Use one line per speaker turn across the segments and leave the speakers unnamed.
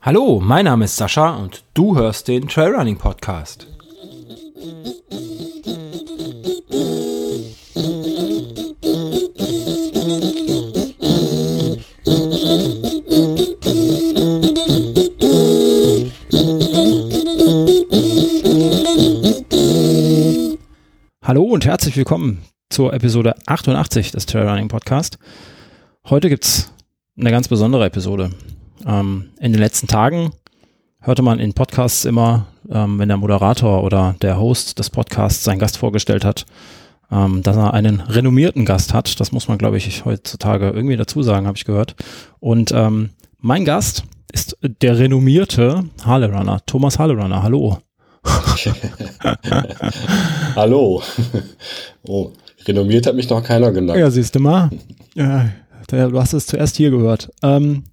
Hallo, mein Name ist Sascha und du hörst den Trailrunning Podcast. Hallo und herzlich willkommen zur Episode 88 des Trailrunning Podcast. Heute gibt es eine ganz besondere Episode. Ähm, in den letzten Tagen hörte man in Podcasts immer, ähm, wenn der Moderator oder der Host des Podcasts seinen Gast vorgestellt hat, ähm, dass er einen renommierten Gast hat. Das muss man, glaube ich, heutzutage irgendwie dazu sagen, habe ich gehört. Und ähm, mein Gast ist der renommierte Harley-Runner, Thomas Harley-Runner. Hallo.
Hallo. Oh, renommiert hat mich noch keiner genannt.
Ja, siehst du mal. Ja, du hast es zuerst hier gehört. Ähm,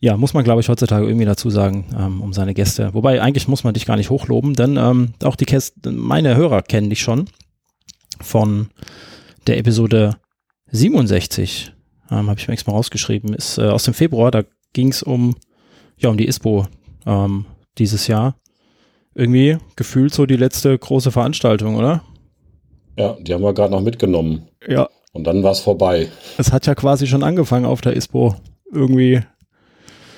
ja, muss man, glaube ich, heutzutage irgendwie dazu sagen, ähm, um seine Gäste. Wobei, eigentlich muss man dich gar nicht hochloben, denn ähm, auch die Gäste, meine Hörer kennen dich schon von der Episode 67. Ähm, Habe ich mir extra mal rausgeschrieben. Ist äh, aus dem Februar, da ging es um, ja, um die ISPO ähm, dieses Jahr. Irgendwie gefühlt so die letzte große Veranstaltung, oder?
Ja, die haben wir gerade noch mitgenommen.
Ja.
Und dann war es vorbei.
Es hat ja quasi schon angefangen auf der ISPO. Irgendwie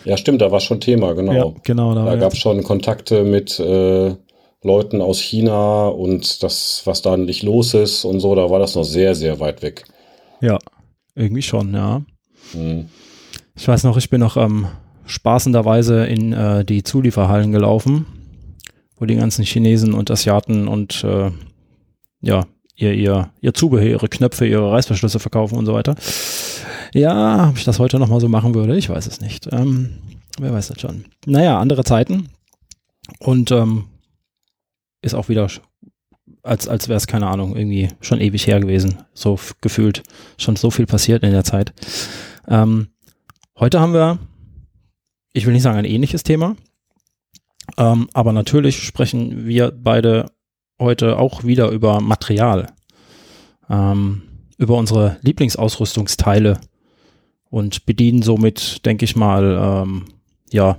ja, stimmt, da war schon Thema, genau. Ja,
genau
da da gab es schon Kontakte mit äh, Leuten aus China und das, was da nicht los ist und so, da war das noch sehr, sehr weit weg.
Ja, irgendwie schon, ja. Hm. Ich weiß noch, ich bin noch ähm, spaßenderweise in äh, die Zulieferhallen gelaufen, wo die ganzen Chinesen und Asiaten und äh, ja, ihr, ihr, ihr Zubehör, ihre Knöpfe, ihre Reißverschlüsse verkaufen und so weiter. Ja, ob ich das heute nochmal so machen würde, ich weiß es nicht. Ähm, wer weiß das schon. Naja, andere Zeiten. Und ähm, ist auch wieder, als, als wäre es, keine Ahnung, irgendwie schon ewig her gewesen. So gefühlt schon so viel passiert in der Zeit. Ähm, heute haben wir, ich will nicht sagen ein ähnliches Thema, ähm, aber natürlich sprechen wir beide heute auch wieder über Material, ähm, über unsere Lieblingsausrüstungsteile und bedienen somit, denke ich mal, ähm, ja,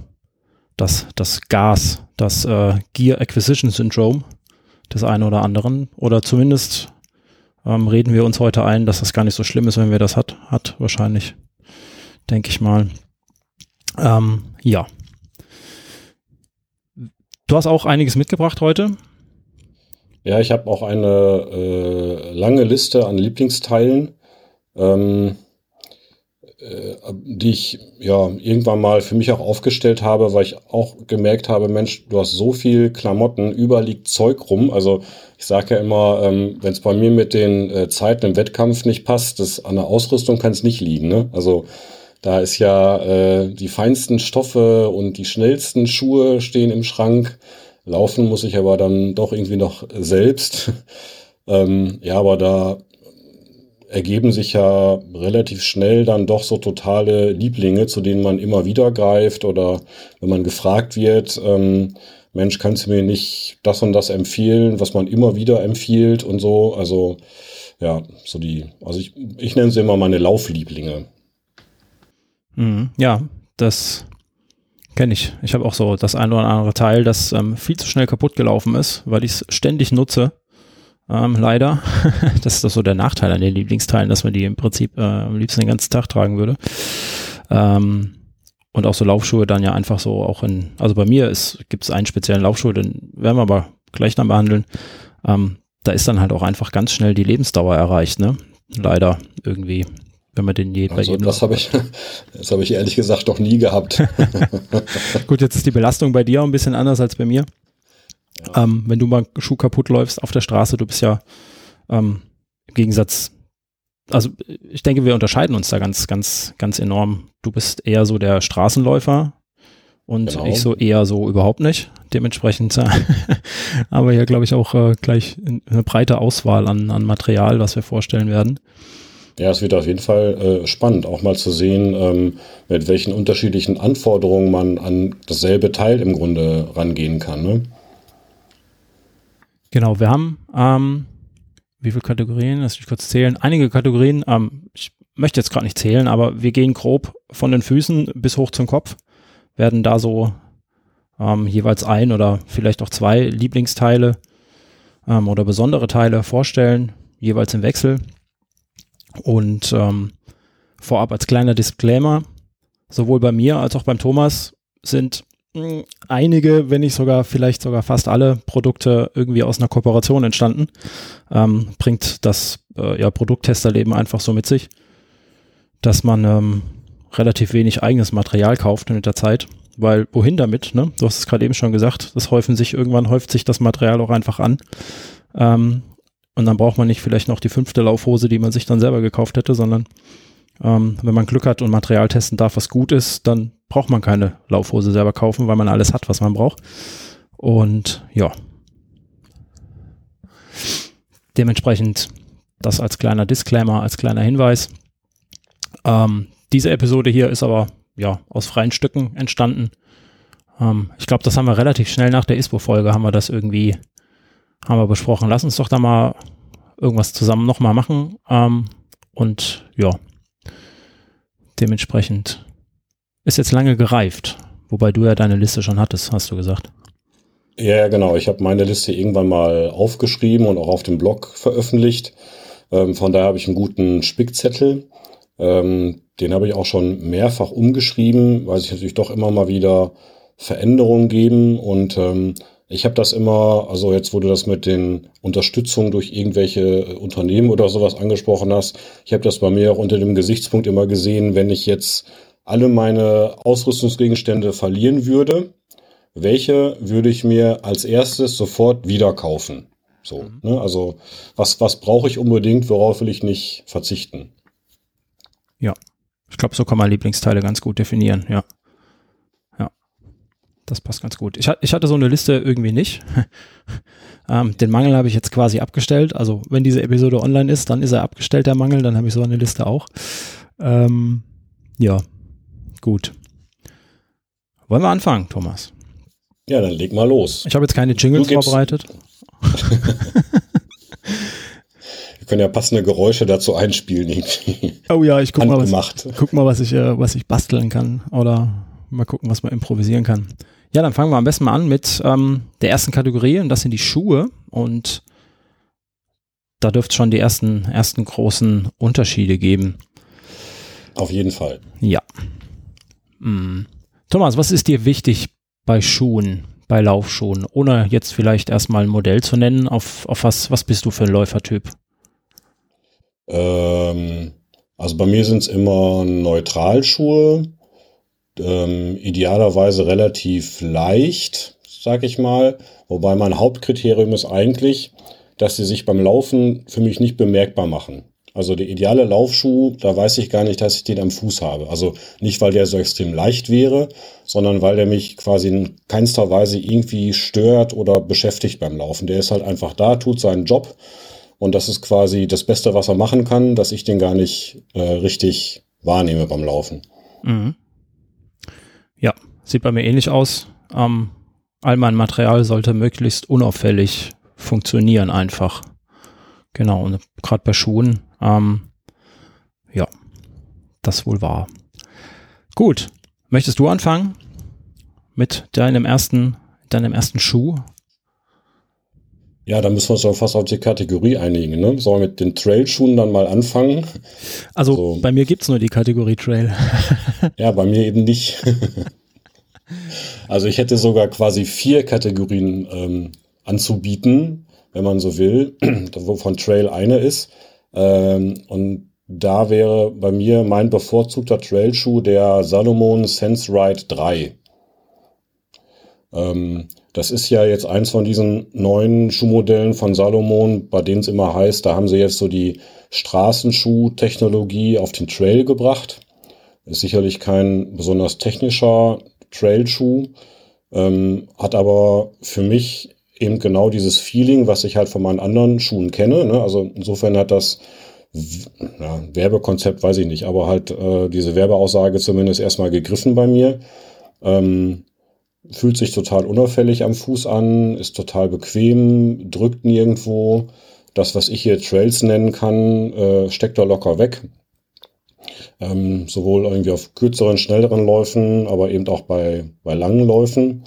das, das Gas, das äh, Gear Acquisition Syndrome des einen oder anderen. Oder zumindest ähm, reden wir uns heute ein, dass das gar nicht so schlimm ist, wenn wir das hat, hat wahrscheinlich, denke ich mal. Ähm, ja. Du hast auch einiges mitgebracht heute.
Ja, ich habe auch eine äh, lange Liste an Lieblingsteilen. Ähm, äh, die ich ja irgendwann mal für mich auch aufgestellt habe, weil ich auch gemerkt habe, Mensch, du hast so viel Klamotten, überliegt Zeug rum. Also ich sage ja immer, ähm, wenn es bei mir mit den äh, Zeiten im Wettkampf nicht passt, das an der Ausrüstung kann es nicht liegen. Ne? Also da ist ja äh, die feinsten Stoffe und die schnellsten Schuhe stehen im Schrank. Laufen muss ich aber dann doch irgendwie noch selbst. ähm, ja, aber da ergeben sich ja relativ schnell dann doch so totale Lieblinge, zu denen man immer wieder greift oder wenn man gefragt wird, ähm, Mensch, kannst du mir nicht das und das empfehlen, was man immer wieder empfiehlt und so. Also ja, so die, also ich, ich nenne sie immer meine Lauflieblinge.
Mhm, ja, das kenne ich. Ich habe auch so das ein oder andere Teil, das ähm, viel zu schnell kaputt gelaufen ist, weil ich es ständig nutze ähm, leider. das ist so der Nachteil an den Lieblingsteilen, dass man die im Prinzip äh, am liebsten den ganzen Tag tragen würde. Ähm, und auch so Laufschuhe dann ja einfach so auch in, also bei mir gibt es einen speziellen Laufschuh, den werden wir aber gleich dann behandeln. Ähm, da ist dann halt auch einfach ganz schnell die Lebensdauer erreicht, ne? Leider irgendwie, wenn man den je
also, bei jedem. Das habe ich, das habe ich ehrlich gesagt noch nie gehabt.
Gut, jetzt ist die Belastung bei dir auch ein bisschen anders als bei mir. Ja. Ähm, wenn du mal Schuh kaputt läufst auf der Straße, du bist ja ähm, im Gegensatz, also ich denke, wir unterscheiden uns da ganz, ganz, ganz enorm. Du bist eher so der Straßenläufer und genau. ich so eher so überhaupt nicht. Dementsprechend äh, aber hier, glaube ich, auch äh, gleich eine breite Auswahl an, an Material, was wir vorstellen werden.
Ja, es wird auf jeden Fall äh, spannend, auch mal zu sehen, ähm, mit welchen unterschiedlichen Anforderungen man an dasselbe Teil im Grunde rangehen kann. Ne?
Genau, wir haben, ähm, wie viele Kategorien? Lass mich kurz zählen. Einige Kategorien. Ähm, ich möchte jetzt gerade nicht zählen, aber wir gehen grob von den Füßen bis hoch zum Kopf, werden da so ähm, jeweils ein oder vielleicht auch zwei Lieblingsteile ähm, oder besondere Teile vorstellen, jeweils im Wechsel. Und ähm, vorab als kleiner Disclaimer, sowohl bei mir als auch beim Thomas sind hm, einige, wenn nicht sogar vielleicht sogar fast alle Produkte irgendwie aus einer Kooperation entstanden. Ähm, bringt das äh, ja, Produkttesterleben einfach so mit sich, dass man ähm, relativ wenig eigenes Material kauft mit der Zeit. Weil wohin damit? Ne? Du hast es gerade eben schon gesagt, das häufen sich, irgendwann häuft sich das Material auch einfach an. Ähm, und dann braucht man nicht vielleicht noch die fünfte Laufhose, die man sich dann selber gekauft hätte, sondern ähm, wenn man Glück hat und Material testen darf, was gut ist, dann braucht man keine Laufhose selber kaufen, weil man alles hat, was man braucht. Und ja. Dementsprechend das als kleiner Disclaimer, als kleiner Hinweis. Ähm, diese Episode hier ist aber ja aus freien Stücken entstanden. Ähm, ich glaube, das haben wir relativ schnell nach der ISPO-Folge haben wir das irgendwie haben wir besprochen. Lass uns doch da mal irgendwas zusammen nochmal machen. Ähm, und ja, dementsprechend ist jetzt lange gereift. Wobei du ja deine Liste schon hattest, hast du gesagt.
Ja, genau. Ich habe meine Liste irgendwann mal aufgeschrieben und auch auf dem Blog veröffentlicht. Ähm, von daher habe ich einen guten Spickzettel. Ähm, den habe ich auch schon mehrfach umgeschrieben, weil sich natürlich doch immer mal wieder Veränderungen geben. Und ähm, ich habe das immer, also jetzt, wo du das mit den Unterstützungen durch irgendwelche Unternehmen oder sowas angesprochen hast, ich habe das bei mir auch unter dem Gesichtspunkt immer gesehen, wenn ich jetzt alle meine Ausrüstungsgegenstände verlieren würde, welche würde ich mir als erstes sofort wieder kaufen? So, mhm. ne? also was, was brauche ich unbedingt, worauf will ich nicht verzichten?
Ja, ich glaube, so kann man Lieblingsteile ganz gut definieren. Ja, das passt ganz gut. Ich, ich hatte so eine Liste irgendwie nicht. ähm, den Mangel habe ich jetzt quasi abgestellt. Also wenn diese Episode online ist, dann ist er abgestellt, der Mangel. Dann habe ich so eine Liste auch. Ähm, ja, gut. Wollen wir anfangen, Thomas?
Ja, dann leg mal los.
Ich habe jetzt keine Jingles vorbereitet.
Wir können ja passende Geräusche dazu einspielen. Irgendwie.
Oh ja, ich guck mal, was, guck mal, was ich, äh, was ich basteln kann oder mal gucken, was man improvisieren kann. Ja, dann fangen wir am besten mal an mit ähm, der ersten Kategorie und das sind die Schuhe und da dürfte es schon die ersten, ersten großen Unterschiede geben.
Auf jeden Fall.
Ja. Hm. Thomas, was ist dir wichtig bei Schuhen, bei Laufschuhen, ohne jetzt vielleicht erstmal ein Modell zu nennen? Auf, auf was, was bist du für ein Läufertyp?
Ähm, also bei mir sind es immer Neutralschuhe, ähm, idealerweise relativ leicht, sag ich mal. Wobei mein Hauptkriterium ist eigentlich, dass sie sich beim Laufen für mich nicht bemerkbar machen. Also der ideale Laufschuh, da weiß ich gar nicht, dass ich den am Fuß habe. Also nicht, weil der so extrem leicht wäre, sondern weil der mich quasi in keinster Weise irgendwie stört oder beschäftigt beim Laufen. Der ist halt einfach da, tut seinen Job und das ist quasi das Beste, was er machen kann, dass ich den gar nicht äh, richtig wahrnehme beim Laufen. Mhm.
Ja, sieht bei mir ähnlich aus. Ähm, all mein Material sollte möglichst unauffällig funktionieren einfach. Genau, und gerade bei Schuhen, ähm, ja, das wohl war. Gut, möchtest du anfangen mit deinem ersten, deinem ersten Schuh?
Ja, da müssen wir uns doch fast auf die Kategorie einigen. Ne? Sollen wir mit den Trail-Schuhen dann mal anfangen?
Also, also bei mir gibt es nur die Kategorie Trail.
ja, bei mir eben nicht. also ich hätte sogar quasi vier Kategorien ähm, anzubieten wenn man so will, wovon Trail eine ist. Ähm, und da wäre bei mir mein bevorzugter Trailschuh der Salomon Sense Ride 3. Ähm, das ist ja jetzt eins von diesen neuen Schuhmodellen von Salomon, bei denen es immer heißt, da haben sie jetzt so die Straßenschuh-Technologie auf den Trail gebracht. Ist sicherlich kein besonders technischer Trailschuh, ähm, hat aber für mich eben genau dieses Feeling, was ich halt von meinen anderen Schuhen kenne. Ne? Also insofern hat das ja, Werbekonzept, weiß ich nicht, aber halt äh, diese Werbeaussage zumindest erstmal gegriffen bei mir. Ähm, fühlt sich total unauffällig am Fuß an, ist total bequem, drückt nirgendwo. Das, was ich hier Trails nennen kann, äh, steckt da locker weg. Ähm, sowohl irgendwie auf kürzeren, schnelleren Läufen, aber eben auch bei, bei langen Läufen.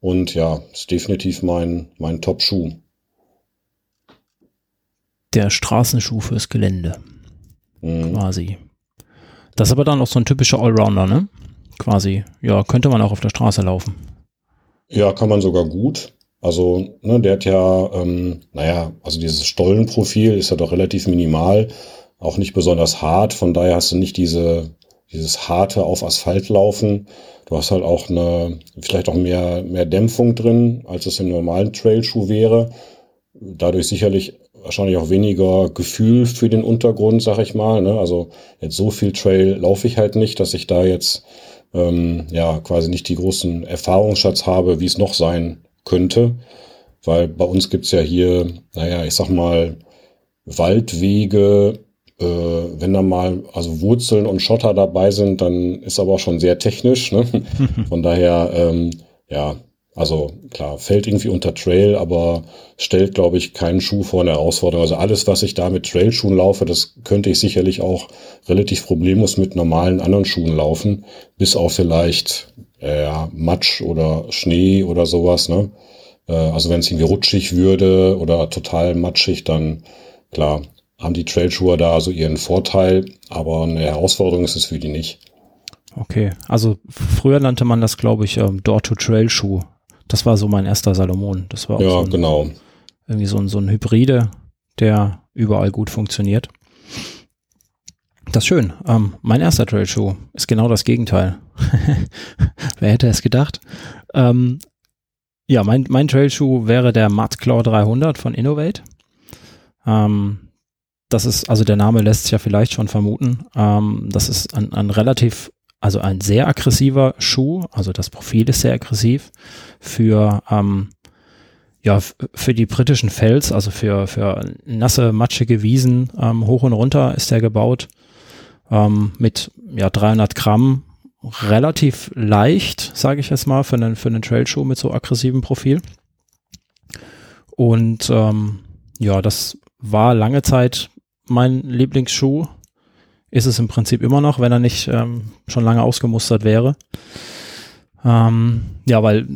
Und ja, ist definitiv mein, mein Top-Schuh.
Der Straßenschuh fürs Gelände. Mhm. Quasi. Das ist aber dann auch so ein typischer Allrounder, ne? Quasi. Ja, könnte man auch auf der Straße laufen.
Ja, kann man sogar gut. Also, ne, der hat ja, ähm, naja, also dieses Stollenprofil ist ja doch relativ minimal, auch nicht besonders hart. Von daher hast du nicht diese, dieses harte auf Asphalt laufen. Du hast halt auch eine, vielleicht auch mehr, mehr Dämpfung drin, als es im normalen Trailschuh wäre. Dadurch sicherlich wahrscheinlich auch weniger Gefühl für den Untergrund, sag ich mal. Ne? Also jetzt so viel Trail laufe ich halt nicht, dass ich da jetzt ähm, ja quasi nicht die großen Erfahrungsschatz habe, wie es noch sein könnte. Weil bei uns gibt's ja hier, naja, ich sag mal, Waldwege, äh, wenn da mal also Wurzeln und Schotter dabei sind, dann ist aber auch schon sehr technisch. Ne? Von daher, ähm, ja, also klar, fällt irgendwie unter Trail, aber stellt, glaube ich, keinen Schuh vor eine Herausforderung. Also alles, was ich da mit Trailschuhen laufe, das könnte ich sicherlich auch relativ problemlos mit normalen anderen Schuhen laufen, bis auf vielleicht äh, Matsch oder Schnee oder sowas. Ne? Äh, also wenn es irgendwie rutschig würde oder total matschig, dann klar, haben die Trailschuhe da also ihren Vorteil, aber eine Herausforderung ist es für die nicht.
Okay, also früher nannte man das, glaube ich, ähm, Door-to-Trail-Schuh. Das war so mein erster Salomon. Das war
ja,
so ein,
genau.
irgendwie so ein, so ein Hybride, der überall gut funktioniert. Das ist schön. Ähm, mein erster Trailschuh ist genau das Gegenteil. Wer hätte es gedacht? Ähm, ja, mein, mein Trailschuh wäre der Mudclaw 300 von Innovate. Ähm, das ist, also der Name lässt sich ja vielleicht schon vermuten. Ähm, das ist ein, ein relativ also ein sehr aggressiver Schuh, also das Profil ist sehr aggressiv für ähm, ja für die britischen Fels, also für für nasse matschige Wiesen ähm, hoch und runter ist der gebaut ähm, mit ja 300 Gramm. Relativ leicht, sage ich jetzt mal, für einen für einen Trailschuh mit so aggressivem Profil. Und ähm, ja das war lange Zeit mein Lieblingsschuh ist es im Prinzip immer noch, wenn er nicht ähm, schon lange ausgemustert wäre. Ähm, ja, weil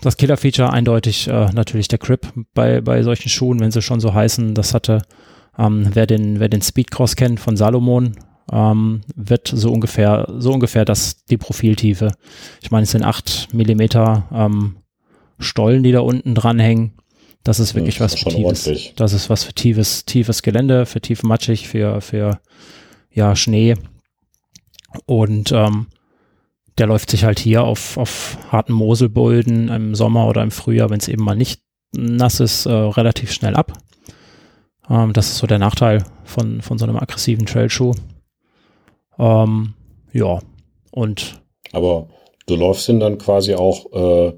das Killer-Feature eindeutig äh, natürlich der Grip bei, bei solchen Schuhen, wenn sie schon so heißen, das hatte, ähm, wer den, wer den Speedcross kennt von Salomon, ähm, wird so ungefähr, so ungefähr das, die Profiltiefe. Ich meine, es sind acht Millimeter ähm, Stollen, die da unten dranhängen. Das ist wirklich das was für tiefes. Ordentlich. Das ist was für tiefes, tiefes Gelände, für tief matschig, für, für ja, Schnee. Und ähm, der läuft sich halt hier auf, auf harten Moselbulden im Sommer oder im Frühjahr, wenn es eben mal nicht nass ist, äh, relativ schnell ab. Ähm, das ist so der Nachteil von, von so einem aggressiven Trailschuh. Ähm, ja, und.
Aber du läufst ihn dann quasi auch, äh,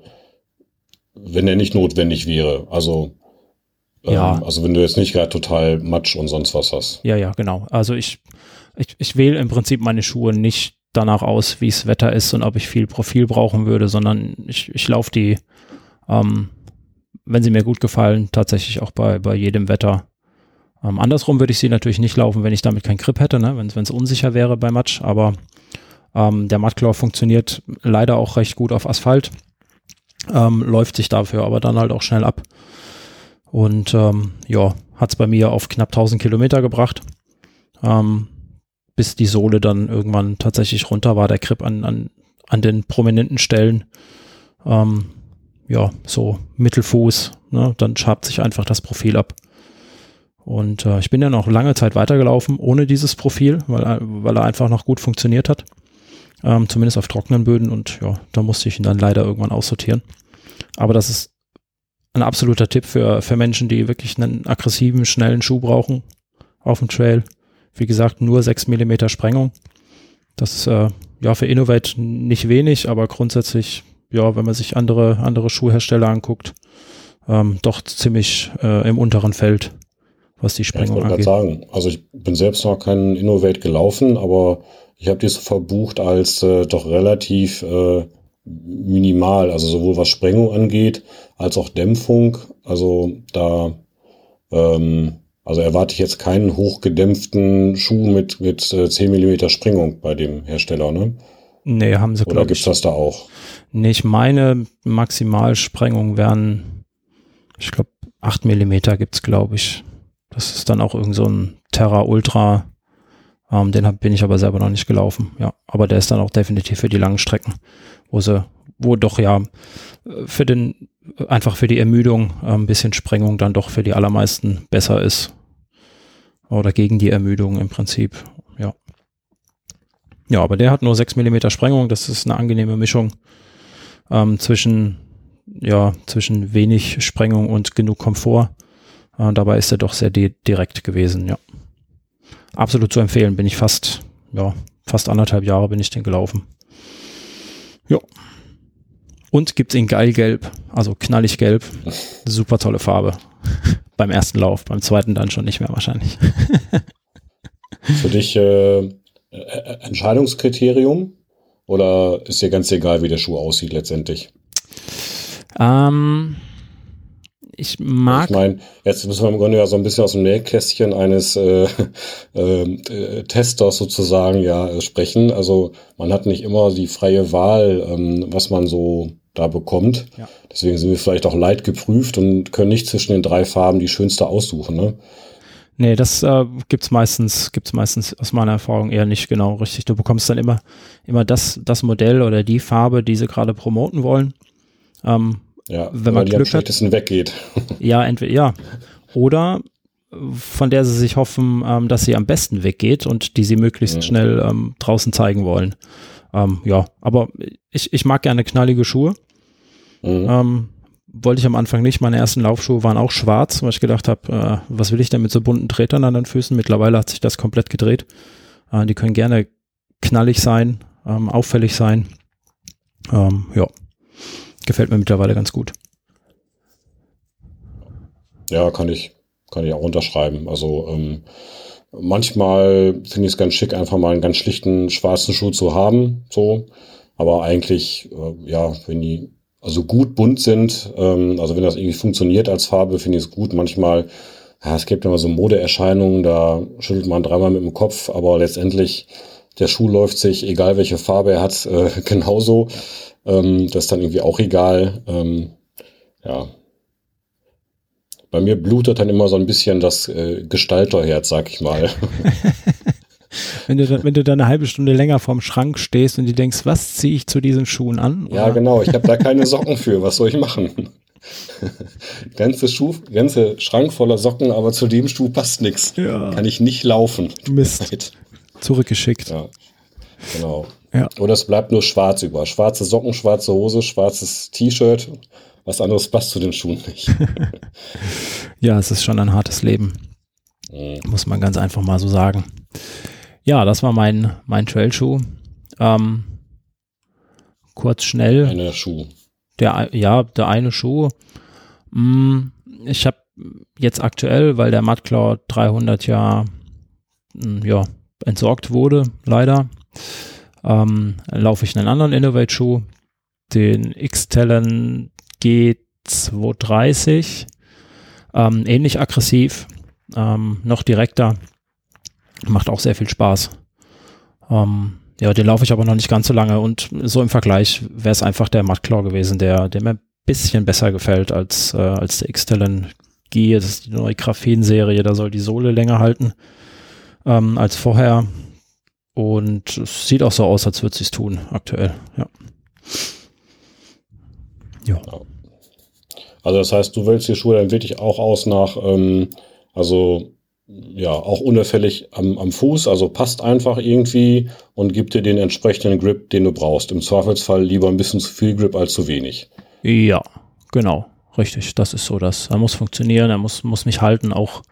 wenn er nicht notwendig wäre. Also, ähm, ja. also wenn du jetzt nicht gerade total Matsch und sonst was hast.
Ja, ja, genau. Also ich ich, ich wähle im Prinzip meine Schuhe nicht danach aus, wie es Wetter ist und ob ich viel Profil brauchen würde, sondern ich, ich laufe die, ähm, wenn sie mir gut gefallen, tatsächlich auch bei, bei jedem Wetter. Ähm, andersrum würde ich sie natürlich nicht laufen, wenn ich damit keinen Grip hätte, ne? wenn es unsicher wäre bei Matsch, aber ähm, der Mattclaw funktioniert leider auch recht gut auf Asphalt, ähm, läuft sich dafür aber dann halt auch schnell ab. Und ähm, ja, hat es bei mir auf knapp 1000 Kilometer gebracht. Ähm, bis die Sohle dann irgendwann tatsächlich runter war, der Grip an, an, an den prominenten Stellen. Ähm, ja, so Mittelfuß, ne, dann schabt sich einfach das Profil ab. Und äh, ich bin ja noch lange Zeit weitergelaufen ohne dieses Profil, weil, weil er einfach noch gut funktioniert hat. Ähm, zumindest auf trockenen Böden und ja, da musste ich ihn dann leider irgendwann aussortieren. Aber das ist ein absoluter Tipp für, für Menschen, die wirklich einen aggressiven, schnellen Schuh brauchen auf dem Trail. Wie gesagt, nur 6 mm Sprengung. Das ist äh, ja für Innovate nicht wenig, aber grundsätzlich, ja, wenn man sich andere, andere Schuhhersteller anguckt, ähm, doch ziemlich äh, im unteren Feld, was die Sprengung ja, ich angeht.
sagen, also ich bin selbst noch kein Innovate gelaufen, aber ich habe die so verbucht als äh, doch relativ äh, minimal, also sowohl was Sprengung angeht, als auch Dämpfung. Also da ähm, Also erwarte ich jetzt keinen hochgedämpften Schuh mit, mit äh, 10 mm Springung bei dem Hersteller, ne?
Nee, haben sie,
Oder gibt's das da auch?
Nee, ich meine, Maximalsprengung wären, ich glaube, 8 mm gibt's, glaube ich. Das ist dann auch irgend so ein Terra Ultra. Ähm, den hab, bin ich aber selber noch nicht gelaufen. Ja, aber der ist dann auch definitiv für die langen Strecken, wo sie, wo doch ja für den einfach für die Ermüdung äh, ein bisschen Sprengung dann doch für die allermeisten besser ist. Oder gegen die Ermüdung im Prinzip. Ja. Ja, aber der hat nur 6 mm Sprengung. Das ist eine angenehme Mischung ähm, zwischen, ja, zwischen wenig Sprengung und genug Komfort. Äh, dabei ist er doch sehr di direkt gewesen, ja. Absolut zu empfehlen. Bin ich fast, ja, fast anderthalb Jahre bin ich den gelaufen. Ja. Und gibt's in geilgelb, also knallig gelb. Super tolle Farbe. beim ersten Lauf, beim zweiten dann schon nicht mehr wahrscheinlich.
Für dich äh, äh, Entscheidungskriterium oder ist dir ganz egal, wie der Schuh aussieht letztendlich?
Ähm, ich mag.
Ich meine, jetzt müssen wir im Grunde ja so ein bisschen aus dem Nähkästchen eines äh, äh, äh, Testers sozusagen ja sprechen. Also man hat nicht immer die freie Wahl, ähm, was man so da bekommt. Ja. Deswegen sind wir vielleicht auch leid geprüft und können nicht zwischen den drei Farben die schönste aussuchen. Ne?
Nee, das äh, gibt's meistens, gibt's meistens aus meiner Erfahrung eher nicht genau richtig. Du bekommst dann immer, immer das, das Modell oder die Farbe, die sie gerade promoten wollen. Ähm,
ja, wenn man die Glück am schlechtesten weggeht.
Ja, entweder, ja. Oder von der sie sich hoffen, ähm, dass sie am besten weggeht und die sie möglichst mhm. schnell ähm, draußen zeigen wollen. Ähm, ja, aber ich, ich mag gerne knallige Schuhe. Mhm. Ähm, wollte ich am Anfang nicht. Meine ersten Laufschuhe waren auch schwarz, weil ich gedacht habe, äh, was will ich denn mit so bunten Tretern an den Füßen? Mittlerweile hat sich das komplett gedreht. Äh, die können gerne knallig sein, ähm, auffällig sein. Ähm, ja, gefällt mir mittlerweile ganz gut.
Ja, kann ich, kann ich auch unterschreiben. Also ähm, Manchmal finde ich es ganz schick, einfach mal einen ganz schlichten schwarzen Schuh zu haben, so. Aber eigentlich, äh, ja, wenn die also gut bunt sind, ähm, also wenn das irgendwie funktioniert als Farbe, finde ich es gut. Manchmal, ja, es gibt immer so Modeerscheinungen, da schüttelt man dreimal mit dem Kopf, aber letztendlich der Schuh läuft sich, egal welche Farbe er hat, äh, genauso. Ähm, das ist dann irgendwie auch egal. Ähm, ja, bei mir blutet dann immer so ein bisschen das äh, Gestalterherz, sag ich mal.
wenn, du dann, wenn du dann eine halbe Stunde länger vorm Schrank stehst und du denkst, was ziehe ich zu diesen Schuhen an?
Oder? Ja, genau, ich habe da keine Socken für, was soll ich machen? ganze Schuh, ganze Schrank voller Socken, aber zu dem Schuh passt nichts. Ja. Kann ich nicht laufen.
Mist. Zurückgeschickt.
Ja. Genau. Ja. Oder es bleibt nur schwarz über. Schwarze Socken, schwarze Hose, schwarzes T-Shirt was anderes passt zu den Schuhen nicht.
ja, es ist schon ein hartes Leben. Mhm. Muss man ganz einfach mal so sagen. Ja, das war mein, mein Trailschuh. Ähm, kurz schnell.
Eine Schuh.
Der, ja, der eine Schuh. Mm, ich habe jetzt aktuell, weil der Mudclaw 300 ja, mm, ja entsorgt wurde, leider, ähm, laufe ich einen anderen Innovate-Schuh, den X-Talon G230. Ähm, ähnlich aggressiv, ähm, noch direkter. Macht auch sehr viel Spaß. Ähm, ja, den laufe ich aber noch nicht ganz so lange und so im Vergleich wäre es einfach der Mudclaw gewesen, der, der mir ein bisschen besser gefällt als, äh, als der X-Talon G. Das ist die neue Graphen-Serie, da soll die Sohle länger halten ähm, als vorher. Und es sieht auch so aus, als würde es sich tun aktuell, ja.
Ja. Also das heißt, du wählst die Schuhe dann wirklich auch aus nach, ähm, also ja, auch unauffällig am, am Fuß, also passt einfach irgendwie und gibt dir den entsprechenden Grip, den du brauchst. Im Zweifelsfall lieber ein bisschen zu viel Grip als zu wenig.
Ja, genau. Richtig, das ist so das. Er muss funktionieren, er muss, muss mich halten. Auch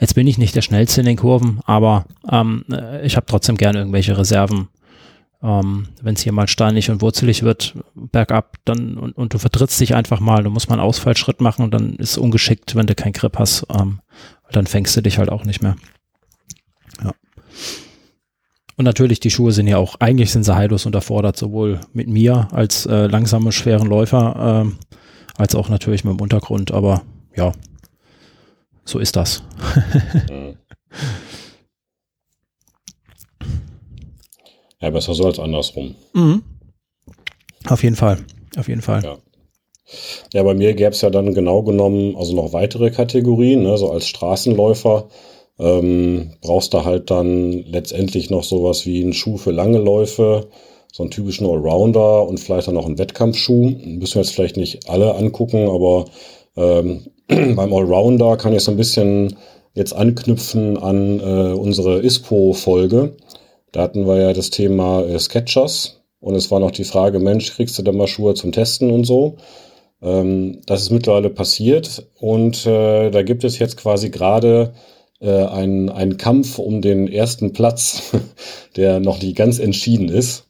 jetzt bin ich nicht der schnellste in den Kurven, aber ähm, äh, ich habe trotzdem gerne irgendwelche Reserven ähm, Wenn es hier mal steinig und wurzelig wird, bergab, dann und, und, du vertrittst dich einfach mal, du musst mal einen Ausfallschritt machen und dann ist es ungeschickt, wenn du keinen Grip hast, ähm, dann fängst du dich halt auch nicht mehr. Ja. Und natürlich, die Schuhe sind ja auch, eigentlich sind sie heillos unterfordert, sowohl mit mir als äh, langsame, schweren Läufer, äh, als auch natürlich mit dem Untergrund, aber ja, so ist das.
ja, besser so als andersrum.
Mhm. Auf jeden Fall. Auf jeden Fall.
Ja. Ja, bei mir gäbe es ja dann genau genommen also noch weitere Kategorien, ne? so als Straßenläufer ähm, brauchst du halt dann letztendlich noch sowas wie einen Schuh für lange Läufe, so einen typischen Allrounder und vielleicht dann noch einen Wettkampfschuh. Müssen wir jetzt vielleicht nicht alle angucken, aber ähm, beim Allrounder kann ich so ein bisschen jetzt anknüpfen an äh, unsere ISPO-Folge. Da hatten wir ja das Thema äh, Sketchers und es war noch die Frage, Mensch, kriegst du da mal Schuhe zum Testen und so? Ähm, das ist mittlerweile passiert und äh, da gibt es jetzt quasi gerade äh, einen, einen Kampf um den ersten Platz, der noch nicht ganz entschieden ist.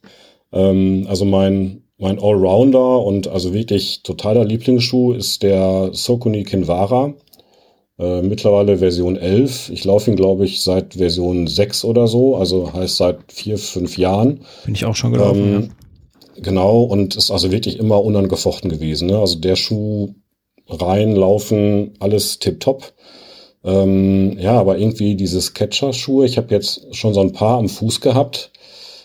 Ähm, also mein, mein Allrounder und also wirklich totaler Lieblingsschuh ist der Sokuni Kinvara. Äh, mittlerweile Version 11. Ich laufe ihn, glaube ich, seit Version 6 oder so, also heißt seit vier, fünf Jahren.
Bin ich auch schon gelaufen, ähm, ja.
Genau, und ist also wirklich immer unangefochten gewesen. Ne? Also der Schuh reinlaufen, alles tipptopp. Ähm, ja, aber irgendwie diese Sketcher-Schuhe, ich habe jetzt schon so ein paar am Fuß gehabt.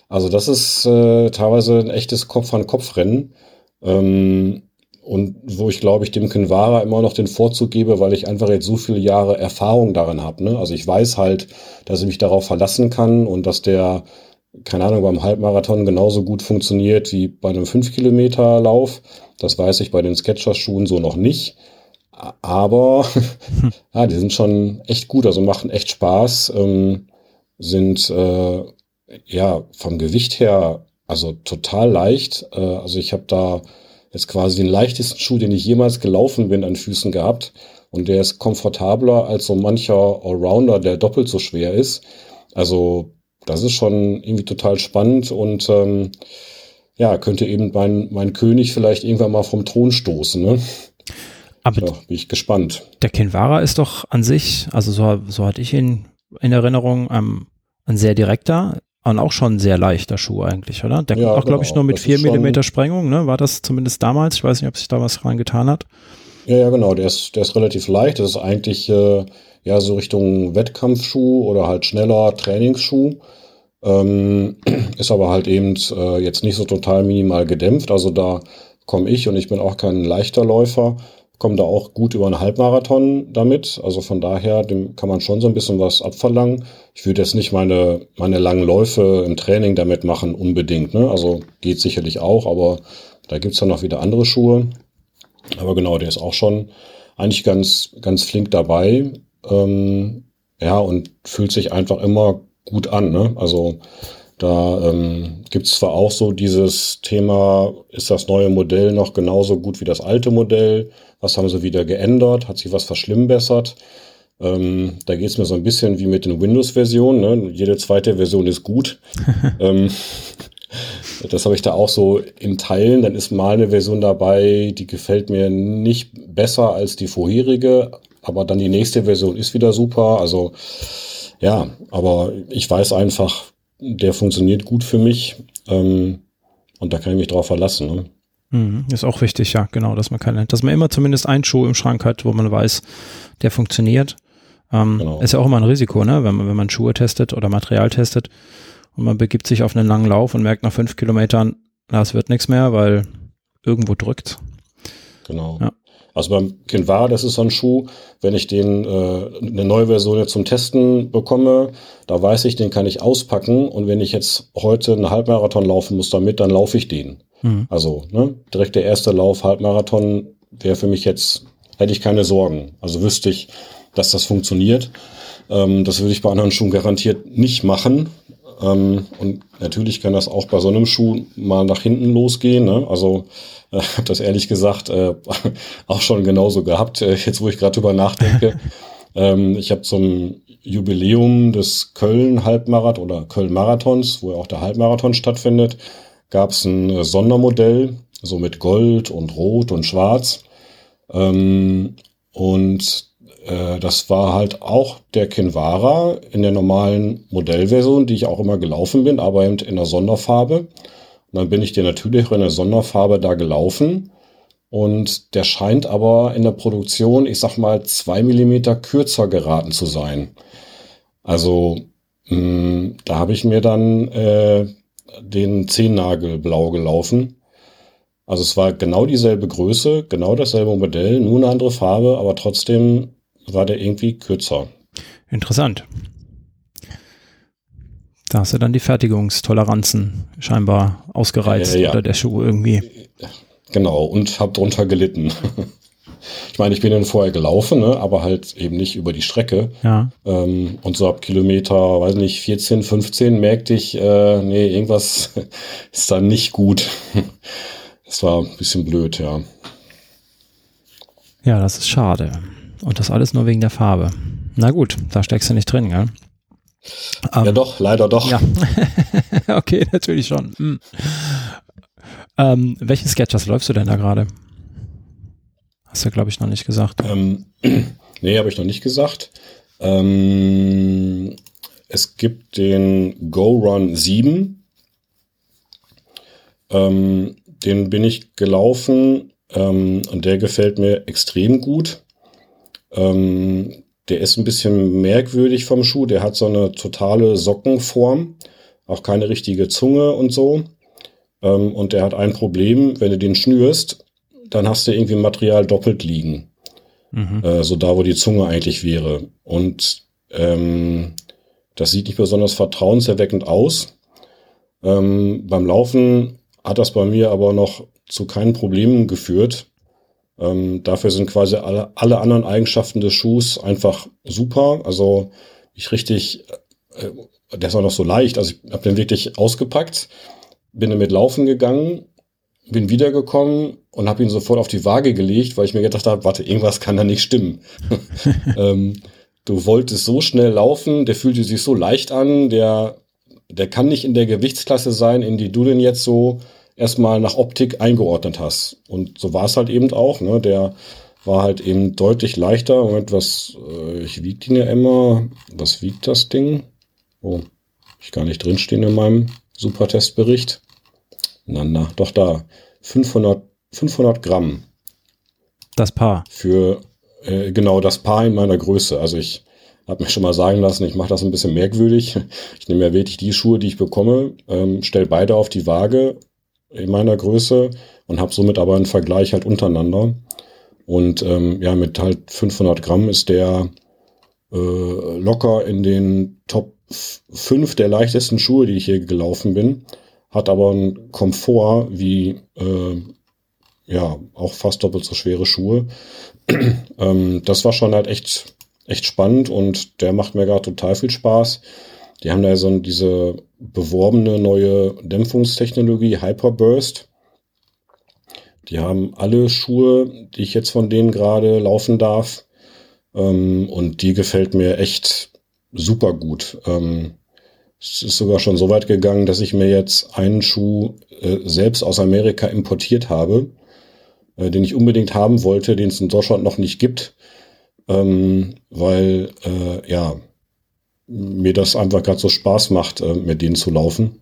Also das ist äh, teilweise ein echtes Kopf-an-Kopf-Rennen. Ähm, und wo ich glaube ich dem Kinvara immer noch den Vorzug gebe, weil ich einfach jetzt so viele Jahre Erfahrung darin habe. Ne? Also ich weiß halt, dass ich mich darauf verlassen kann und dass der keine Ahnung, beim Halbmarathon genauso gut funktioniert wie bei einem 5-Kilometer-Lauf. Das weiß ich bei den Sketchers-Schuhen so noch nicht. Aber ja, die sind schon echt gut, also machen echt Spaß, ähm, sind äh, ja vom Gewicht her also total leicht. Äh, also ich habe da jetzt quasi den leichtesten Schuh, den ich jemals gelaufen bin, an Füßen gehabt. Und der ist komfortabler als so mancher Allrounder, der doppelt so schwer ist. Also das ist schon irgendwie total spannend und ähm, ja, könnte eben mein, mein König vielleicht irgendwann mal vom Thron stoßen. Ne?
Aber
ja, bin ich gespannt.
Der Kinvara ist doch an sich, also so, so hatte ich ihn in Erinnerung, ähm, ein sehr direkter und auch schon ein sehr leichter Schuh eigentlich, oder? Der ja, kommt auch, glaube ich, genau. nur mit 4 mm Sprengung, ne? War das zumindest damals? Ich weiß nicht, ob sich da was dran getan hat.
Ja, ja, genau. Der ist, der ist relativ leicht. Das ist eigentlich äh, ja so Richtung Wettkampfschuh oder halt schneller Trainingsschuh. Ähm, ist aber halt eben äh, jetzt nicht so total minimal gedämpft. Also da komme ich und ich bin auch kein leichter Läufer, komme da auch gut über einen Halbmarathon damit. Also von daher, dem kann man schon so ein bisschen was abverlangen. Ich würde jetzt nicht meine, meine langen Läufe im Training damit machen, unbedingt. Ne? Also geht sicherlich auch, aber da gibt's dann noch wieder andere Schuhe. Aber genau, der ist auch schon eigentlich ganz, ganz flink dabei. Ähm, ja, und fühlt sich einfach immer gut an. Ne? Also da ähm, gibt es zwar auch so dieses Thema, ist das neue Modell noch genauso gut wie das alte Modell? Was haben sie wieder geändert? Hat sich was verschlimmbessert? Ähm, da geht es mir so ein bisschen wie mit den Windows-Versionen. Ne? Jede zweite Version ist gut. ähm, das habe ich da auch so in Teilen. Dann ist mal eine Version dabei, die gefällt mir nicht besser als die vorherige, aber dann die nächste Version ist wieder super. Also ja, aber ich weiß einfach, der funktioniert gut für mich ähm, und da kann ich mich drauf verlassen. Ne?
Mhm, ist auch wichtig, ja, genau, dass man keine, dass man immer zumindest einen Schuh im Schrank hat, wo man weiß, der funktioniert. Ähm, genau. Ist ja auch immer ein Risiko, ne, wenn man, wenn man Schuhe testet oder Material testet und man begibt sich auf einen langen Lauf und merkt nach fünf Kilometern, na, es wird nichts mehr, weil irgendwo drückt.
Genau. Ja. Also beim Kinvara, das ist so ein Schuh, wenn ich den äh, eine neue Version jetzt zum Testen bekomme, da weiß ich, den kann ich auspacken und wenn ich jetzt heute einen Halbmarathon laufen muss damit, dann laufe ich den. Mhm. Also ne, direkt der erste Lauf Halbmarathon wäre für mich jetzt hätte ich keine Sorgen. Also wüsste ich, dass das funktioniert. Ähm, das würde ich bei anderen Schuhen garantiert nicht machen. Ähm, und natürlich kann das auch bei so einem Schuh mal nach hinten losgehen. Ne? Also äh, habe das ehrlich gesagt äh, auch schon genauso gehabt, äh, jetzt wo ich gerade drüber nachdenke. ähm, ich habe zum Jubiläum des Köln-Halbmarathon oder Köln-Marathons, wo ja auch der Halbmarathon stattfindet, gab es ein äh, Sondermodell, so mit Gold und Rot und Schwarz. Ähm, und äh, das war halt auch der Kinvara in der normalen Modellversion, die ich auch immer gelaufen bin, aber eben in der Sonderfarbe. Dann bin ich dir natürlich in der Sonderfarbe da gelaufen. Und der scheint aber in der Produktion, ich sag mal, zwei Millimeter kürzer geraten zu sein. Also mh, mm, da habe ich mir dann äh, den Zehennagel blau gelaufen. Also es war genau dieselbe Größe, genau dasselbe Modell, nur eine andere Farbe, aber trotzdem war der irgendwie kürzer.
Interessant. Da hast du dann die Fertigungstoleranzen scheinbar ausgereizt äh, ja. oder der Schuh irgendwie.
Genau, und habe drunter gelitten. ich meine, ich bin dann vorher gelaufen, ne, aber halt eben nicht über die Strecke.
Ja.
Ähm, und so ab Kilometer, weiß nicht, 14, 15 merkte ich, äh, nee, irgendwas ist da nicht gut. Das war ein bisschen blöd, ja.
Ja, das ist schade. Und das alles nur wegen der Farbe. Na gut, da steckst du nicht drin, gell?
Um, ja doch, leider doch.
Ja. okay, natürlich schon. Hm. Ähm, welchen Sketchers läufst du denn da gerade? Hast du, glaube ich, noch nicht gesagt.
Ähm, nee, habe ich noch nicht gesagt. Ähm, es gibt den Go Run 7. Ähm, den bin ich gelaufen ähm, und der gefällt mir extrem gut. Ähm, der ist ein bisschen merkwürdig vom Schuh. Der hat so eine totale Sockenform, auch keine richtige Zunge und so. Ähm, und der hat ein Problem, wenn du den schnürst, dann hast du irgendwie Material doppelt liegen. Mhm. Äh, so da, wo die Zunge eigentlich wäre. Und ähm, das sieht nicht besonders vertrauenserweckend aus. Ähm, beim Laufen hat das bei mir aber noch zu keinen Problemen geführt. Ähm, dafür sind quasi alle, alle anderen Eigenschaften des Schuhs einfach super. Also ich richtig, äh, der ist auch noch so leicht. Also ich habe den wirklich ausgepackt, bin damit laufen gegangen, bin wiedergekommen und habe ihn sofort auf die Waage gelegt, weil ich mir gedacht habe, warte, irgendwas kann da nicht stimmen. ähm, du wolltest so schnell laufen, der fühlte sich so leicht an, der, der kann nicht in der Gewichtsklasse sein, in die du den jetzt so erstmal nach Optik eingeordnet hast. Und so war es halt eben auch. Ne? Der war halt eben deutlich leichter. Und was, äh, ich wiege ihn ja immer. Was wiegt das Ding? Oh, ich gar nicht drinstehen in meinem Supertestbericht. Na, na, doch da. 500, 500 Gramm.
Das Paar.
Für, äh, genau, das Paar in meiner Größe. Also ich habe mir schon mal sagen lassen, ich mache das ein bisschen merkwürdig. Ich nehme ja wirklich die Schuhe, die ich bekomme, ähm, stelle beide auf die Waage in meiner Größe und habe somit aber einen Vergleich halt untereinander. Und ähm, ja, mit halt 500 Gramm ist der äh, locker in den Top 5 der leichtesten Schuhe, die ich hier gelaufen bin. Hat aber einen Komfort wie äh, ja auch fast doppelt so schwere Schuhe. ähm, das war schon halt echt echt spannend und der macht mir gerade total viel Spaß. Die haben da so diese beworbene neue Dämpfungstechnologie Hyperburst. Die haben alle Schuhe, die ich jetzt von denen gerade laufen darf. Ähm, und die gefällt mir echt super gut. Ähm, es ist sogar schon so weit gegangen, dass ich mir jetzt einen Schuh äh, selbst aus Amerika importiert habe, äh, den ich unbedingt haben wollte, den es in Deutschland noch nicht gibt. Ähm, weil, äh, ja, mir das einfach gerade so Spaß macht, äh, mit denen zu laufen.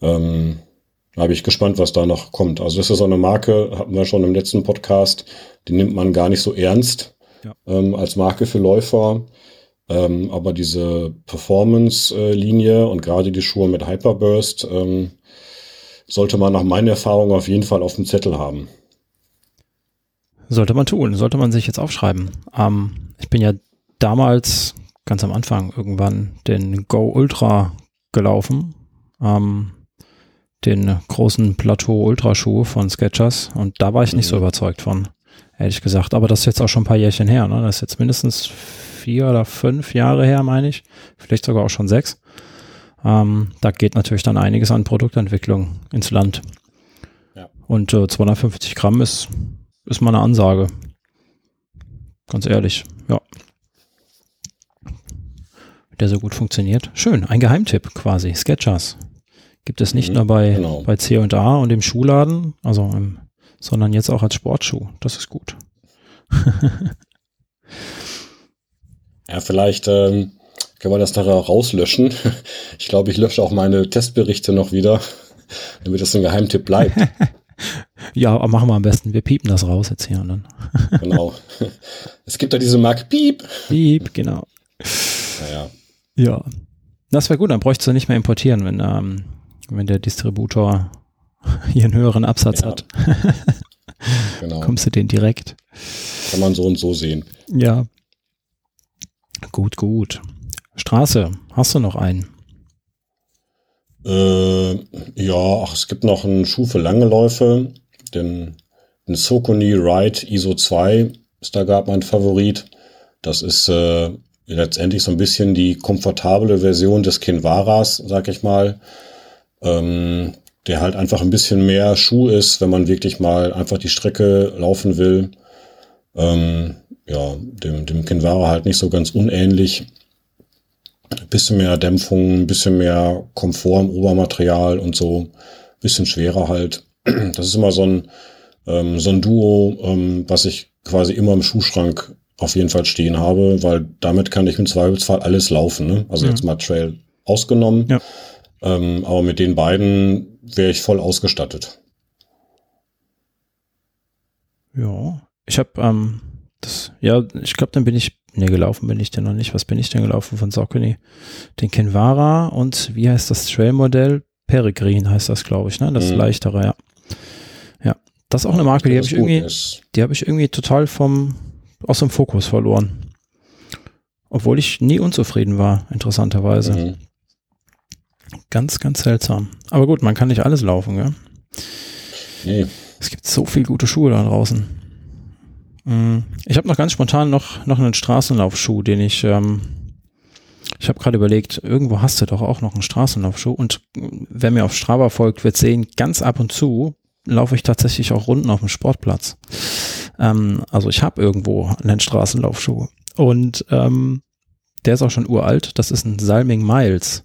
Ähm, da bin ich gespannt, was da noch kommt. Also das ist so eine Marke, hatten wir schon im letzten Podcast, die nimmt man gar nicht so ernst ja. ähm, als Marke für Läufer. Ähm, aber diese Performance-Linie und gerade die Schuhe mit Hyperburst ähm, sollte man nach meiner Erfahrung auf jeden Fall auf dem Zettel haben.
Sollte man tun, sollte man sich jetzt aufschreiben. Ähm, ich bin ja damals ganz am Anfang irgendwann den Go Ultra gelaufen. Ähm, den großen Plateau Ultra Schuh von Skechers und da war ich nicht mhm. so überzeugt von, ehrlich gesagt. Aber das ist jetzt auch schon ein paar Jährchen her. Ne? Das ist jetzt mindestens vier oder fünf Jahre her, meine ich. Vielleicht sogar auch schon sechs. Ähm, da geht natürlich dann einiges an Produktentwicklung ins Land. Ja. Und äh, 250 Gramm ist, ist mal eine Ansage. Ganz ehrlich, ja der so gut funktioniert. Schön, ein Geheimtipp quasi, Sketchers. Gibt es nicht mhm, nur bei, genau. bei C&A und im Schuhladen, also im, sondern jetzt auch als Sportschuh. Das ist gut.
ja, vielleicht ähm, können wir das nachher auch rauslöschen. Ich glaube, ich lösche auch meine Testberichte noch wieder, damit das ein Geheimtipp bleibt.
Ja, machen wir am besten. Wir piepen das raus jetzt hier und dann.
genau. Es gibt da diese Marke Piep.
Piep, genau.
Naja.
Ja. Das wäre gut, dann bräuchtest du nicht mehr importieren, wenn, ähm, wenn der Distributor hier einen höheren Absatz ja. hat. genau. Kommst du den direkt.
Kann man so und so sehen.
Ja. Gut, gut. Straße, hast du noch einen?
Äh, ja, ach, es gibt noch einen Schuh für lange Läufe, den, den Socony Ride ISO 2 ist da gerade mein Favorit. Das ist äh, letztendlich so ein bisschen die komfortable Version des Kinvaras, sag ich mal. Ähm, der halt einfach ein bisschen mehr Schuh ist, wenn man wirklich mal einfach die Strecke laufen will. Ähm, ja, dem, dem Kinvara halt nicht so ganz unähnlich. Ein bisschen mehr Dämpfung, ein bisschen mehr Komfort im Obermaterial und so. Ein bisschen schwerer halt. Das ist immer so ein, ähm, so ein Duo, ähm, was ich quasi immer im Schuhschrank auf jeden Fall stehen habe, weil damit kann ich im Zweifelsfall alles laufen. Ne? Also mhm. jetzt mal Trail ausgenommen. Ja. Ähm, aber mit den beiden wäre ich voll ausgestattet.
Ja, ich habe ähm, das, ja, ich glaube, dann bin ich, ne, gelaufen bin ich denn noch nicht. Was bin ich denn gelaufen von Saucony? Den Kenvara und wie heißt das Trail-Modell? Peregrine heißt das, glaube ich, ne? Das mhm. leichtere, ja. Ja, das ist auch eine Marke, die habe ich irgendwie, ist. die habe ich irgendwie total vom, aus dem Fokus verloren. Obwohl ich nie unzufrieden war, interessanterweise. Mhm. Ganz, ganz seltsam. Aber gut, man kann nicht alles laufen, gell? Nee. Es gibt so viel gute Schuhe da draußen. Mm, ich habe noch ganz spontan noch, noch einen Straßenlaufschuh, den ich, ähm, ich habe gerade überlegt, irgendwo hast du doch auch noch einen Straßenlaufschuh und wer mir auf Strava folgt, wird sehen, ganz ab und zu laufe ich tatsächlich auch Runden auf dem Sportplatz. Ähm, also ich habe irgendwo einen Straßenlaufschuh und ähm, der ist auch schon uralt. Das ist ein Salming Miles.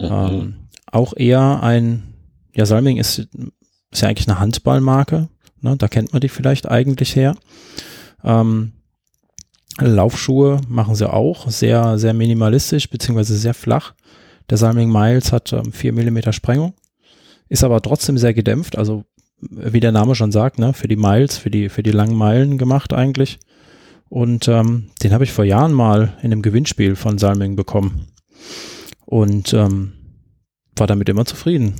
Mhm. Ähm, auch eher ein, ja, Salming ist, ist ja eigentlich eine Handballmarke. Ne? Da kennt man die vielleicht eigentlich her. Ähm, Laufschuhe machen sie auch sehr, sehr minimalistisch, beziehungsweise sehr flach. Der Salming Miles hat ähm, 4 mm Sprengung, ist aber trotzdem sehr gedämpft, also wie der Name schon sagt, ne, für die Miles, für die, für die langen Meilen gemacht eigentlich. Und ähm, den habe ich vor Jahren mal in einem Gewinnspiel von Salming bekommen. Und ähm, war damit immer zufrieden.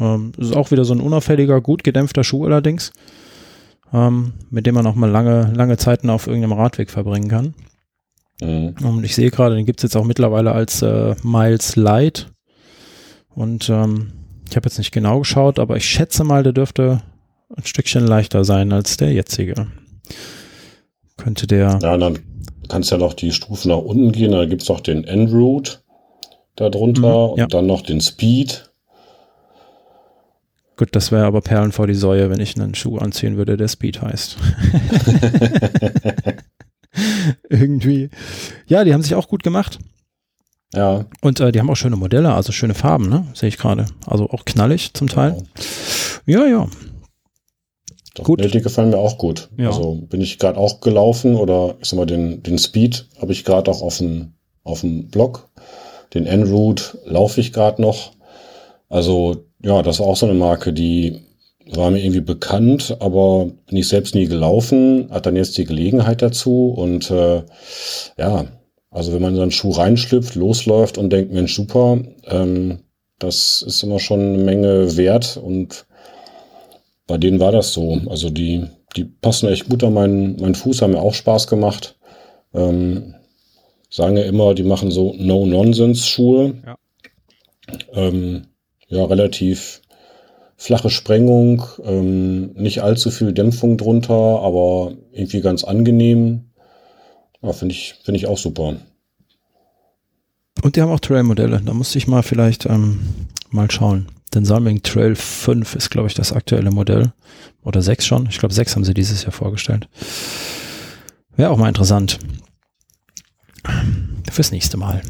Ähm, ist auch wieder so ein unauffälliger, gut gedämpfter Schuh allerdings, ähm, mit dem man auch mal lange, lange Zeiten auf irgendeinem Radweg verbringen kann. Mhm. Und ich sehe gerade, den gibt es jetzt auch mittlerweile als äh, Miles Light. Und ähm, ich habe jetzt nicht genau geschaut, aber ich schätze mal, der dürfte ein Stückchen leichter sein als der jetzige. Könnte der.
Ja, dann kannst du ja noch die Stufen nach unten gehen. Da gibt es noch den Endroute darunter mhm, ja. und dann noch den Speed.
Gut, das wäre aber Perlen vor die Säue, wenn ich einen Schuh anziehen würde, der Speed heißt. Irgendwie. Ja, die haben sich auch gut gemacht.
Ja.
Und äh, die haben auch schöne Modelle, also schöne Farben, ne? Sehe ich gerade. Also auch knallig zum Teil. Genau. Ja, ja.
Doch, gut. Die gefallen mir auch gut. Ja. Also bin ich gerade auch gelaufen oder ich sag mal, den, den Speed habe ich gerade auch auf dem, auf dem Blog. Den Enroute laufe ich gerade noch. Also ja, das ist auch so eine Marke, die war mir irgendwie bekannt, aber bin ich selbst nie gelaufen, hat dann jetzt die Gelegenheit dazu und äh, ja, also wenn man in so einen Schuh reinschlüpft, losläuft und denkt, Mensch, super, ähm, das ist immer schon eine Menge wert und bei denen war das so. Also die, die passen echt gut an meinen, meinen Fuß, haben mir auch Spaß gemacht. Ähm, sagen ja immer, die machen so No-Nonsense-Schuhe. Ja. Ähm, ja, relativ flache Sprengung, ähm, nicht allzu viel Dämpfung drunter, aber irgendwie ganz angenehm. Ja, finde ich, finde ich auch super.
Und die haben auch Trail-Modelle. Da musste ich mal vielleicht ähm, mal schauen. Den Salming Trail 5 ist, glaube ich, das aktuelle Modell. Oder 6 schon. Ich glaube, 6 haben sie dieses Jahr vorgestellt. Wäre auch mal interessant. Fürs nächste Mal.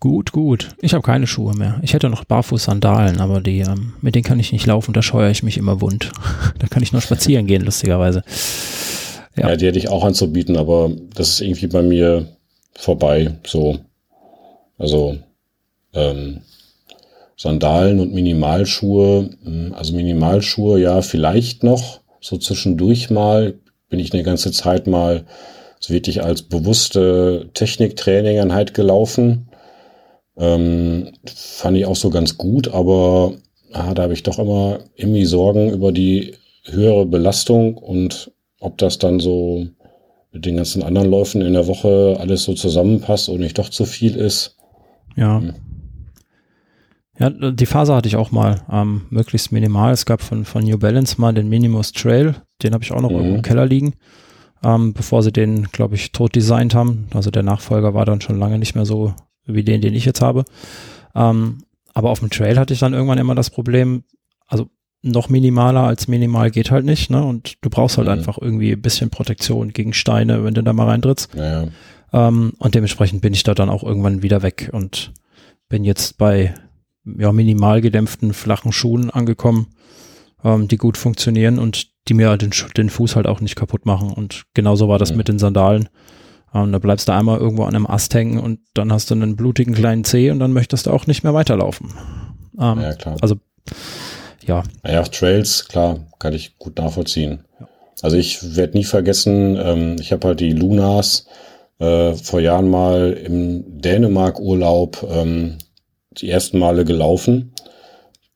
Gut, gut. Ich habe keine Schuhe mehr. Ich hätte noch Barfuß-Sandalen, aber die, ähm, mit denen kann ich nicht laufen, da scheue ich mich immer wund. da kann ich nur spazieren gehen, lustigerweise.
Ja. ja, die hätte ich auch anzubieten, aber das ist irgendwie bei mir vorbei. So. Also, ähm, Sandalen und Minimalschuhe, hm, also Minimalschuhe ja vielleicht noch, so zwischendurch mal, bin ich eine ganze Zeit mal so wirklich als bewusste Techniktraining-Einheit gelaufen. Ähm, fand ich auch so ganz gut, aber ah, da habe ich doch immer irgendwie Sorgen über die höhere Belastung und ob das dann so mit den ganzen anderen Läufen in der Woche alles so zusammenpasst und nicht doch zu viel ist.
Ja. Hm. Ja, die Phase hatte ich auch mal, ähm, möglichst minimal. Es gab von, von New Balance mal den Minimus Trail, den habe ich auch noch mhm. im Keller liegen, ähm, bevor sie den, glaube ich, tot designt haben. Also der Nachfolger war dann schon lange nicht mehr so wie den, den ich jetzt habe. Ähm, aber auf dem Trail hatte ich dann irgendwann immer das Problem, also noch minimaler als minimal geht halt nicht, ne? Und du brauchst halt mhm. einfach irgendwie ein bisschen Protektion gegen Steine, wenn du da mal reintrittst. Ja. Ähm, und dementsprechend bin ich da dann auch irgendwann wieder weg und bin jetzt bei ja, minimal gedämpften flachen Schuhen angekommen, ähm, die gut funktionieren und die mir den, den Fuß halt auch nicht kaputt machen. Und genauso war das mhm. mit den Sandalen. Ähm, da bleibst du einmal irgendwo an einem Ast hängen und dann hast du einen blutigen kleinen Zeh und dann möchtest du auch nicht mehr weiterlaufen. Ähm, ja, klar. Also, ja.
Ja, Trails, klar, kann ich gut nachvollziehen. Also ich werde nie vergessen, ähm, ich habe halt die Lunas äh, vor Jahren mal im Dänemark-Urlaub ähm, die ersten Male gelaufen.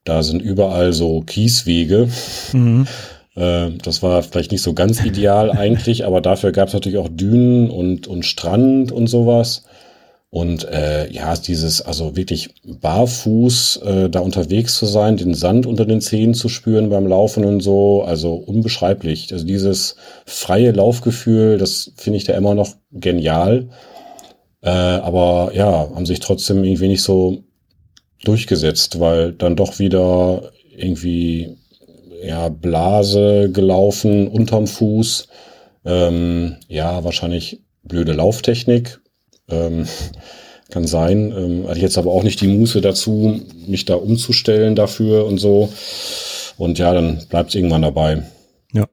Da sind überall so Kieswege. Mhm. Äh, das war vielleicht nicht so ganz ideal eigentlich, aber dafür gab es natürlich auch Dünen und, und Strand und sowas. Und äh, ja, dieses, also wirklich barfuß äh, da unterwegs zu sein, den Sand unter den Zehen zu spüren beim Laufen und so, also unbeschreiblich. Also dieses freie Laufgefühl, das finde ich da immer noch genial. Äh, aber ja, haben sich trotzdem irgendwie nicht so durchgesetzt, weil dann doch wieder irgendwie ja, Blase gelaufen unterm Fuß. Ähm, ja, wahrscheinlich blöde Lauftechnik. Ähm, kann sein. Ähm, hatte jetzt aber auch nicht die Muße dazu, mich da umzustellen dafür und so. Und ja, dann bleibt es irgendwann dabei.
Ja,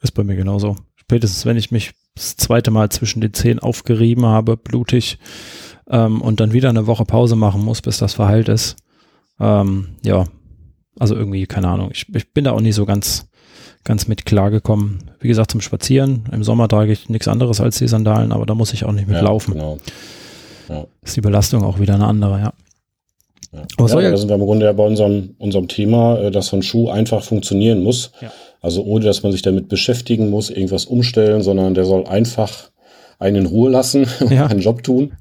ist bei mir genauso. Spätestens, wenn ich mich das zweite Mal zwischen den Zehen aufgerieben habe, blutig, ähm, und dann wieder eine Woche Pause machen muss, bis das verheilt ist. Ähm, ja, also irgendwie, keine Ahnung. Ich, ich bin da auch nie so ganz, ganz mit klargekommen. Wie gesagt, zum Spazieren. Im Sommer trage ich nichts anderes als die Sandalen, aber da muss ich auch nicht mit ja, laufen. Genau. Ja. Ist die Belastung auch wieder eine andere, ja.
Ja, ja, ja da sind wir im Grunde ja bei unserem, unserem Thema, äh, dass so ein Schuh einfach funktionieren muss. Ja. Also ohne, dass man sich damit beschäftigen muss, irgendwas umstellen, sondern der soll einfach einen in Ruhe lassen und ja. einen Job tun.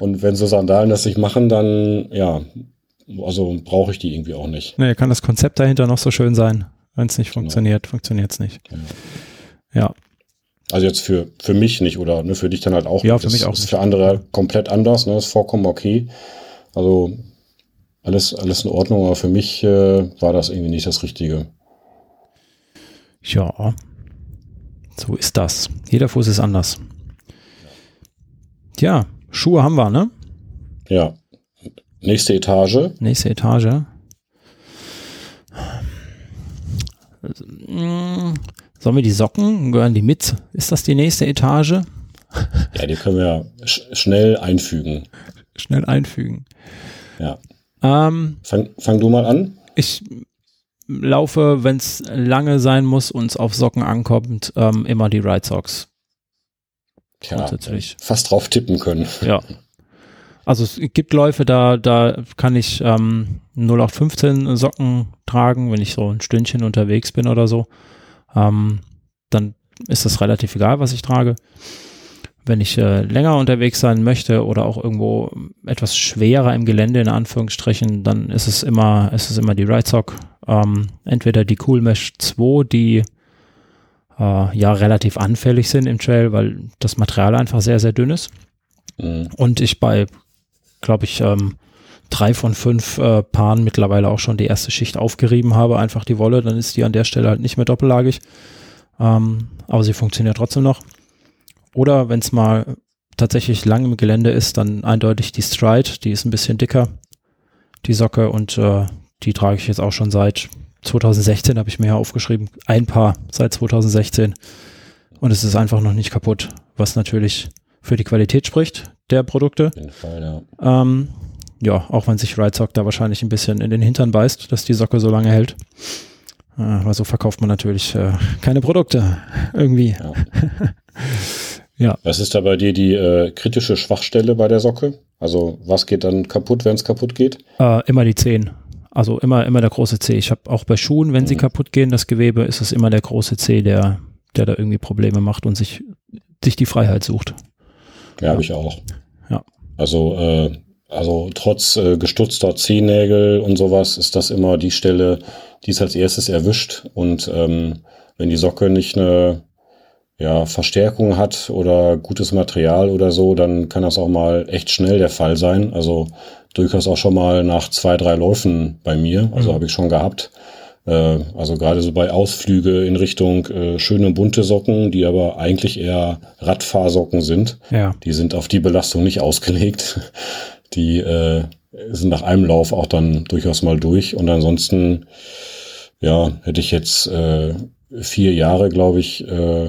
Und wenn so Sandalen das sich machen, dann ja, also brauche ich die irgendwie auch nicht.
Nee, kann das Konzept dahinter noch so schön sein. Wenn es nicht genau. funktioniert, funktioniert es nicht. Genau. Ja.
Also jetzt für, für mich nicht oder ne, für dich dann halt auch.
Ja, für das mich auch.
Ist für andere komplett anders, ne, ist vollkommen okay. Also alles, alles in Ordnung, aber für mich äh, war das irgendwie nicht das Richtige.
Ja, so ist das. Jeder Fuß ist anders. Ja, Schuhe haben wir, ne?
Ja. Nächste Etage.
Nächste Etage. Sollen wir die Socken? Gehören die mit? Ist das die nächste Etage?
Ja, die können wir sch schnell einfügen.
Schnell einfügen.
Ja. Ähm, fang, fang du mal an.
Ich laufe, wenn es lange sein muss und es auf Socken ankommt, ähm, immer die Ride Socks.
Tja, fast drauf tippen können.
Ja, Also es gibt Läufe, da, da kann ich ähm, 0815 Socken tragen, wenn ich so ein Stündchen unterwegs bin oder so. Ähm, dann ist das relativ egal, was ich trage. Wenn ich äh, länger unterwegs sein möchte oder auch irgendwo etwas schwerer im Gelände in Anführungsstrichen, dann ist es immer, ist es immer die Ride Sock. Ähm, entweder die Cool Mesh 2, die äh, ja relativ anfällig sind im Trail, weil das Material einfach sehr, sehr dünn ist. Mhm. Und ich bei glaube ich, ähm, drei von fünf äh, Paaren mittlerweile auch schon die erste Schicht aufgerieben habe, einfach die Wolle, dann ist die an der Stelle halt nicht mehr doppellagig. Ähm, aber sie funktioniert trotzdem noch. Oder wenn es mal tatsächlich lang im Gelände ist, dann eindeutig die Stride, die ist ein bisschen dicker, die Socke und äh, die trage ich jetzt auch schon seit 2016, habe ich mir ja aufgeschrieben, ein Paar seit 2016 und es ist einfach noch nicht kaputt, was natürlich für die Qualität spricht der Produkte. Auf jeden Fall, ja. Ähm, ja, auch wenn sich Right Sock da wahrscheinlich ein bisschen in den Hintern beißt, dass die Socke so lange hält. Äh, aber so verkauft man natürlich äh, keine Produkte irgendwie. Ja.
ja. Was ist da bei dir die äh, kritische Schwachstelle bei der Socke? Also was geht dann kaputt, wenn es kaputt geht?
Äh, immer die Zehen. Also immer, immer der große C. Ich habe auch bei Schuhen, wenn mhm. sie kaputt gehen, das Gewebe, ist es immer der große C, der, der da irgendwie Probleme macht und sich, sich die Freiheit sucht.
Ja, habe ich auch. Ja. Also, äh, also trotz äh, gestutzter Zehennägel und sowas ist das immer die Stelle, die es als erstes erwischt. Und ähm, wenn die Socke nicht eine ja, Verstärkung hat oder gutes Material oder so, dann kann das auch mal echt schnell der Fall sein. Also durchaus auch schon mal nach zwei, drei Läufen bei mir. Also mhm. habe ich schon gehabt. Äh, also gerade so bei Ausflüge in Richtung äh, schöne bunte Socken, die aber eigentlich eher Radfahrsocken sind. Ja. Die sind auf die Belastung nicht ausgelegt. Die äh, sind nach einem Lauf auch dann durchaus mal durch. Und ansonsten, ja, hätte ich jetzt äh, vier Jahre, glaube ich, äh,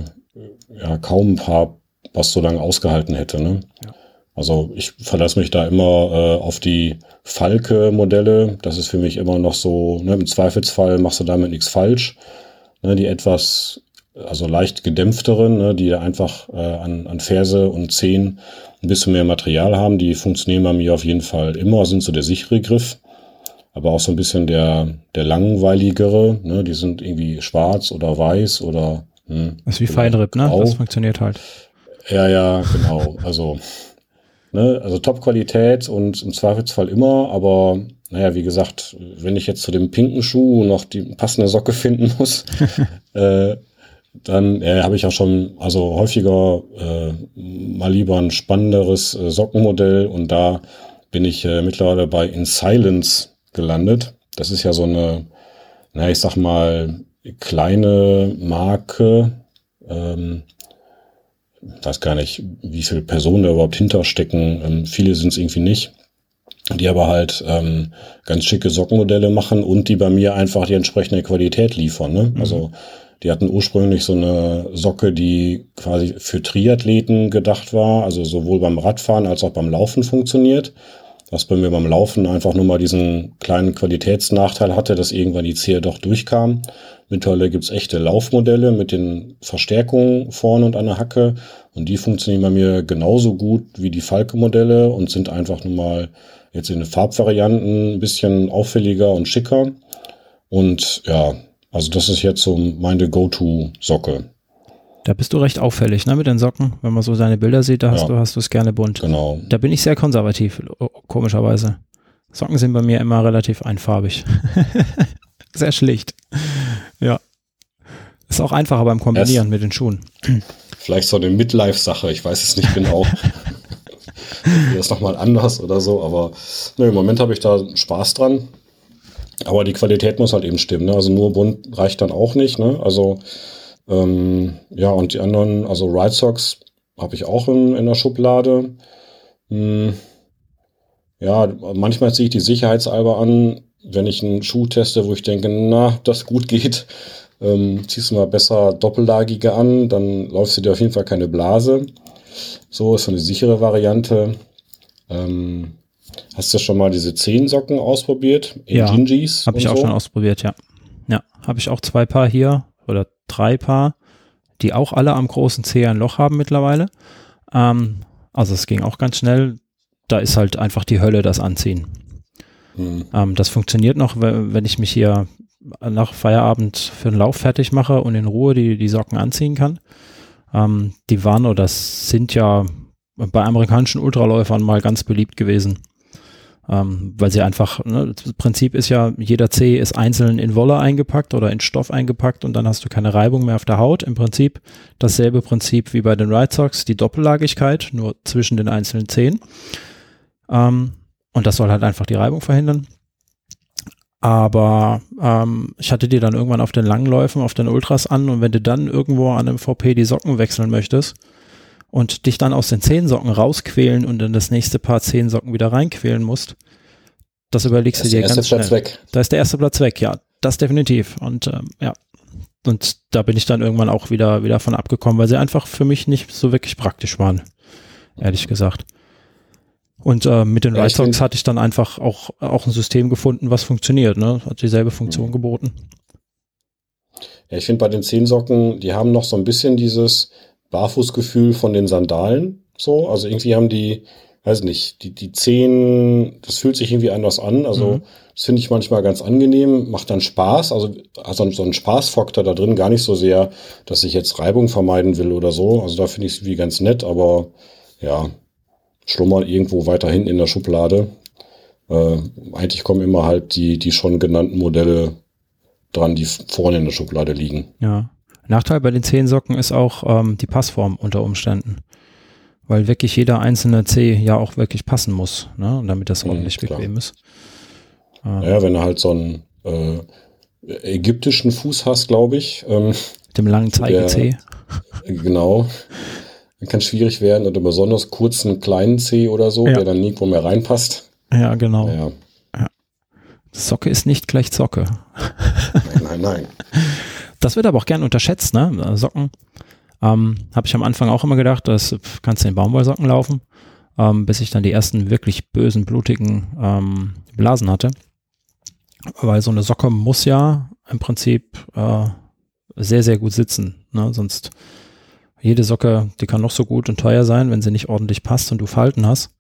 ja, kaum ein paar, was so lange ausgehalten hätte. Ne? Ja. Also ich verlasse mich da immer äh, auf die Falke-Modelle. Das ist für mich immer noch so, ne, im Zweifelsfall machst du damit nichts falsch. Ne, die etwas, also leicht gedämpfteren, ne, die einfach äh, an, an Ferse und Zehen ein bisschen mehr Material haben, die funktionieren bei mir auf jeden Fall immer, sind so der sichere Griff. Aber auch so ein bisschen der, der langweiligere, ne, die sind irgendwie schwarz oder weiß oder.
Hm, das ist wie Feinripp, ne? Das funktioniert halt.
Ja, ja, genau. Also Ne? Also Top-Qualität und im Zweifelsfall immer, aber naja, wie gesagt, wenn ich jetzt zu dem pinken Schuh noch die passende Socke finden muss, äh, dann äh, habe ich auch schon also häufiger äh, mal lieber ein spannenderes äh, Sockenmodell und da bin ich äh, mittlerweile bei In Silence gelandet. Das ist ja so eine, naja, ich sag mal, kleine Marke, ähm, weiß gar nicht, wie viele Personen da überhaupt hinterstecken. Ähm, viele sind es irgendwie nicht. Die aber halt ähm, ganz schicke Sockenmodelle machen und die bei mir einfach die entsprechende Qualität liefern. Ne? Mhm. Also die hatten ursprünglich so eine Socke, die quasi für Triathleten gedacht war, also sowohl beim Radfahren als auch beim Laufen funktioniert. Was bei mir beim Laufen einfach nur mal diesen kleinen Qualitätsnachteil hatte, dass irgendwann die Zehe doch durchkam. Mittlerweile gibt's echte Laufmodelle mit den Verstärkungen vorne und an der Hacke. Und die funktionieren bei mir genauso gut wie die Falke-Modelle und sind einfach nun mal jetzt in den Farbvarianten ein bisschen auffälliger und schicker. Und ja, also das ist jetzt so meine Go-To-Socke.
Da bist du recht auffällig, ne, mit den Socken. Wenn man so deine Bilder sieht, da hast ja. du, hast du es gerne bunt.
Genau.
Da bin ich sehr konservativ, komischerweise. Socken sind bei mir immer relativ einfarbig. sehr schlicht. Ja. Ist auch einfacher beim Kombinieren mit den Schuhen.
Vielleicht so eine Midlife-Sache, ich weiß es nicht genau. Hier ist nochmal anders oder so, aber ne, im Moment habe ich da Spaß dran. Aber die Qualität muss halt eben stimmen. Ne? Also nur bunt reicht dann auch nicht. Ne? Also ähm, ja, und die anderen, also Ride Socks habe ich auch in, in der Schublade. Hm, ja, manchmal ziehe ich die Sicherheitsalber an, wenn ich einen Schuh teste, wo ich denke, na, das gut geht, ähm, ziehst du mal besser doppellagige an, dann läufst du dir auf jeden Fall keine Blase. So ist so eine sichere Variante. Ähm, hast du schon mal diese Zehensocken ausprobiert?
In ja, habe ich auch so? schon ausprobiert, ja. Ja, habe ich auch zwei Paar hier oder drei Paar, die auch alle am großen Zeh ein Loch haben mittlerweile. Ähm, also es ging auch ganz schnell. Da ist halt einfach die Hölle das Anziehen. Mhm. Ähm, das funktioniert noch, wenn ich mich hier nach Feierabend für den Lauf fertig mache und in Ruhe die, die Socken anziehen kann. Ähm, die waren oder sind ja bei amerikanischen Ultraläufern mal ganz beliebt gewesen. Ähm, weil sie einfach, ne, das Prinzip ist ja, jeder C ist einzeln in Wolle eingepackt oder in Stoff eingepackt und dann hast du keine Reibung mehr auf der Haut. Im Prinzip dasselbe Prinzip wie bei den Ride Socks, die Doppellagigkeit, nur zwischen den einzelnen Zehen. Ähm, und das soll halt einfach die Reibung verhindern. Aber ähm, ich hatte die dann irgendwann auf den Langläufen, auf den Ultras an und wenn du dann irgendwo an einem VP die Socken wechseln möchtest und dich dann aus den Zehensocken rausquälen und in das nächste Paar Zehensocken wieder reinquälen musst, das überlegst du dir ganz schnell. Platz weg. Da ist der erste Platz weg, ja, das definitiv. Und ähm, ja, und da bin ich dann irgendwann auch wieder, wieder von abgekommen, weil sie einfach für mich nicht so wirklich praktisch waren, ehrlich gesagt. Und äh, mit den ja, Right Socks hatte ich dann einfach auch, auch ein System gefunden, was funktioniert. Ne? Hat dieselbe Funktion mhm. geboten.
Ja, ich finde bei den Zehensocken, die haben noch so ein bisschen dieses Barfußgefühl von den Sandalen. So, also irgendwie haben die, weiß nicht, die, die Zehen, das fühlt sich irgendwie anders an. Also, mhm. das finde ich manchmal ganz angenehm, macht dann Spaß. Also, also so ein Spaßfaktor da drin gar nicht so sehr, dass ich jetzt Reibung vermeiden will oder so. Also, da finde ich es wie ganz nett, aber ja, schlummern irgendwo weiter hinten in der Schublade. Äh, eigentlich kommen immer halt die, die schon genannten Modelle dran, die vorne in der Schublade liegen.
Ja. Nachteil bei den Zehensocken ist auch ähm, die Passform unter Umständen. Weil wirklich jeder einzelne C ja auch wirklich passen muss, ne? damit das mhm, ordentlich mhm, bequem ist.
Ähm, ja, wenn du halt so einen äh, ägyptischen Fuß hast, glaube ich. Ähm,
dem langen Zeige-C.
Genau. Dann kann schwierig werden oder besonders kurzen kleinen C oder so, ja. der dann nirgendwo mehr reinpasst.
Ja, genau. Ja. ja. Socke ist nicht gleich Socke.
Nein, nein, nein.
Das wird aber auch gern unterschätzt, ne? Socken. Ähm, Habe ich am Anfang auch immer gedacht, das kannst du in Baumwollsocken laufen, ähm, bis ich dann die ersten wirklich bösen, blutigen ähm, Blasen hatte. Weil so eine Socke muss ja im Prinzip äh, sehr, sehr gut sitzen. Ne? Sonst jede Socke, die kann noch so gut und teuer sein, wenn sie nicht ordentlich passt und du Falten hast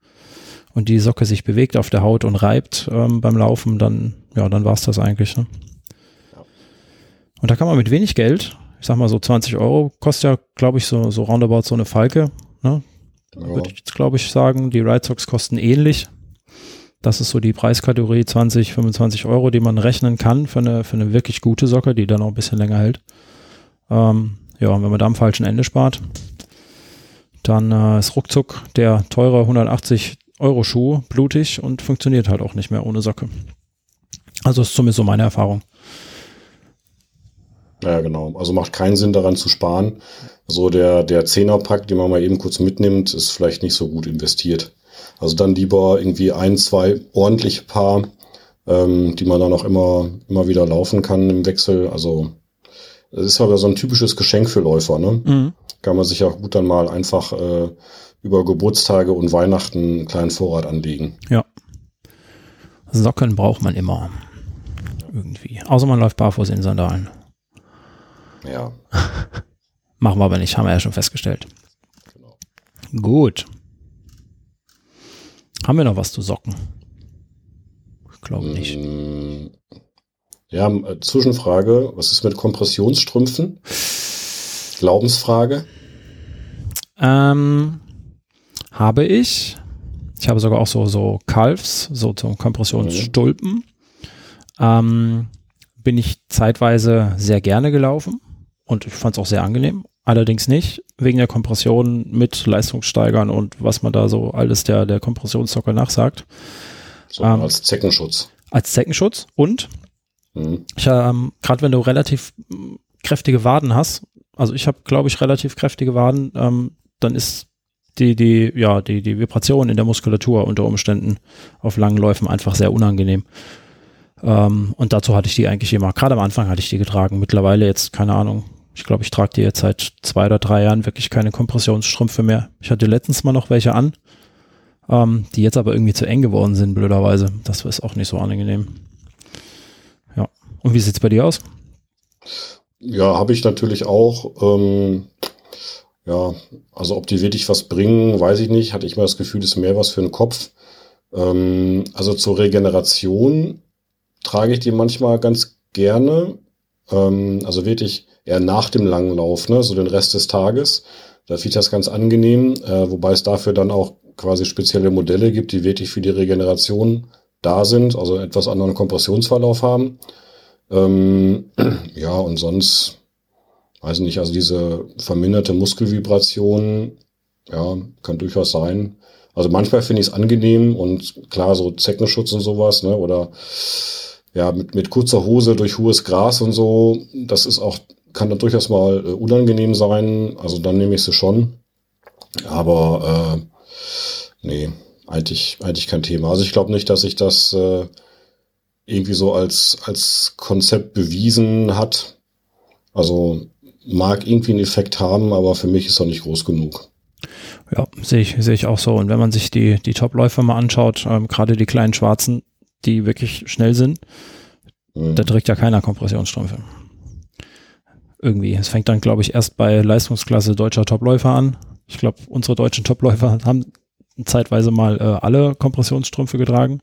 und die Socke sich bewegt auf der Haut und reibt ähm, beim Laufen, dann, ja, dann war es das eigentlich. Ne? Und da kann man mit wenig Geld, ich sag mal so 20 Euro, kostet ja, glaube ich, so, so roundabout so eine Falke. Ne? Ja. Würde ich jetzt, glaube ich, sagen. Die Ride Socks kosten ähnlich. Das ist so die Preiskategorie 20, 25 Euro, die man rechnen kann für eine, für eine wirklich gute Socke, die dann auch ein bisschen länger hält. Ähm, ja, wenn man da am falschen Ende spart, dann äh, ist ruckzuck der teure 180 Euro Schuh blutig und funktioniert halt auch nicht mehr ohne Socke. Also ist zumindest so meine Erfahrung.
Ja, genau. Also macht keinen Sinn daran zu sparen. So der, der Zehnerpack, den man mal eben kurz mitnimmt, ist vielleicht nicht so gut investiert. Also dann lieber irgendwie ein, zwei ordentliche Paar, ähm, die man dann auch immer, immer wieder laufen kann im Wechsel. Also das ist aber so ein typisches Geschenk für Läufer, ne? Mhm. Kann man sich auch gut dann mal einfach äh, über Geburtstage und Weihnachten einen kleinen Vorrat anlegen.
Ja. Socken braucht man immer. Irgendwie. Außer man läuft barfuß in Sandalen.
Ja.
Machen wir aber nicht, haben wir ja schon festgestellt. Genau. Gut. Haben wir noch was zu Socken? Ich glaube nicht. Mm,
ja, äh, Zwischenfrage, was ist mit Kompressionsstrümpfen? Glaubensfrage?
Ähm, habe ich. Ich habe sogar auch so, so Calves, so zum Kompressionsstulpen. Mhm. Ähm, bin ich zeitweise sehr gerne gelaufen und ich fand es auch sehr angenehm. Allerdings nicht wegen der Kompression mit Leistungssteigern und was man da so alles der, der Kompressionssocker nachsagt.
So, ähm, als Zeckenschutz.
Als Zeckenschutz und Mhm. ähm, Gerade wenn du relativ kräftige Waden hast, also ich habe, glaube ich, relativ kräftige Waden, ähm, dann ist die, die, ja, die, die Vibration in der Muskulatur unter Umständen auf langen Läufen einfach sehr unangenehm. Ähm, und dazu hatte ich die eigentlich immer, gerade am Anfang hatte ich die getragen. Mittlerweile jetzt, keine Ahnung, ich glaube, ich trage die jetzt seit zwei oder drei Jahren wirklich keine Kompressionsstrümpfe mehr. Ich hatte letztens mal noch welche an, ähm, die jetzt aber irgendwie zu eng geworden sind, blöderweise. Das ist auch nicht so angenehm. Und wie sieht es bei dir aus?
Ja, habe ich natürlich auch. Ähm, ja, also ob die wirklich was bringen, weiß ich nicht. Hatte ich mal das Gefühl, das ist mehr was für den Kopf. Ähm, also zur Regeneration trage ich die manchmal ganz gerne. Ähm, also wirklich eher nach dem langen Lauf, ne? so den Rest des Tages. Da ich das ganz angenehm, äh, wobei es dafür dann auch quasi spezielle Modelle gibt, die wirklich für die Regeneration da sind, also etwas anderen Kompressionsverlauf haben. Ähm, ja, und sonst, weiß nicht, also diese verminderte Muskelvibration, ja, kann durchaus sein. Also manchmal finde ich es angenehm und klar, so Zeckenschutz und sowas, ne, oder ja, mit, mit kurzer Hose durch hohes Gras und so, das ist auch, kann dann durchaus mal äh, unangenehm sein. Also dann nehme ich sie schon. Aber äh, nee, eigentlich, eigentlich kein Thema. Also ich glaube nicht, dass ich das äh, irgendwie so als, als Konzept bewiesen hat. Also mag irgendwie einen Effekt haben, aber für mich ist er nicht groß genug.
Ja, sehe ich, sehe ich auch so. Und wenn man sich die, die Top-Läufer mal anschaut, ähm, gerade die kleinen Schwarzen, die wirklich schnell sind, mhm. da trägt ja keiner Kompressionsstrümpfe. Irgendwie. Es fängt dann, glaube ich, erst bei Leistungsklasse deutscher Topläufer an. Ich glaube, unsere deutschen Topläufer haben zeitweise mal äh, alle Kompressionsstrümpfe getragen.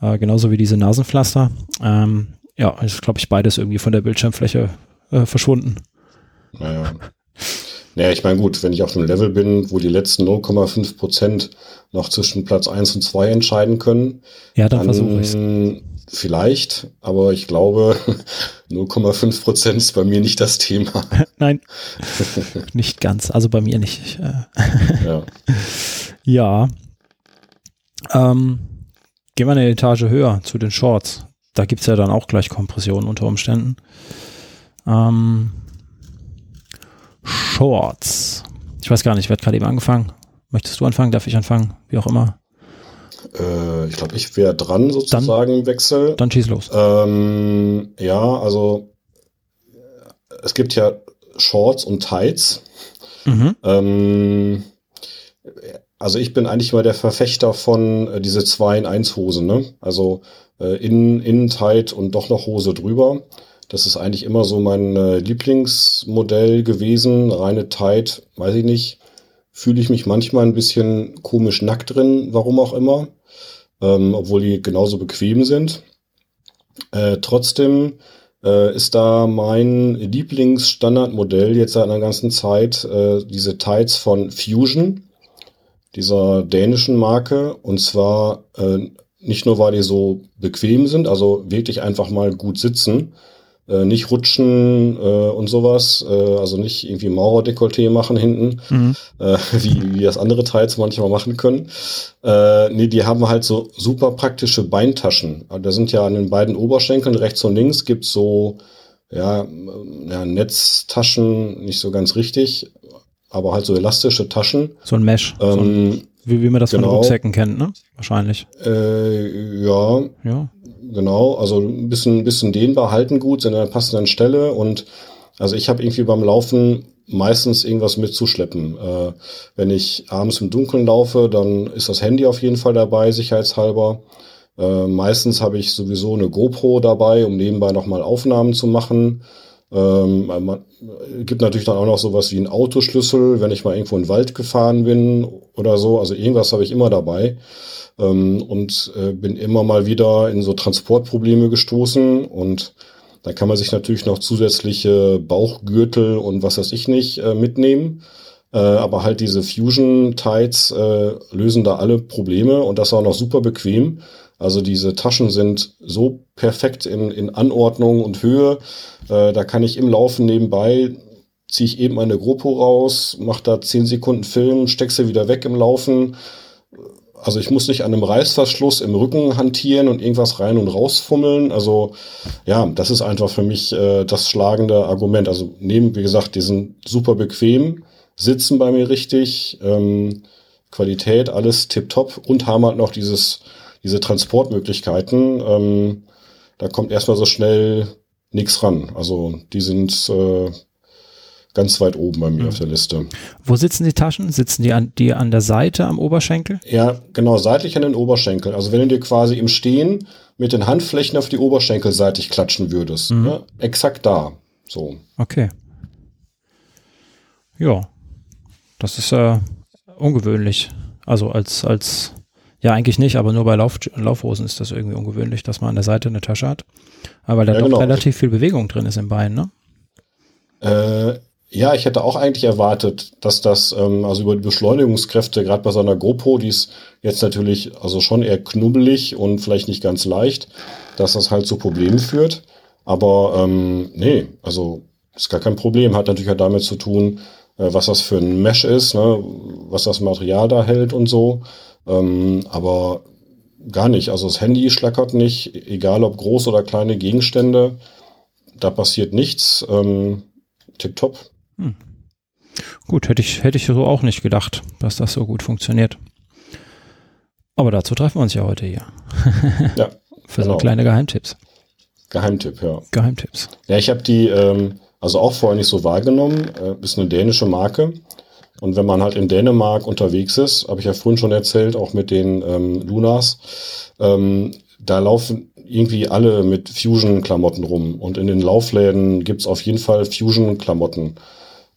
Äh, genauso wie diese Nasenpflaster. Ähm, ja, ist, glaube ich, beides irgendwie von der Bildschirmfläche äh, verschwunden.
Naja. Naja, ich meine, gut, wenn ich auf einem Level bin, wo die letzten 0,5 Prozent noch zwischen Platz 1 und 2 entscheiden können.
Ja, dann, dann versuche ich
Vielleicht, aber ich glaube, 0,5 Prozent ist bei mir nicht das Thema.
Nein, nicht ganz. Also bei mir nicht. Äh, ja. ja. Ähm, gehen wir eine Etage höher zu den Shorts. Da gibt es ja dann auch gleich Kompression unter Umständen. Ähm, Shorts. Ich weiß gar nicht, wer hat gerade eben angefangen. Möchtest du anfangen? Darf ich anfangen? Wie auch immer.
Äh, ich glaube, ich wäre dran sozusagen dann, im Wechsel.
Dann schieß los.
Ähm, ja, also es gibt ja Shorts und Tights. Mhm. Ähm, also ich bin eigentlich mal der Verfechter von äh, diese 2 in 1 Hose, ne? Also äh, innen, innen tight und doch noch Hose drüber. Das ist eigentlich immer so mein äh, Lieblingsmodell gewesen. Reine tight, weiß ich nicht. Fühle ich mich manchmal ein bisschen komisch nackt drin, warum auch immer. Ähm, obwohl die genauso bequem sind. Äh, trotzdem äh, ist da mein Lieblingsstandardmodell jetzt seit einer ganzen Zeit äh, diese Tights von Fusion dieser dänischen Marke. Und zwar äh, nicht nur, weil die so bequem sind, also wirklich einfach mal gut sitzen, äh, nicht rutschen äh, und sowas, äh, also nicht irgendwie Maurerdekolleté machen hinten, mhm. äh, wie, wie das andere Teils manchmal machen können. Äh, nee, die haben halt so super praktische Beintaschen. Da sind ja an den beiden Oberschenkeln rechts und links gibt's so ja, ja, Netztaschen, nicht so ganz richtig, aber halt so elastische Taschen.
So ein Mesh. Ähm, so ein, wie, wie man das genau. von Rucksäcken kennt, ne? Wahrscheinlich.
Äh, ja. Ja. Genau, also ein bisschen, bisschen dehnbar, halten gut, sind an der passenden Stelle und also ich habe irgendwie beim Laufen meistens irgendwas mitzuschleppen. Äh, wenn ich abends im Dunkeln laufe, dann ist das Handy auf jeden Fall dabei, sicherheitshalber. Äh, meistens habe ich sowieso eine GoPro dabei, um nebenbei nochmal Aufnahmen zu machen. Ähm, man, gibt natürlich dann auch noch sowas wie einen Autoschlüssel, wenn ich mal irgendwo in den Wald gefahren bin oder so. Also irgendwas habe ich immer dabei ähm, und äh, bin immer mal wieder in so Transportprobleme gestoßen und da kann man sich natürlich noch zusätzliche Bauchgürtel und was weiß ich nicht äh, mitnehmen. Äh, aber halt diese Fusion Tights äh, lösen da alle Probleme und das auch noch super bequem. Also diese Taschen sind so perfekt in, in Anordnung und Höhe. Äh, da kann ich im Laufen nebenbei, ziehe ich eben eine GoPro raus, mache da zehn Sekunden Film, steck sie wieder weg im Laufen. Also ich muss nicht an einem Reißverschluss im Rücken hantieren und irgendwas rein und rausfummeln. Also ja, das ist einfach für mich äh, das schlagende Argument. Also neben, wie gesagt, die sind super bequem, sitzen bei mir richtig, ähm, Qualität, alles tipptopp und haben halt noch dieses diese Transportmöglichkeiten, ähm, da kommt erstmal so schnell nichts ran. Also die sind äh, ganz weit oben bei mir mhm. auf der Liste.
Wo sitzen die Taschen? Sitzen die an, die an der Seite am Oberschenkel?
Ja, genau, seitlich an den Oberschenkeln. Also wenn du dir quasi im Stehen mit den Handflächen auf die Oberschenkel seitig klatschen würdest. Mhm. Ne? Exakt da. So.
Okay. Ja. Das ist äh, ungewöhnlich. Also als, als ja, eigentlich nicht, aber nur bei Lauf Laufhosen ist das irgendwie ungewöhnlich, dass man an der Seite eine Tasche hat. Aber weil da ja, doch genau. relativ viel Bewegung drin ist im Bein, ne?
Äh, ja, ich hätte auch eigentlich erwartet, dass das, ähm, also über die Beschleunigungskräfte, gerade bei so einer GoPro, die ist jetzt natürlich also schon eher knubbelig und vielleicht nicht ganz leicht, dass das halt zu Problemen führt. Aber ähm, nee, also ist gar kein Problem. Hat natürlich auch damit zu tun, äh, was das für ein Mesh ist, ne? was das Material da hält und so. Ähm, aber gar nicht. Also das Handy schlackert nicht, egal ob groß oder kleine Gegenstände. Da passiert nichts. Ähm, Tipptopp. Hm.
Gut, hätte ich, hätte ich so auch nicht gedacht, dass das so gut funktioniert. Aber dazu treffen wir uns ja heute hier. ja. Für genau. so kleine Geheimtipps.
Geheimtipp, ja.
Geheimtipps.
Ja, ich habe die ähm, also auch vorher nicht so wahrgenommen. Äh, ist eine dänische Marke. Und wenn man halt in Dänemark unterwegs ist, habe ich ja vorhin schon erzählt, auch mit den ähm, Lunas, ähm, da laufen irgendwie alle mit Fusion-Klamotten rum. Und in den Laufläden gibt's auf jeden Fall Fusion-Klamotten.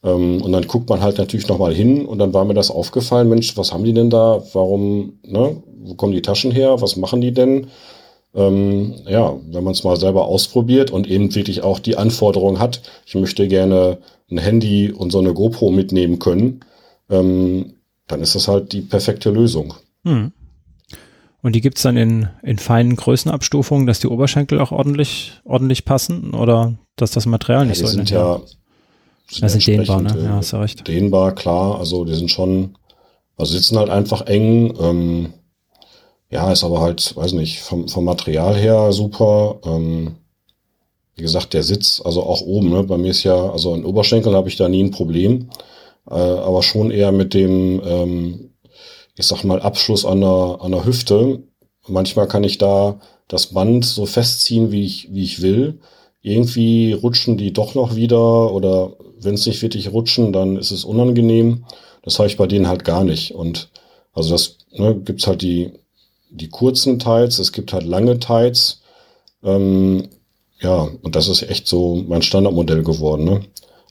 Ähm, und dann guckt man halt natürlich nochmal hin und dann war mir das aufgefallen, Mensch, was haben die denn da? Warum, ne? Wo kommen die Taschen her? Was machen die denn? Ähm, ja, wenn man es mal selber ausprobiert und eben wirklich auch die Anforderung hat, ich möchte gerne ein Handy und so eine GoPro mitnehmen können, ähm, dann ist das halt die perfekte Lösung. Hm.
Und die gibt's dann in, in feinen Größenabstufungen, dass die Oberschenkel auch ordentlich, ordentlich passen oder dass das Material ja, nicht
so
sind
ja,
sind, ja, sind dehnbar, ne? Ja, hast du recht.
Dehnbar, klar. Also die sind schon, also sitzen halt einfach eng. Ähm, ja, ist aber halt, weiß nicht, vom, vom Material her super. Ähm, wie gesagt, der Sitz, also auch oben, ne? Bei mir ist ja, also an Oberschenkeln habe ich da nie ein Problem. Äh, aber schon eher mit dem, ähm, ich sag mal, Abschluss an der, an der Hüfte. Manchmal kann ich da das Band so festziehen, wie ich, wie ich will. Irgendwie rutschen die doch noch wieder oder wenn es nicht wirklich rutschen, dann ist es unangenehm. Das habe ich bei denen halt gar nicht. Und also das ne, gibt halt die, die kurzen Teils, es gibt halt lange Teils. Ähm, ja, und das ist echt so mein Standardmodell geworden. Ne?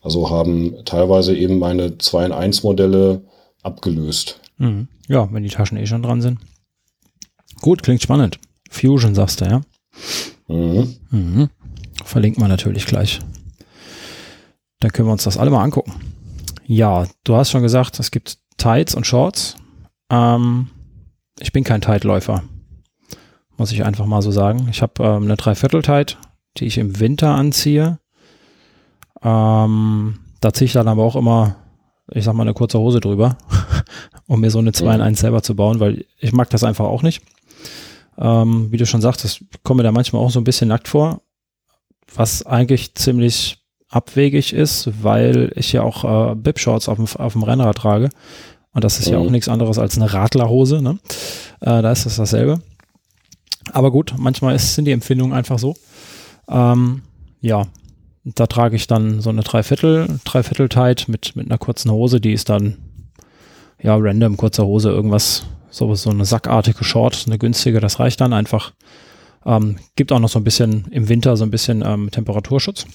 Also haben teilweise eben meine 2 in 1 Modelle abgelöst.
Mhm. Ja, wenn die Taschen eh schon dran sind. Gut, klingt spannend. Fusion sagst du, ja? Mhm. Mhm. Verlinkt man natürlich gleich. Dann können wir uns das alle mal angucken. Ja, du hast schon gesagt, es gibt Tights und Shorts. Ähm, ich bin kein Tight-Läufer. Muss ich einfach mal so sagen. Ich habe ähm, eine Dreiviertel-Tight, die ich im Winter anziehe. Ähm, da ziehe ich dann aber auch immer, ich sag mal, eine kurze Hose drüber, um mir so eine 2 in 1 selber zu bauen, weil ich mag das einfach auch nicht. Ähm, wie du schon sagst, ich komme mir da manchmal auch so ein bisschen nackt vor, was eigentlich ziemlich abwegig ist, weil ich ja auch äh, Bib-Shorts auf dem, auf dem Rennrad trage. Und das ist mhm. ja auch mhm. nichts anderes als eine Radlerhose. Ne? Äh, da ist das dasselbe. Aber gut, manchmal ist, sind die Empfindungen einfach so. Ähm, ja, da trage ich dann so eine Dreiviertel, Dreiviertel Tight mit, mit einer kurzen Hose, die ist dann ja random, kurze Hose, irgendwas, so, so eine sackartige Short, eine günstige, das reicht dann einfach. Ähm, gibt auch noch so ein bisschen im Winter so ein bisschen ähm, Temperaturschutz.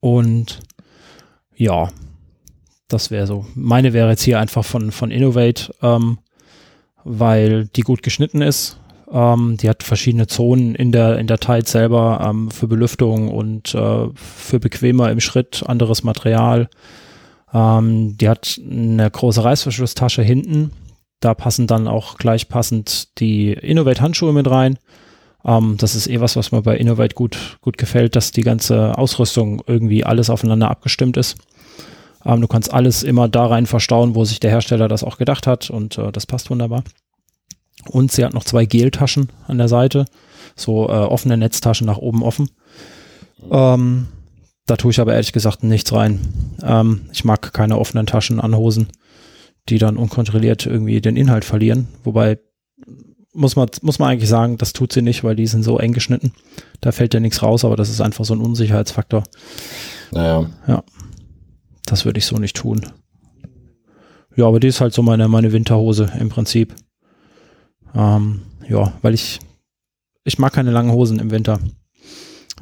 Und ja, das wäre so. Meine wäre jetzt hier einfach von, von Innovate, ähm, weil die gut geschnitten ist. Ähm, die hat verschiedene Zonen in der, in der Tide selber ähm, für Belüftung und äh, für bequemer im Schritt, anderes Material. Ähm, die hat eine große Reißverschlusstasche hinten. Da passen dann auch gleich passend die Innovate Handschuhe mit rein. Ähm, das ist eh was, was mir bei Innovate gut, gut gefällt, dass die ganze Ausrüstung irgendwie alles aufeinander abgestimmt ist. Ähm, du kannst alles immer da rein verstauen, wo sich der Hersteller das auch gedacht hat und äh, das passt wunderbar. Und sie hat noch zwei Geltaschen an der Seite, so äh, offene Netztaschen nach oben offen. Ähm, da tue ich aber ehrlich gesagt nichts rein. Ähm, ich mag keine offenen Taschen an Hosen, die dann unkontrolliert irgendwie den Inhalt verlieren. Wobei muss man, muss man eigentlich sagen, das tut sie nicht, weil die sind so eng geschnitten. Da fällt ja nichts raus, aber das ist einfach so ein Unsicherheitsfaktor.
Naja.
Ja. Das würde ich so nicht tun. Ja, aber die ist halt so meine, meine Winterhose im Prinzip. Ähm, ja, weil ich, ich mag keine langen Hosen im Winter.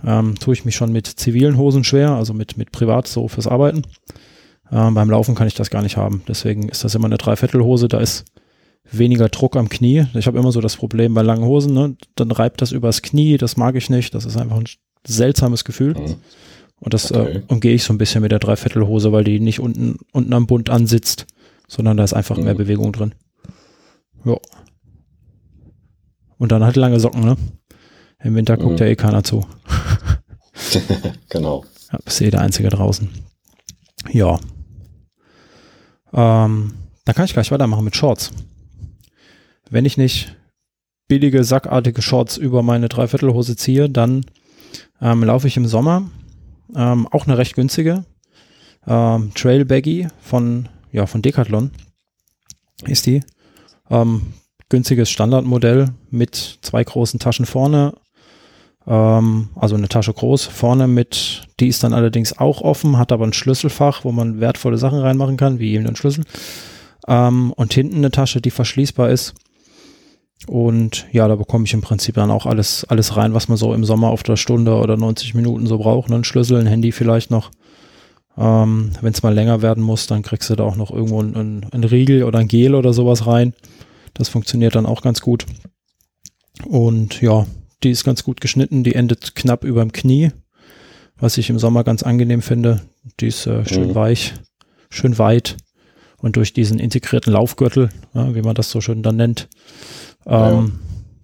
Ähm, tue ich mich schon mit zivilen Hosen schwer, also mit, mit privat so fürs Arbeiten. Ähm, beim Laufen kann ich das gar nicht haben. Deswegen ist das immer eine Dreiviertelhose. Da ist weniger Druck am Knie. Ich habe immer so das Problem bei langen Hosen, ne? dann reibt das übers Knie, das mag ich nicht. Das ist einfach ein seltsames Gefühl. Mhm. Und das äh, okay. äh, umgehe ich so ein bisschen mit der Dreiviertelhose, weil die nicht unten, unten am Bund ansitzt, sondern da ist einfach mhm. mehr Bewegung drin. Ja. Und dann halt lange Socken, ne? Im Winter guckt mhm. ja eh keiner zu.
genau.
Ja, bist eh der Einzige draußen. Ja. Ähm, dann kann ich gleich weitermachen mit Shorts wenn ich nicht billige, sackartige Shorts über meine Dreiviertelhose ziehe, dann ähm, laufe ich im Sommer ähm, auch eine recht günstige ähm, Trail Baggy von, ja, von Decathlon ist die. Ähm, günstiges Standardmodell mit zwei großen Taschen vorne, Ähm, also eine Tasche groß, vorne mit, die ist dann allerdings auch offen, hat aber ein Schlüsselfach, wo man wertvolle Sachen reinmachen kann, wie eben den Schlüssel. Ähm, und hinten eine Tasche, die verschließbar ist. Und ja, da bekomme ich im Prinzip dann auch alles, alles rein, was man so im Sommer auf der Stunde oder 90 Minuten so braucht. Ein Schlüssel, ein Handy vielleicht noch. Ähm, Wenn es mal länger werden muss, dann kriegst du da auch noch irgendwo ein, ein Riegel oder ein Gel oder sowas rein. Das funktioniert dann auch ganz gut. Und ja, die ist ganz gut geschnitten. Die endet knapp über dem Knie, was ich im Sommer ganz angenehm finde. Die ist äh, schön mhm. weich, schön weit. Und durch diesen integrierten Laufgürtel, ja, wie man das so schön dann nennt, ähm, ja.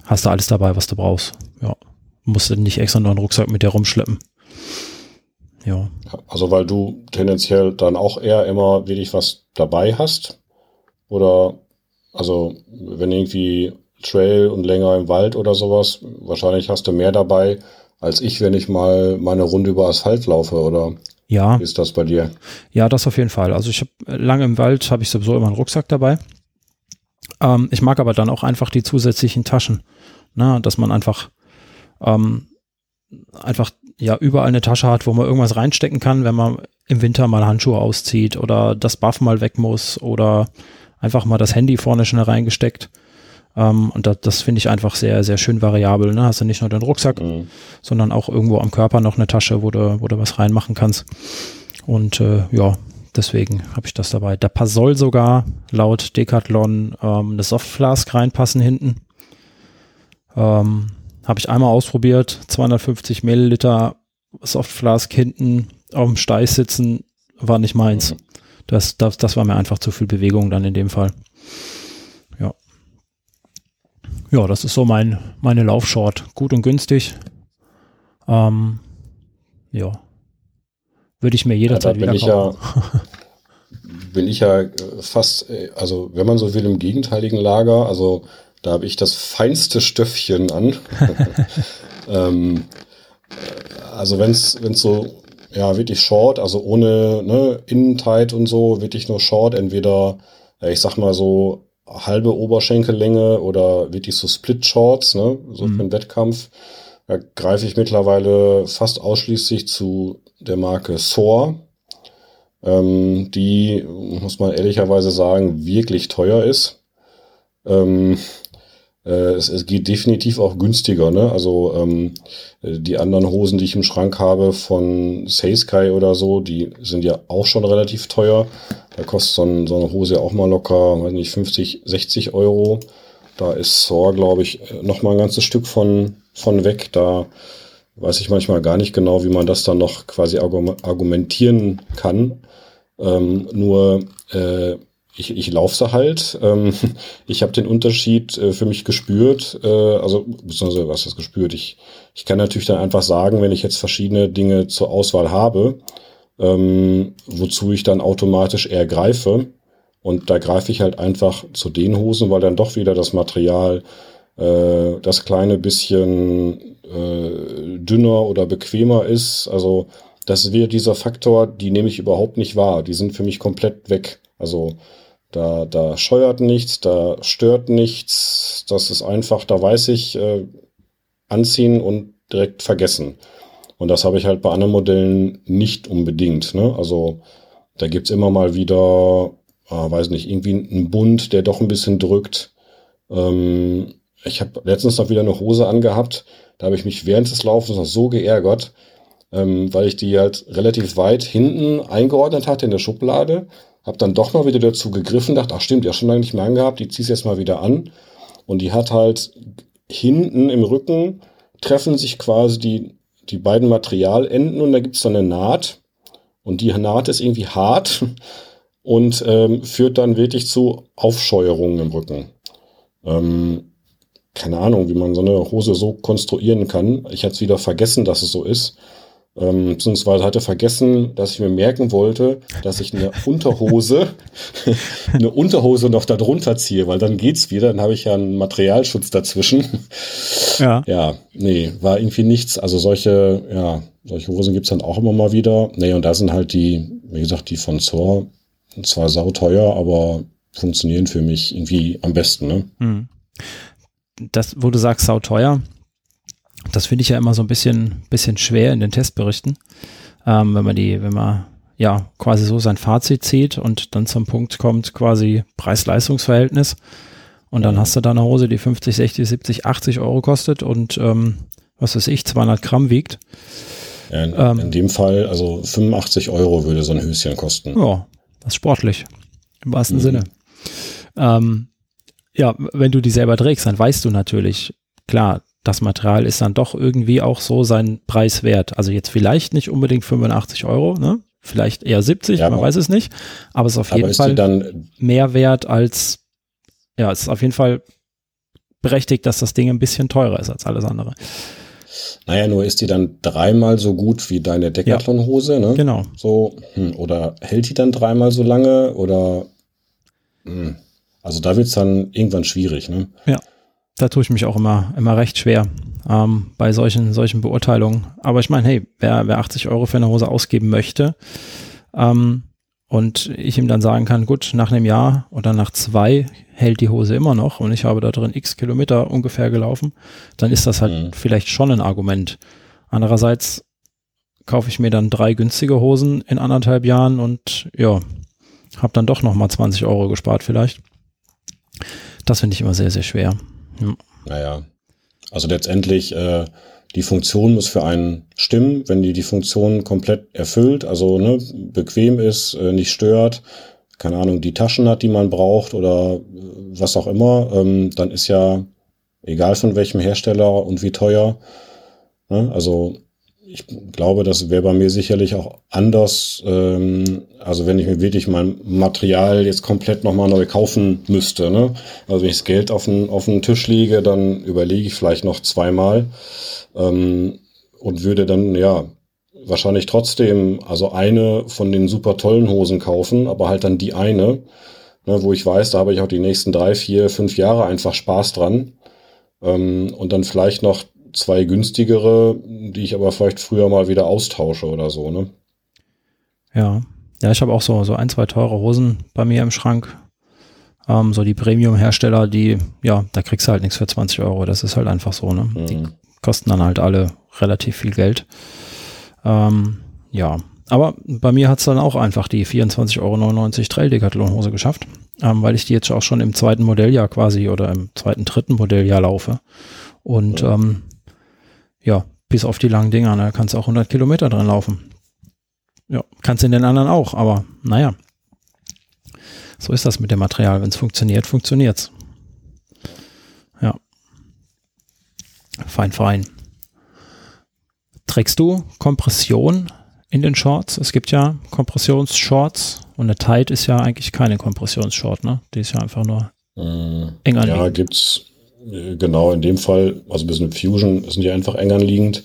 hast du alles dabei, was du brauchst. Ja, musst du nicht extra noch einen Rucksack mit dir rumschleppen.
Ja. Also weil du tendenziell dann auch eher immer wirklich was dabei hast? Oder also wenn irgendwie Trail und länger im Wald oder sowas, wahrscheinlich hast du mehr dabei als ich, wenn ich mal meine Runde über Asphalt laufe, oder?
Ja.
Wie ist das bei dir?
Ja, das auf jeden Fall. Also ich habe lange im Wald, habe ich sowieso immer einen Rucksack dabei. Ähm, ich mag aber dann auch einfach die zusätzlichen Taschen, ne? dass man einfach ähm, einfach ja überall eine Tasche hat, wo man irgendwas reinstecken kann, wenn man im Winter mal Handschuhe auszieht oder das Buff mal weg muss oder einfach mal das Handy vorne schnell reingesteckt. Um, ähm, und das, das finde ich einfach sehr, sehr schön variabel. Ne? Hast du nicht nur den Rucksack, mhm. sondern auch irgendwo am Körper noch eine Tasche, wo du, wo du was reinmachen kannst. Und äh, ja, deswegen habe ich das dabei. Da soll sogar laut Decathlon ähm, eine Softflask reinpassen hinten. Ähm, habe ich einmal ausprobiert, 250 Milliliter Softflask hinten auf dem Steiß sitzen, war nicht meins. Mhm. Das, das, das war mir einfach zu viel Bewegung dann in dem Fall. Ja. Ja, das ist so mein, meine Laufshort. Gut und günstig. Ähm, ja. Würde ich mir jederzeit ja, wieder kaufen.
Ja, bin ich ja fast, also wenn man so will, im gegenteiligen Lager. Also da habe ich das feinste Stöffchen an. ähm, also wenn es so, ja, wirklich short, also ohne ne, Innentight und so, wirklich nur short, entweder, ja, ich sag mal so halbe Oberschenkellänge oder wirklich so Split-Shorts, ne, so mhm. für den Wettkampf. Da greife ich mittlerweile fast ausschließlich zu der Marke Thor, ähm, die, muss man ehrlicherweise sagen, wirklich teuer ist. Ähm, äh, es, es geht definitiv auch günstiger. Ne? Also ähm, die anderen Hosen, die ich im Schrank habe von Seiskai oder so, die sind ja auch schon relativ teuer. Da kostet so, ein, so eine Hose auch mal locker, weiß nicht, 50, 60 Euro. Da ist Thor, glaube ich, noch mal ein ganzes Stück von, von weg. Da weiß ich manchmal gar nicht genau, wie man das dann noch quasi argumentieren kann. Ähm, nur äh, ich, ich laufe sie halt. Ähm, ich habe den Unterschied äh, für mich gespürt, äh, also beziehungsweise was ist gespürt? Ich, ich kann natürlich dann einfach sagen, wenn ich jetzt verschiedene Dinge zur Auswahl habe, ähm, wozu ich dann automatisch eher greife. Und da greife ich halt einfach zu den Hosen, weil dann doch wieder das Material äh, das kleine bisschen äh, dünner oder bequemer ist. Also das wieder dieser Faktor, die nehme ich überhaupt nicht wahr. Die sind für mich komplett weg. Also da, da scheuert nichts, da stört nichts. Das ist einfach, da weiß ich, äh, anziehen und direkt vergessen. Und das habe ich halt bei anderen Modellen nicht unbedingt. Ne? Also da gibt's immer mal wieder, äh, weiß nicht, irgendwie einen Bund, der doch ein bisschen drückt. Ähm, ich habe letztens noch wieder eine Hose angehabt. Da habe ich mich während des Laufens noch so geärgert, ähm, weil ich die halt relativ weit hinten eingeordnet hatte in der Schublade hab dann doch mal wieder dazu gegriffen, dachte, ach stimmt, ja schon lange nicht mehr angehabt, die ziehst jetzt mal wieder an. Und die hat halt hinten im Rücken treffen sich quasi die, die beiden Materialenden und da gibt's dann eine Naht. Und die Naht ist irgendwie hart und ähm, führt dann wirklich zu Aufscheuerungen im Rücken. Ähm, keine Ahnung, wie man so eine Hose so konstruieren kann. Ich hatte wieder vergessen, dass es so ist ähm, beziehungsweise hatte vergessen, dass ich mir merken wollte, dass ich eine Unterhose, eine Unterhose noch da drunter ziehe, weil dann geht's wieder, dann habe ich ja einen Materialschutz dazwischen. Ja. Ja, nee, war irgendwie nichts. Also solche, ja, solche Hosen gibt's dann auch immer mal wieder. Nee, und da sind halt die, wie gesagt, die von Zor zwar sauteuer, aber funktionieren für mich irgendwie am besten, ne? Hm.
Das, wo du sagst sauteuer, Das finde ich ja immer so ein bisschen, bisschen schwer in den Testberichten, ähm, wenn man die, wenn man ja quasi so sein Fazit zieht und dann zum Punkt kommt quasi Preis-Leistungs-Verhältnis und dann hast du da eine Hose, die 50, 60, 70, 80 Euro kostet und ähm, was weiß ich, 200 Gramm wiegt.
Ja, in, ähm, in, dem Fall, also 85 Euro würde so ein Höschen kosten.
Ja, das ist sportlich. Im wahrsten mhm. Sinne. Ähm, ja, wenn du die selber trägst, dann weißt du natürlich, klar, das Material ist dann doch irgendwie auch so sein Preis wert. Also jetzt vielleicht nicht unbedingt 85 Euro, ne? Vielleicht eher 70, ja, man weiß es nicht. Aber es ist auf jeden Fall dann mehr wert als, ja, es ist auf jeden Fall berechtigt, dass das Ding ein bisschen teurer ist als alles andere.
Naja, nur ist die dann dreimal so gut wie deine Decathlon-Hose, ne?
Genau.
So, hm, oder hält die dann dreimal so lange oder, hm, also da wird es dann irgendwann schwierig, ne?
Ja da tue ich mich auch immer, immer recht schwer ähm, bei solchen, solchen Beurteilungen. Aber ich meine, hey, wer, wer 80 Euro für eine Hose ausgeben möchte ähm, und ich ihm dann sagen kann, gut, nach einem Jahr oder nach zwei hält die Hose immer noch und ich habe da drin x Kilometer ungefähr gelaufen, dann ist das halt mhm. vielleicht schon ein Argument. Andererseits kaufe ich mir dann drei günstige Hosen in anderthalb Jahren und ja, habe dann doch nochmal 20 Euro gespart vielleicht. Das finde ich immer sehr, sehr schwer.
Ja. Naja, also letztendlich, äh, die Funktion muss für einen stimmen, wenn die die Funktion komplett erfüllt, also ne, bequem ist, äh, nicht stört, keine Ahnung, die Taschen hat, die man braucht oder äh, was auch immer, ähm, dann ist ja egal von welchem Hersteller und wie teuer. Ne, also ich glaube, das wäre bei mir sicherlich auch anders. Ähm, also wenn ich mir wirklich mein Material jetzt komplett nochmal neu kaufen müsste. Ne? Also wenn ich das Geld auf den, auf den Tisch lege, dann überlege ich vielleicht noch zweimal ähm, und würde dann ja wahrscheinlich trotzdem also eine von den super tollen Hosen kaufen, aber halt dann die eine, ne, wo ich weiß, da habe ich auch die nächsten drei, vier, fünf Jahre einfach Spaß dran. Ähm, und dann vielleicht noch zwei günstigere, die ich aber vielleicht früher mal wieder austausche oder so, ne?
Ja. Ja, ich habe auch so, so ein, zwei teure Hosen bei mir im Schrank. Ähm, so die Premium-Hersteller, die, ja, da kriegst du halt nichts für 20 Euro. Das ist halt einfach so, ne? Mhm. Die kosten dann halt alle relativ viel Geld. Ähm, ja. Aber bei mir hat es dann auch einfach die 24,99 Euro Trail Decathlon Hose geschafft, ähm, weil ich die jetzt auch schon im zweiten Modelljahr quasi oder im zweiten, dritten Modelljahr laufe. Und ähm, ja, bis auf die langen Dinger, da ne, kannst du auch 100 Kilometer drin laufen. Ja, kannst in den anderen auch, aber naja. So ist das mit dem Material. Wenn es funktioniert, funktioniert's. Ja. Fein, fein. Trägst du Kompression in den Shorts? Es gibt ja Kompressionsshorts und eine Tight ist ja eigentlich keine Kompressionsshort, ne? Die ist ja einfach nur
äh, eng anliegend. Ja, gibt's Genau, in dem Fall, also bis mit Fusion sind die einfach eng anliegend.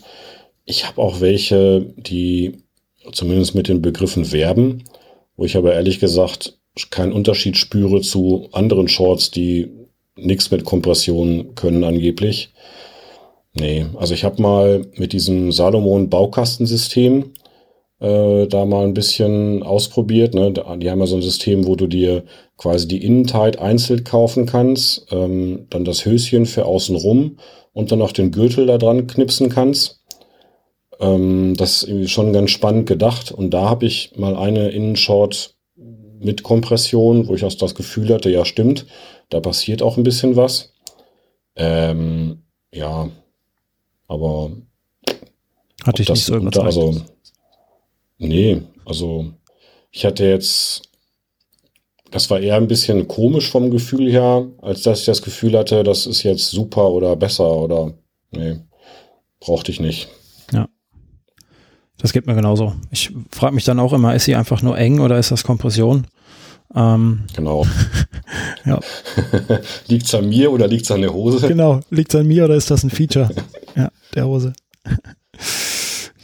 Ich habe auch welche, die zumindest mit den Begriffen werben, wo ich aber ehrlich gesagt keinen Unterschied spüre zu anderen Shorts, die nichts mit Kompression können angeblich. Nee, also ich habe mal mit diesem Salomon Baukastensystem äh, da mal ein bisschen ausprobiert. Ne? Die haben ja so ein System, wo du dir quasi die Innenteil einzeln kaufen kannst, ähm, dann das Höschen für außen rum und dann noch den Gürtel da dran knipsen kannst. Ähm, das ist irgendwie schon ganz spannend gedacht. Und da habe ich mal eine Innenshort mit Kompression, wo ich auch das Gefühl hatte, ja stimmt, da passiert auch ein bisschen was. Ähm, ja, aber
hatte ich nicht so überzeugt.
Also, Nee, also ich hatte jetzt, das war eher ein bisschen komisch vom Gefühl her, als dass ich das Gefühl hatte, das ist jetzt super oder besser oder nee, brauchte ich nicht.
Ja. Das geht mir genauso. Ich frage mich dann auch immer, ist sie einfach nur eng oder ist das Kompression?
Ähm, genau. ja. liegt es an mir oder liegt es an der Hose?
Genau, liegt es an mir oder ist das ein Feature ja, der Hose?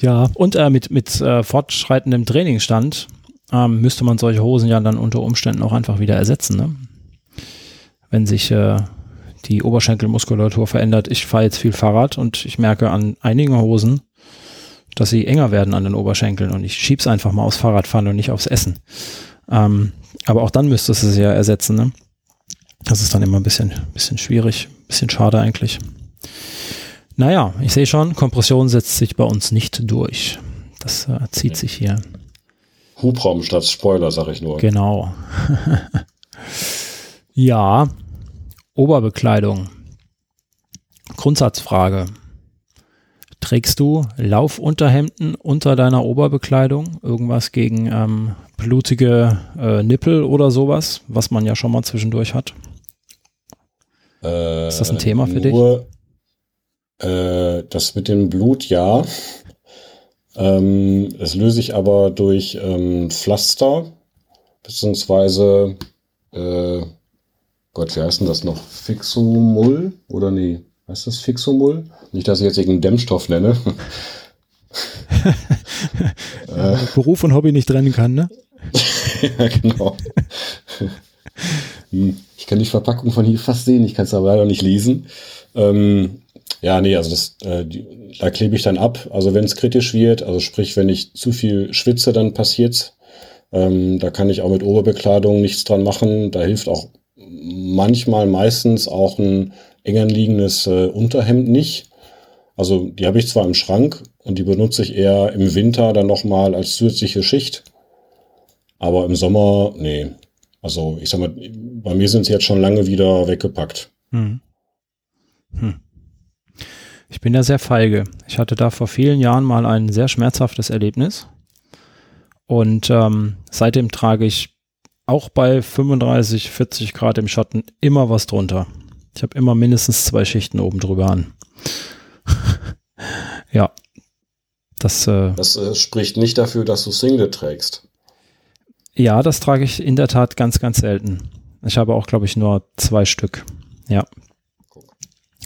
Ja, und äh, mit, mit äh, fortschreitendem Trainingsstand ähm, müsste man solche Hosen ja dann unter Umständen auch einfach wieder ersetzen. Ne? Wenn sich äh, die Oberschenkelmuskulatur verändert. Ich fahre jetzt viel Fahrrad und ich merke an einigen Hosen, dass sie enger werden an den Oberschenkeln und ich schieb's einfach mal aufs Fahrradfahren und nicht aufs Essen. Ähm, aber auch dann müsstest du sie ja ersetzen. Ne? Das ist dann immer ein bisschen, bisschen schwierig, bisschen schade eigentlich. Naja, ich sehe schon, Kompression setzt sich bei uns nicht durch. Das äh, zieht sich hier.
Hubraum statt Spoiler, sag ich nur.
Genau. ja, Oberbekleidung. Grundsatzfrage. Trägst du Laufunterhemden unter deiner Oberbekleidung? Irgendwas gegen ähm, blutige äh, Nippel oder sowas, was man ja schon mal zwischendurch hat?
Äh, Ist das ein Thema für dich? Äh, das mit dem Blut, ja. Ähm, das löse ich aber durch ähm, Pflaster, beziehungsweise, äh, Gott, wie heißt denn das noch? Fixomull oder nee? Heißt das Fixomull? Nicht, dass ich jetzt irgendeinen Dämmstoff nenne.
äh, Beruf und Hobby nicht trennen kann, ne?
ja, genau. Hm, ich kann die Verpackung von hier fast sehen, ich kann es aber leider nicht lesen. Ähm, ja, nee, also das, äh, die, da klebe ich dann ab. Also wenn es kritisch wird, also sprich, wenn ich zu viel schwitze, dann passiert's. Ähm, da kann ich auch mit Oberbekleidung nichts dran machen. Da hilft auch manchmal, meistens auch ein eng anliegendes äh, Unterhemd nicht. Also die habe ich zwar im Schrank und die benutze ich eher im Winter dann nochmal als zusätzliche Schicht. Aber im Sommer, nee. Also ich sag mal, bei mir sind sie jetzt schon lange wieder weggepackt. Hm.
Hm. Ich bin ja sehr feige. Ich hatte da vor vielen Jahren mal ein sehr schmerzhaftes Erlebnis. Und ähm, seitdem trage ich auch bei 35, 40 Grad im Schatten immer was drunter. Ich habe immer mindestens zwei Schichten oben drüber an. ja. Das,
äh, das äh, spricht nicht dafür, dass du Single trägst.
Ja, das trage ich in der Tat ganz, ganz selten. Ich habe auch, glaube ich, nur zwei Stück. Ja.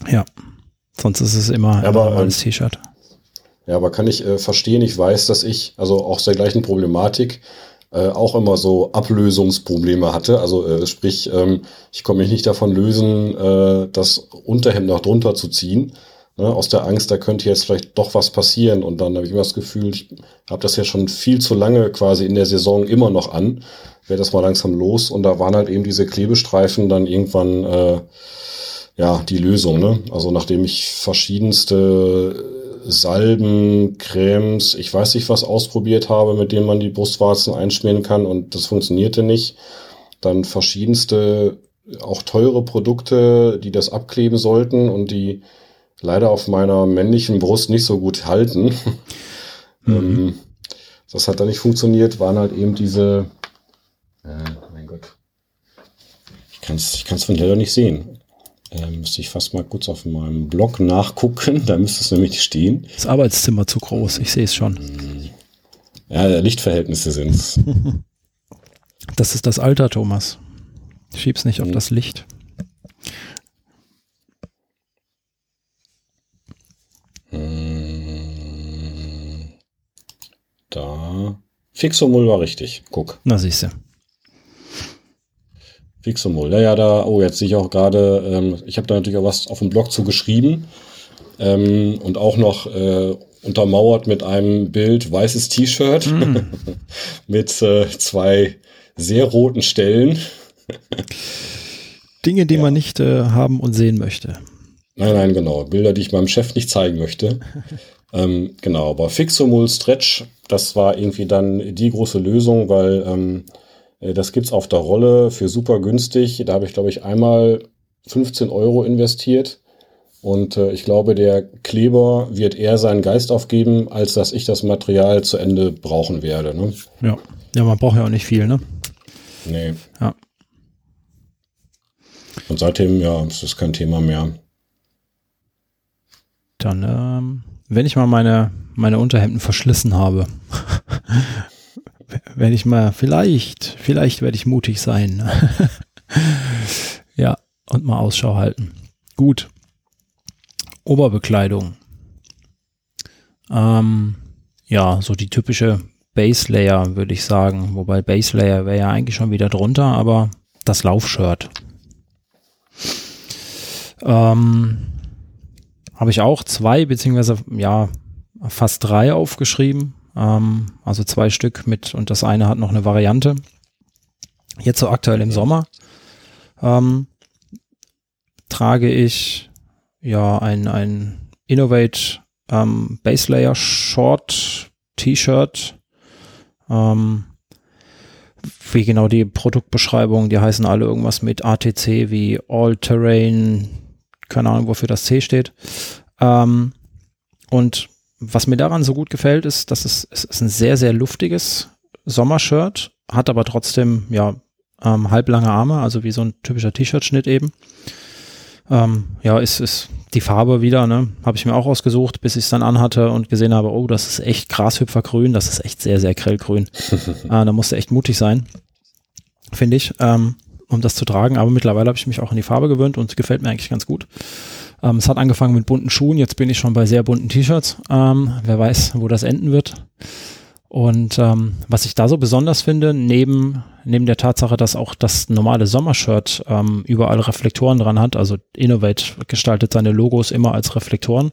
Ja. Sonst ist es immer,
ja, aber,
ein ähm, T-Shirt.
Ja, aber kann ich äh, verstehen, ich weiß, dass ich, also auch der gleichen Problematik, äh, auch immer so Ablösungsprobleme hatte. Also äh, sprich, ähm, ich konnte mich nicht davon lösen, äh, das Unterhemd noch drunter zu ziehen. Ne, aus der Angst, da könnte jetzt vielleicht doch was passieren. Und dann habe ich immer das Gefühl, ich habe das ja schon viel zu lange quasi in der Saison immer noch an. Wäre das mal langsam los. Und da waren halt eben diese Klebestreifen dann irgendwann äh, ja die Lösung. Ne? Also nachdem ich verschiedenste Salben, Cremes, ich weiß nicht was ausprobiert habe, mit denen man die Brustwarzen einschmieren kann und das funktionierte nicht. Dann verschiedenste, auch teure Produkte, die das abkleben sollten und die leider auf meiner männlichen Brust nicht so gut halten. Mhm. Ähm, das hat dann nicht funktioniert, waren halt eben diese, äh, mein Gott, ich kann es ich kann's von leider nicht sehen. Ähm, müsste ich fast mal kurz auf meinem Blog nachgucken. Da müsste es nämlich stehen.
Das Arbeitszimmer zu groß, ich sehe es schon.
Ja, Lichtverhältnisse sind es.
Das ist das Alter, Thomas. Schieb's nicht auf hm. das Licht.
Hm. Da. Fixomul war richtig. Guck.
Na, siehste.
Fixomol. Ja, ja, da, oh, jetzt sehe ich auch gerade, ähm, ich habe da natürlich auch was auf dem Blog zu geschrieben ähm, und auch noch äh, untermauert mit einem Bild weißes T-Shirt mm. mit äh, zwei sehr roten Stellen.
Dinge, die ja. man nicht äh, haben und sehen möchte.
Nein, nein, genau. Bilder, die ich meinem Chef nicht zeigen möchte. ähm, genau, aber Fixomol Stretch, das war irgendwie dann die große Lösung, weil ähm, äh, das gibt's auf der Rolle für super günstig. Da habe ich, glaube ich, einmal 15 Euro investiert. Und äh, ich glaube, der Kleber wird eher seinen Geist aufgeben, als dass ich das Material zu Ende brauchen werde. Ne?
Ja. ja, man braucht ja auch nicht viel, ne?
Nee.
Ja.
Und seitdem, ja, ist das kein Thema mehr.
Dann, ähm, wenn ich mal meine, meine Unterhemden verschlissen habe, werde ich mal, vielleicht, vielleicht werde ich mutig sein. ja, und mal Ausschau halten. Gut. Oberbekleidung. Ähm, ja, so die typische Base Layer, würde ich sagen. Wobei Base Layer wäre ja eigentlich schon wieder drunter, aber das Laufshirt. Ähm, Habe ich auch zwei, beziehungsweise ja, fast drei aufgeschrieben. Ähm, also zwei Stück mit und das eine hat noch eine Variante. Jetzt so aktuell im Sommer ähm, trage ich ja ein, ein Innovate ähm, Base Layer Short T-Shirt. Ähm, wie genau die Produktbeschreibung, die heißen alle irgendwas mit ATC wie All Terrain, keine Ahnung, wofür das C steht. Ähm, und was mir daran so gut gefällt, ist, dass es, es ist ein sehr, sehr luftiges Sommershirt, hat aber trotzdem, ja, ähm, halblange Arme, also wie so ein typischer T-Shirt-Schnitt eben. Ähm, ja, ist, ist die Farbe wieder, ne? Habe ich mir auch ausgesucht, bis ich es dann anhatte und gesehen habe, oh, das ist echt Grashüpfergrün, das ist echt sehr, sehr grellgrün. äh, da musste echt mutig sein, finde ich, ähm, um das zu tragen. Aber mittlerweile habe ich mich auch an die Farbe gewöhnt und gefällt mir eigentlich ganz gut. Ähm, es hat angefangen mit bunten Schuhen, jetzt bin ich schon bei sehr bunten T-Shirts. Ähm, wer weiß, wo das enden wird. Und ähm, was ich da so besonders finde, neben, neben der Tatsache, dass auch das normale Sommershirt ähm, überall Reflektoren dran hat, also Innovate gestaltet seine Logos immer als Reflektoren.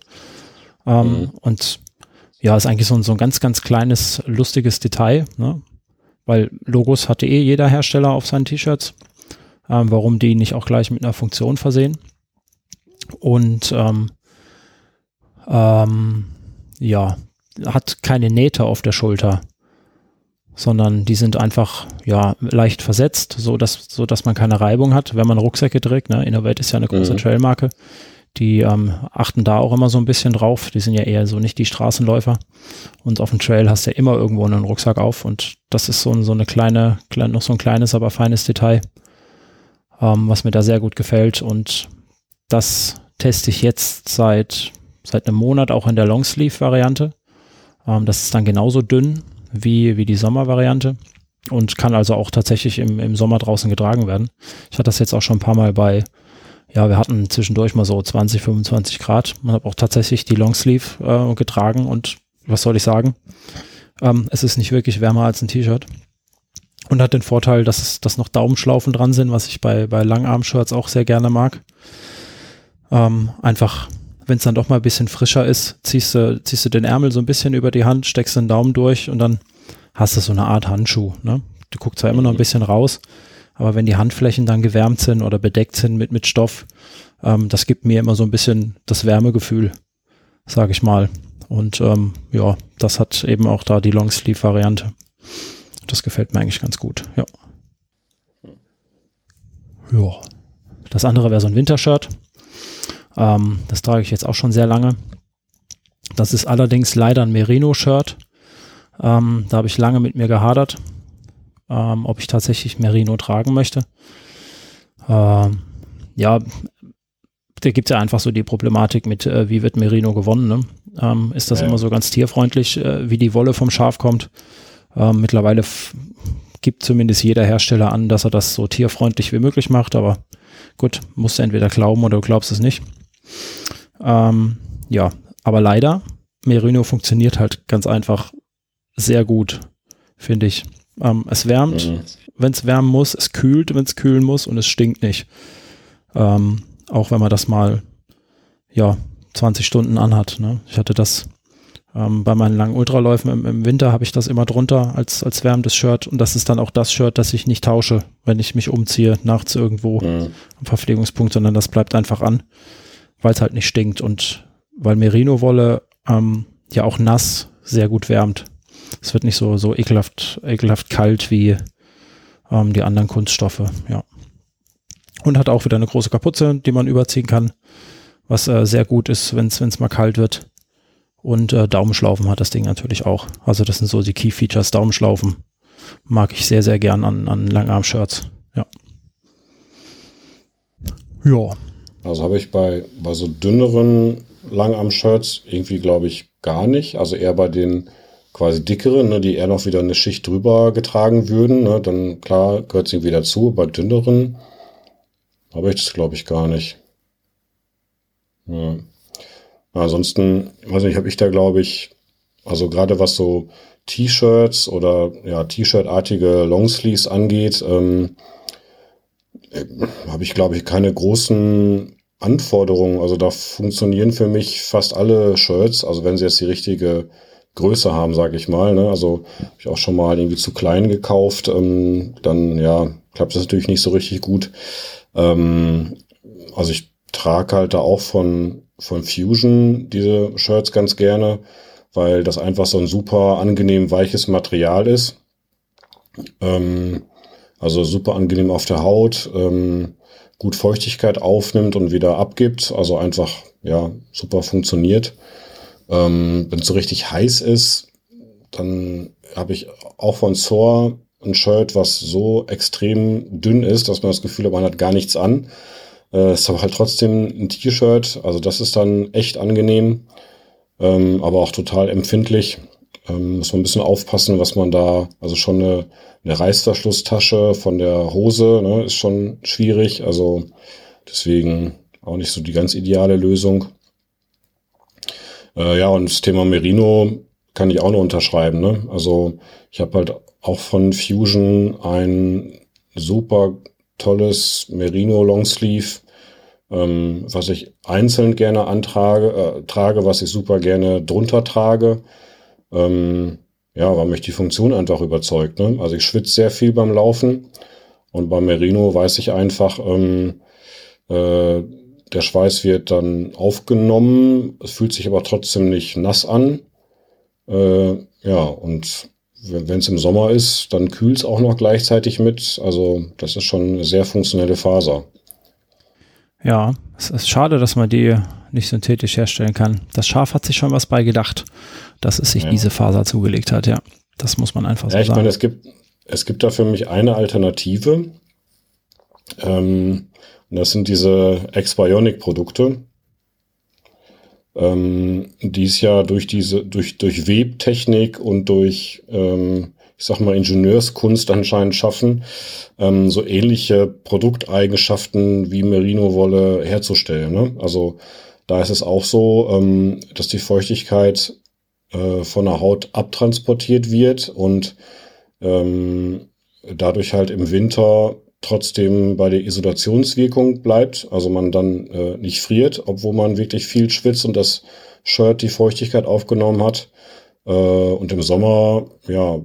Ähm, mhm. Und ja, ist eigentlich so ein, so ein ganz, ganz kleines, lustiges Detail, ne? weil Logos hatte eh jeder Hersteller auf seinen T-Shirts. Ähm, warum die nicht auch gleich mit einer Funktion versehen? Und ähm, ähm, ja, hat keine Nähte auf der Schulter, sondern die sind einfach ja leicht versetzt, so dass so dass man keine Reibung hat, wenn man Rucksäcke trägt. Ne? Innovate ist ja eine große mhm. Trailmarke. Die ähm, achten da auch immer so ein bisschen drauf. Die sind ja eher so nicht die Straßenläufer. Und auf dem Trail hast du ja immer irgendwo einen Rucksack auf. Und das ist so, so eine kleine, klein, noch so ein kleines, aber feines Detail, ähm, was mir da sehr gut gefällt. Und das teste ich jetzt seit, seit einem Monat auch in der Longsleeve-Variante. Ähm, das ist dann genauso dünn wie, wie die Sommervariante und kann also auch tatsächlich im, im Sommer draußen getragen werden. Ich hatte das jetzt auch schon ein paar Mal bei, ja, wir hatten zwischendurch mal so 20, 25 Grad. Man hat auch tatsächlich die Longsleeve äh, getragen und was soll ich sagen? Ähm, es ist nicht wirklich wärmer als ein T-Shirt. Und hat den Vorteil, dass es, dass noch Daumenschlaufen dran sind, was ich bei, bei Langarm-Shirts auch sehr gerne mag. Ähm, einfach wenn es dann doch mal ein bisschen frischer ist, ziehst du, ziehst du den Ärmel so ein bisschen über die Hand, steckst den Daumen durch und dann hast du so eine Art Handschuh. Ne? Du guckst zwar immer noch ein mhm. bisschen raus, aber wenn die Handflächen dann gewärmt sind oder bedeckt sind mit, mit Stoff, ähm, das gibt mir immer so ein bisschen das Wärmegefühl, sage ich mal. Und ähm, ja, das hat eben auch da die Longsleeve-Variante. Das gefällt mir eigentlich ganz gut, ja. Ja. Das andere wäre so ein Wintershirt. Ähm, das trage ich jetzt auch schon sehr lange. Das ist allerdings leider ein Merino-Shirt. Ähm, da habe ich lange mit mir gehadert, ähm, ob ich tatsächlich Merino tragen möchte. Ähm, ja, da gibt es ja einfach so die Problematik mit, äh, wie wird Merino gewonnen. Ne? Ähm, ist das ja. immer so ganz tierfreundlich, äh, wie die Wolle vom Schaf kommt? Ähm, mittlerweile gibt zumindest jeder Hersteller an, dass er das so tierfreundlich wie möglich macht, aber gut, musst du entweder glauben oder du glaubst es nicht. Ähm, ja, aber leider, Merino funktioniert halt ganz einfach sehr gut, finde ich. Ähm, es wärmt, mhm. wenn es wärmen muss, es kühlt, wenn es kühlen muss und es stinkt nicht. Ähm, auch wenn man das mal, ja, 20 Stunden anhat. Ne? Ich hatte das ähm, bei meinen langen Ultraläufen im, im Winter habe ich das immer drunter als, als wärmendes Shirt und das ist dann auch das Shirt, das ich nicht tausche, wenn ich mich umziehe nachts irgendwo mhm. am Verpflegungspunkt, sondern das bleibt einfach an weil es halt nicht stinkt und weil Merino-Wolle ähm, ja auch nass sehr gut wärmt. Es wird nicht so, so ekelhaft, ekelhaft kalt wie ähm, die anderen Kunststoffe, ja. Und hat auch wieder eine große Kapuze, die man überziehen kann, was äh, sehr gut ist, wenn es mal kalt wird. Und äh, Daumenschlaufen hat das Ding natürlich auch. Also das sind so die Key Features. Daumenschlaufen mag ich sehr, sehr gern an, an Langarm-Shirts. Ja.
Ja. Also habe ich bei, bei so dünneren Langarm-Shirts irgendwie, glaube ich, gar nicht. Also eher bei den quasi dickeren, ne, die eher noch wieder eine Schicht drüber getragen würden. Ne, dann klar gehört es irgendwie dazu. Bei dünneren habe ich das, glaube ich, gar nicht. Ja. Ansonsten, weiß nicht, habe ich da, glaube ich, also gerade was so T-Shirts oder ja, T-Shirt-artige Longsleeves angeht, ähm, äh, habe ich, glaube ich, keine großen Anforderungen. Also da funktionieren für mich fast alle Shirts, also wenn sie jetzt die richtige Größe haben, sage ich mal. Ne? Also habe ich auch schon mal irgendwie zu klein gekauft. Ähm, dann ja, klappt das natürlich nicht so richtig gut. Ähm, also ich trage halt da auch von von Fusion diese Shirts ganz gerne, weil das einfach so ein super angenehm weiches Material ist. Ähm, also super angenehm auf der Haut, ähm, gut Feuchtigkeit aufnimmt und wieder abgibt. Also einfach, ja, super funktioniert. Ähm, Wenn es so richtig heiß ist, dann habe ich auch von Thor ein Shirt, was so extrem dünn ist, dass man das Gefühl hat, man hat gar nichts an. Äh, ist aber halt trotzdem ein T-Shirt. Also das ist dann echt angenehm, ähm, aber auch total empfindlich. Ähm, muss man ein bisschen aufpassen, was man da, also schon eine, eine Reißverschlusstasche von der Hose ne, ist schon schwierig. Also deswegen auch nicht so die ganz ideale Lösung. Äh, ja, und das Thema Merino kann ich auch nur unterschreiben. Ne? Also ich habe halt auch von Fusion ein super tolles Merino Longsleeve, ähm, was ich einzeln gerne antrage, äh, trage, was ich super gerne drunter trage. Ähm, ja, weil mich die Funktion einfach überzeugt. Ne? Also ich schwitze sehr viel beim Laufen und beim Merino weiß ich einfach, ähm, äh, der Schweiß wird dann aufgenommen, es fühlt sich aber trotzdem nicht nass an. Äh, ja, und wenn es im Sommer ist, dann kühlt es auch noch gleichzeitig mit. Also das ist schon eine sehr funktionelle Faser.
Ja, es ist schade, dass man die nicht synthetisch herstellen kann. Das Schaf hat sich schon was bei gedacht, dass es sich ja. diese Faser zugelegt hat, ja. Das muss man einfach so
ja, ich
sagen.
Meine, es gibt, es gibt da für mich eine Alternative. Ähm, und das sind diese X-Bionic-Produkte ähm, die es ja durch diese, durch, durch Webtechnik und durch, ähm, ich sag mal, Ingenieurskunst anscheinend schaffen, ähm, so ähnliche Produkteigenschaften wie Merino-Wolle herzustellen. Ne? Also da ist es auch so, ähm, dass die Feuchtigkeit äh, von der Haut abtransportiert wird und ähm, dadurch halt im Winter trotzdem bei der Isolationswirkung bleibt, also man dann äh, nicht friert, obwohl man wirklich viel schwitzt und das Shirt die Feuchtigkeit aufgenommen hat. Äh, und im Sommer, ja,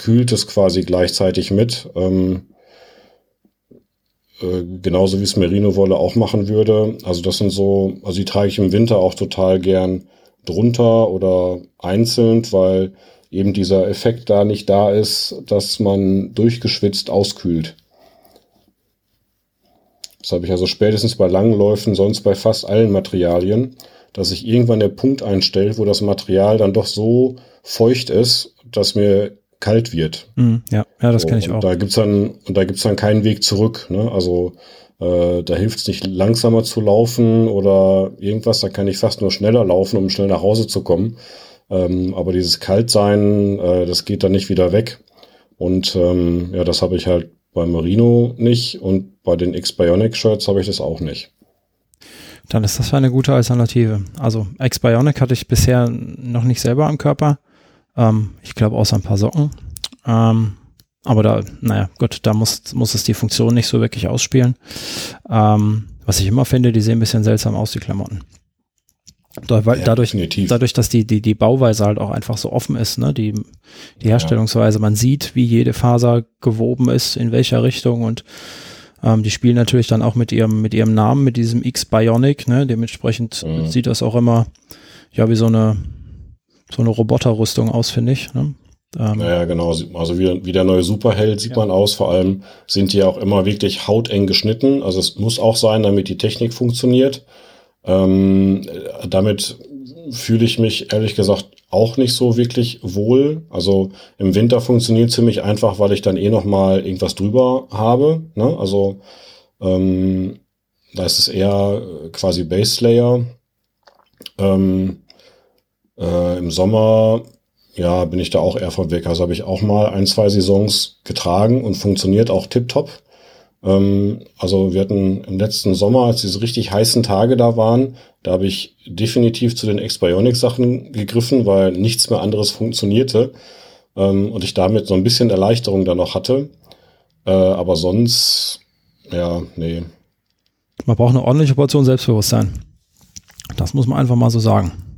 kühlt es quasi gleichzeitig mit. Ähm, äh, genauso wie es Merino-Wolle auch machen würde. Also das sind so, also die trage ich im Winter auch total gern drunter oder einzeln, weil eben dieser Effekt da nicht da ist, dass man durchgeschwitzt auskühlt. Das habe ich also spätestens bei langen Läufen, sonst bei fast allen Materialien, dass sich irgendwann der Punkt einstellt, wo das Material dann doch so feucht ist, dass mir kalt wird.
Mm, ja, ja, das so, kenne ich auch.
Da gibt's dann, und da gibt's dann keinen Weg zurück. Ne? Also äh, da hilft es nicht langsamer zu laufen oder irgendwas, da kann ich fast nur schneller laufen, um schnell nach Hause zu kommen. Ähm, aber dieses Kaltsein, äh, das geht dann nicht wieder weg. Und ähm, ja, das habe ich halt bei Merino nicht und bei den X-Bionic Shirts habe ich das auch nicht.
Dann ist das eine gute Alternative. Also X-Bionic hatte ich bisher noch nicht selber am Körper. Ähm, ich glaube außer ein paar Socken. Ähm, aber da, naja, gut, da muss, muss es die Funktion nicht so wirklich ausspielen. Ähm, was ich immer finde, die sehen ein bisschen seltsam aus, die Klamotten. Da, weil, ja, dadurch, dadurch, dass die, die, die Bauweise halt auch einfach so offen ist, ne, die, die Herstellungsweise, man sieht, wie jede Faser gewoben ist, in welcher Richtung und ähm, die spielen natürlich dann auch mit ihrem, mit ihrem Namen, mit diesem X-Bionic, ne, dementsprechend mhm. sieht das auch immer, ja, wie so eine, so eine Roboterrüstung aus, finde ich, ne?
Ähm, naja, genau. Also wie, wie der neue Superheld sieht ja. man aus. Vor allem sind die auch immer wirklich hauteng geschnitten. Also es muss auch sein, damit die Technik funktioniert. Ähm, damit fühle ich mich ehrlich gesagt auch nicht so wirklich wohl. Also im Winter funktioniert ziemlich einfach, weil ich dann eh noch mal irgendwas drüber habe. Ne? Also ähm, da ist es eher quasi Base Layer. Ähm, äh, Im Sommer ja bin ich da auch eher von weg. Also habe ich auch mal ein zwei Saisons getragen und funktioniert auch tiptop. Ähm, also wir hatten im letzten Sommer, als diese richtig heißen Tage da waren, da habe ich definitiv zu den X-Bionic-Sachen gegriffen, weil nichts mehr anderes funktionierte ähm, und ich damit so ein bisschen Erleichterung da noch hatte. Äh, aber sonst, ja, nee.
Man braucht eine ordentliche Portion Selbstbewusstsein. Das muss man einfach mal so sagen.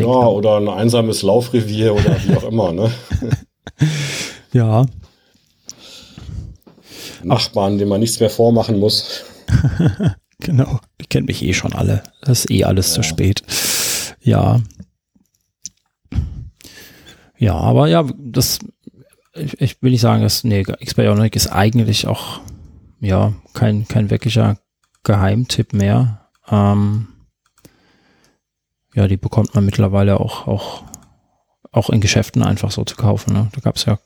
Ja, oder ein einsames Laufrevier oder wie auch immer, ne?
ja,
Nachbarn, dem man nichts mehr vormachen muss.
Genau, die kennen mich eh schon alle. Das ist eh alles ja. zu spät. Ja. Ja, aber ja, das, ich, ich will nicht sagen, dass, nee, Xbionic ist eigentlich auch, ja, kein, kein wirklicher Geheimtipp mehr. Ähm, ja, die bekommt man mittlerweile auch, auch, auch in Geschäften einfach so zu kaufen. Ne? Da gab es ja,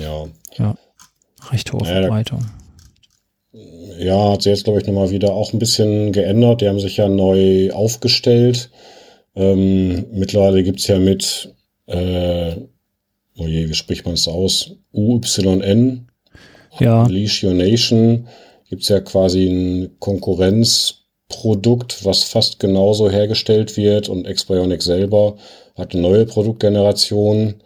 ja.
ja recht hohe ja, Verbreitung.
Ja, hat sie jetzt, glaube ich, nochmal wieder auch ein bisschen geändert. Die haben sich ja neu aufgestellt. Ähm, mittlerweile gibt es ja mit, äh, oh je, wie spricht man es aus? UYN,
ja.
Leash Your Nation, gibt es ja quasi ein Konkurrenzprodukt, was fast genauso hergestellt wird und Expionic selber hat eine neue Produktgeneration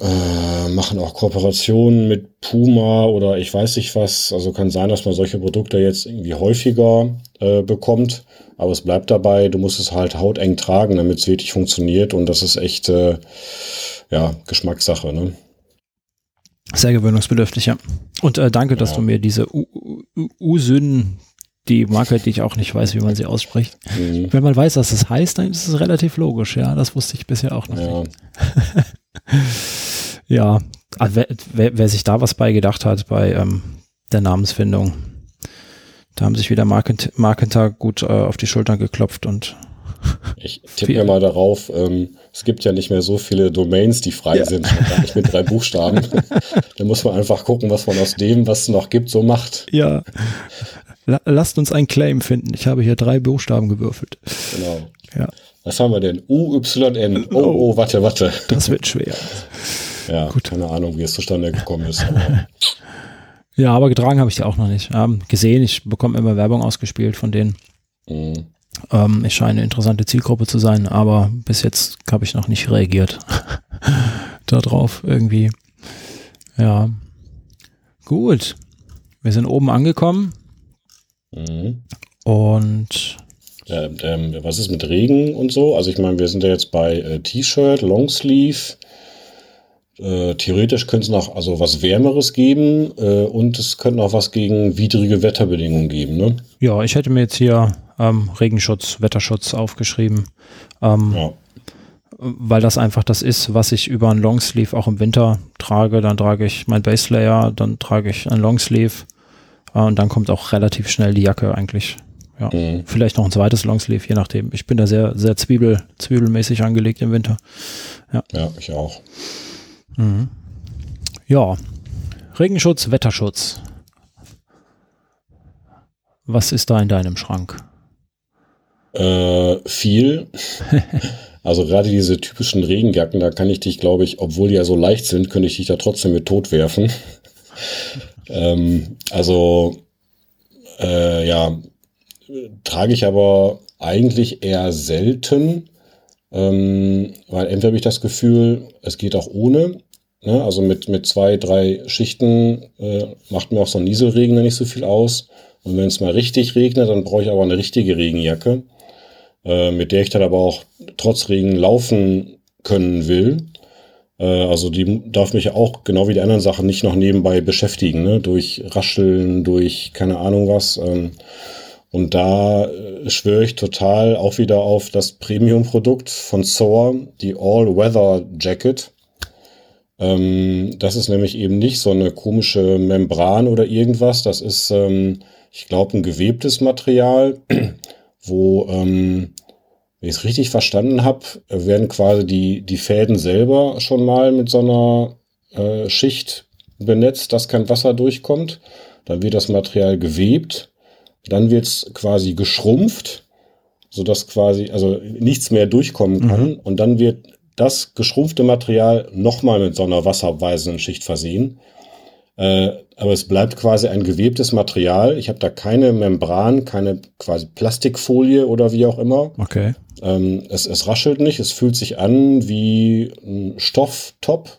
äh, machen auch Kooperationen mit Puma oder ich weiß nicht was. Also kann sein, dass man solche Produkte jetzt irgendwie häufiger äh, bekommt. Aber es bleibt dabei, du musst es halt hauteng tragen, damit es wirklich funktioniert. Und das ist echt, äh, ja, Geschmackssache. Ne?
Sehr gewöhnungsbedürftig, ja. Und äh, danke, dass ja. du mir diese Usyn, die Marke, die ich auch nicht weiß, wie man sie ausspricht. Mhm. Wenn man weiß, was es das heißt, dann ist es relativ logisch, ja. Das wusste ich bisher auch noch ja. nicht. ja, also wer, wer, wer, sich da was bei gedacht hat bei ähm, der Namensfindung, da haben sich wieder Markent gut äh, auf die Schultern geklopft und
ich tippe ja mal darauf, ähm, es gibt ja nicht mehr so viele Domains, die frei ja. sind, gar nicht mit drei Buchstaben. da muss man einfach gucken, was man aus dem, was es noch gibt, so macht.
Ja. Lasst uns einen Claim finden. Ich habe hier drei Buchstaben gewürfelt.
Genau.
Ja.
Was haben wir denn? UYN. Oh, oh, oh, warte, warte.
Das wird schwer.
ja, Gut. keine Ahnung, wie es zustande gekommen ist.
Aber ja, aber getragen habe ich die auch noch nicht. Ähm, gesehen, ich bekomme immer Werbung ausgespielt von denen. Mhm. Ähm, ich scheine eine interessante Zielgruppe zu sein, aber bis jetzt habe ich noch nicht reagiert darauf irgendwie. Ja. Gut. Wir sind oben angekommen. Mhm. Und
ähm, ähm, was ist mit Regen und so? Also ich meine, wir sind ja jetzt bei äh, T-Shirt, Longsleeve. Äh, theoretisch könnte es noch also was Wärmeres geben äh, und es könnte noch was gegen widrige Wetterbedingungen geben, ne?
Ja, ich hätte mir jetzt hier ähm, Regenschutz, Wetterschutz aufgeschrieben. Ähm, ja. Weil das einfach das ist, was ich über einen Longsleeve auch im Winter trage. Dann trage ich mein Base Layer, dann trage ich ein Longsleeve und dann kommt auch relativ schnell die Jacke eigentlich ja. Mhm. Vielleicht noch ein zweites Longsleeve, je nachdem. Ich bin da sehr, sehr Zwiebel, zwiebelmäßig angelegt im Winter. Ja,
ja ich auch.
Mhm. Ja. Regenschutz, Wetterschutz. Was ist da in deinem Schrank?
Äh, viel. also gerade diese typischen Regenjacken, da kann ich dich, glaube ich, obwohl die ja so leicht sind, könnte ich dich da trotzdem mit tot werfen. Ähm, also äh, ja, trage ich aber eigentlich eher selten, ähm, weil entweder habe ich das Gefühl, es geht auch ohne. Ne? Also mit, mit zwei, drei Schichten äh, macht mir auch so ein Nieselregen nicht so viel aus. Und wenn es mal richtig regnet, dann brauche ich aber eine richtige Regenjacke, äh, mit der ich dann aber auch trotz Regen laufen können will. Äh, also die darf mich auch, genau wie die anderen Sachen, nicht noch nebenbei beschäftigen, ne? durch Rascheln, durch keine Ahnung was. Ähm, und da äh, schwöre ich total auch wieder auf das Premium-Produkt von Soar, die All-Weather Jacket. Ähm, das ist nämlich eben nicht so eine komische Membran oder irgendwas. Das ist, ähm, ich glaube, ein gewebtes Material, wo, wenn ich es richtig verstanden habe, werden quasi die, die Fäden selber schon mal mit so einer äh, Schicht benetzt, dass kein Wasser durchkommt. Dann wird das Material gewebt dann wird es quasi geschrumpft, sodass quasi also nichts mehr durchkommen kann. Mhm. Und dann wird das geschrumpfte Material nochmal mit so einer wasserabweisenden Schicht versehen. Äh, aber es bleibt quasi ein gewebtes Material. Ich habe da keine Membran, keine quasi Plastikfolie oder wie auch immer.
Okay.
Ähm, es, es raschelt nicht, es fühlt sich an wie ein Stofftop.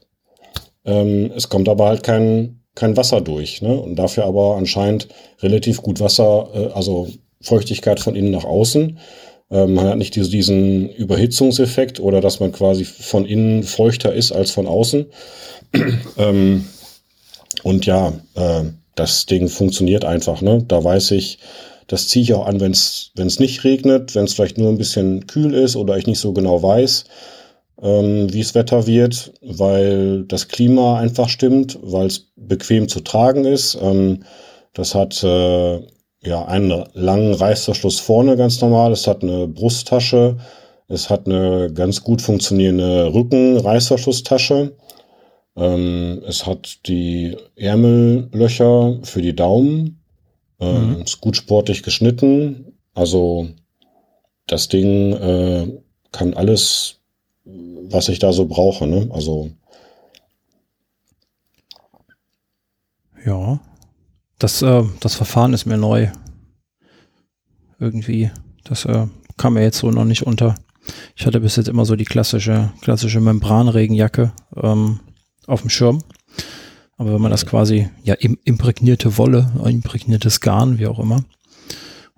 Ähm, es kommt aber halt kein, kein Wasser durch. Ne? Und dafür aber anscheinend relativ gut Wasser, äh, also Feuchtigkeit von innen nach außen. Ähm, man hat nicht diesen Überhitzungseffekt oder dass man quasi von innen feuchter ist als von außen. ähm, und ja, äh, das Ding funktioniert einfach. Ne? Da weiß ich, das ziehe ich auch an, wenn es nicht regnet, wenn es vielleicht nur ein bisschen kühl ist oder ich nicht so genau weiß, ähm, wie es Wetter wird, weil das Klima einfach stimmt, weil es bequem zu tragen ist. Ähm, das hat äh, ja einen langen Reißverschluss vorne ganz normal. Es hat eine Brusttasche. Es hat eine ganz gut funktionierende Rücken-Reißverschlusstasche. Ähm, es hat die Ärmellöcher für die Daumen. Ähm, mhm. Ist gut sportlich geschnitten. Also das Ding äh, kann alles, was ich da so brauche. Ne? Also
ja, das, äh, das Verfahren ist mir neu. Irgendwie. Das äh, kam mir jetzt so noch nicht unter. Ich hatte bis jetzt immer so die klassische, klassische Membranregenjacke ähm, auf dem Schirm. Aber wenn man das quasi, ja, imprägnierte Wolle, imprägniertes Garn, wie auch immer.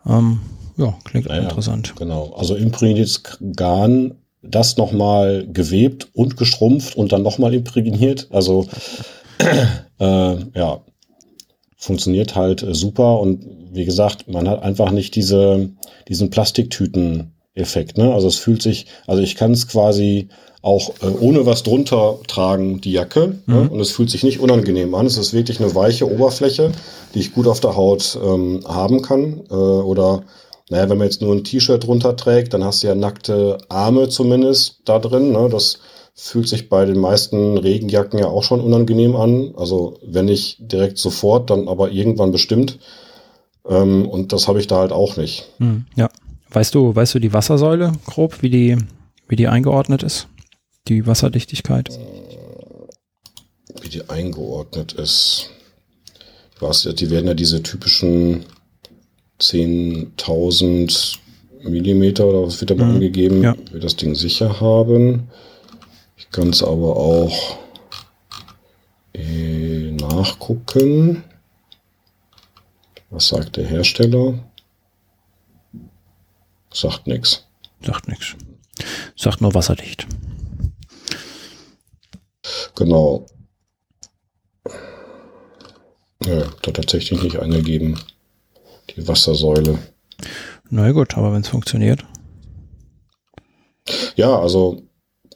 Ähm, ja, klingt naja, interessant.
Genau. Also imprägniertes Garn, das nochmal gewebt und gestrumpft und dann nochmal imprägniert. Also, äh, ja, funktioniert halt äh, super und wie gesagt, man hat einfach nicht diese, diesen Plastiktüten-Effekt. Ne? Also es fühlt sich, also ich kann es quasi auch äh, ohne was drunter tragen, die Jacke. Ne? Mhm. Ne? Und es fühlt sich nicht unangenehm an. Es ist wirklich eine weiche Oberfläche, die ich gut auf der Haut ähm, haben kann. Äh, oder naja, wenn man jetzt nur ein T-Shirt drunter trägt, dann hast du ja nackte Arme zumindest da drin. Ne? Das fühlt sich bei den meisten Regenjacken ja auch schon unangenehm an. Also wenn nicht direkt sofort, dann aber irgendwann bestimmt. Ähm, und das habe ich da halt auch nicht.
Hm, ja. Weißt du, weißt du die Wassersäule grob, wie die, wie die eingeordnet ist? Die Wasserdichtigkeit?
Wie die eingeordnet ist. Weiß, die werden ja diese typischen 10.000 Millimeter oder was wird da mhm. angegeben, ja. wir das Ding sicher haben. Ich kann es aber auch äh, nachgucken. Was sagt der Hersteller? Sagt nichts.
Sagt nichts. Sagt nur wasserdicht.
Genau. Ja, da tatsächlich nicht angegeben. Die Wassersäule.
Na gut, aber wenn es funktioniert.
Ja, also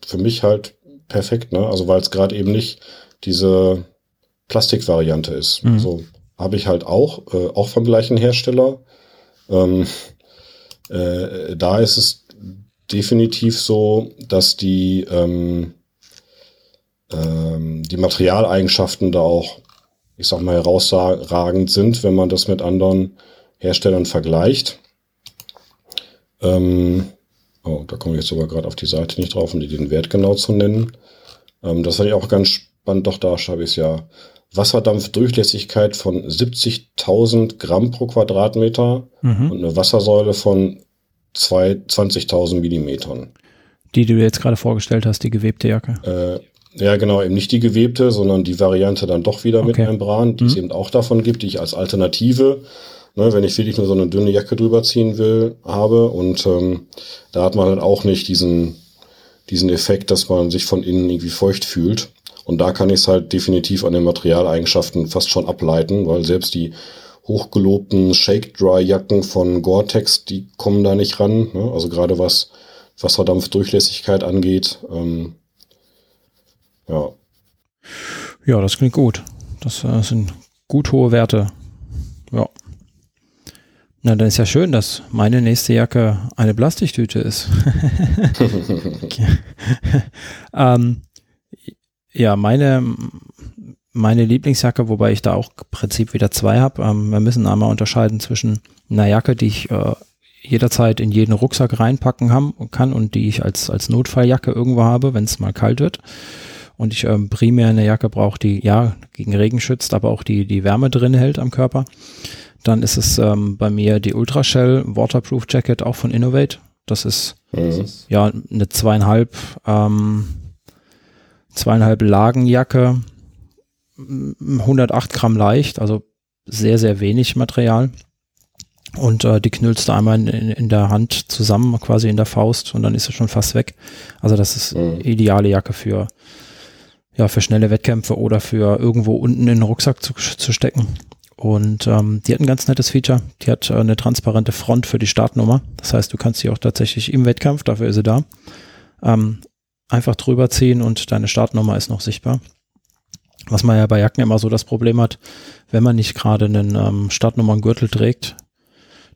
für mich halt perfekt, ne? Also weil es gerade eben nicht diese Plastikvariante ist. Mhm. So habe ich halt auch, äh, auch vom gleichen Hersteller. Ähm, äh, da ist es definitiv so, dass die, ähm, ähm, die Materialeigenschaften da auch, ich sag mal, herausragend sind, wenn man das mit anderen Herstellern vergleicht. Ähm, Oh, da komme ich jetzt sogar gerade auf die Seite nicht drauf, um die den Wert genau zu nennen. Ähm, das fand ich auch ganz spannend. Doch, da schreibe ich es ja. Wasserdampfdurchlässigkeit von 70.000 Gramm pro Quadratmeter mhm. und eine Wassersäule von 20.000 Millimetern.
Die, die du jetzt gerade vorgestellt hast, die gewebte Jacke.
Äh, ja, genau, eben nicht die gewebte, sondern die Variante dann doch wieder okay. mit Membran, die mhm. es eben auch davon gibt, die ich als Alternative ne, wenn ich wirklich nur so eine dünne Jacke drüber ziehen will, habe. Und ähm, da hat man halt auch nicht diesen, diesen Effekt, dass man sich von innen irgendwie feucht fühlt. Und da kann ich es halt definitiv an den Materialeigenschaften fast schon ableiten, weil selbst die hochgelobten Shake-Dry-Jacken von Gore-Tex, die kommen da nicht ran. Ne? Also gerade was Wasserdampfdurchlässigkeit angeht. Ähm, ja.
Ja, das klingt gut. Das äh, sind gut hohe Werte. Ja. Na, dann ist ja schön, dass meine nächste Jacke eine Plastiktüte ist. ähm, ja, meine, meine Lieblingsjacke, wobei ich da auch im Prinzip wieder zwei habe. Ähm, wir müssen einmal unterscheiden zwischen einer Jacke, die ich äh, jederzeit in jeden Rucksack reinpacken haben, kann und die ich als, als Notfalljacke irgendwo habe, wenn es mal kalt wird. Und ich ähm, primär eine Jacke brauche, die ja gegen Regen schützt, aber auch die, die Wärme drin hält am Körper. Dann ist es ähm, bei mir die Ultrashell Waterproof Jacket auch von Innovate. Das ist mhm. ja eine zweieinhalb, ähm, zweieinhalb Lagenjacke, 108 Gramm leicht, also sehr, sehr wenig Material. Und äh, die knüllst du einmal in, in, der Hand zusammen, quasi in der Faust, und dann ist sie schon fast weg. Also das ist mhm. ideale Jacke für, ja, für schnelle Wettkämpfe oder für irgendwo unten in den Rucksack zu, zu stecken. Und ähm, die hat ein ganz nettes Feature. Die hat äh, eine transparente Front für die Startnummer. Das heißt, du kannst sie auch tatsächlich im Wettkampf, dafür ist sie da, ähm, einfach drüber ziehen und deine Startnummer ist noch sichtbar. Was man ja bei Jacken immer so das Problem hat, wenn man nicht gerade einen ähm, Startnummern-Gürtel trägt,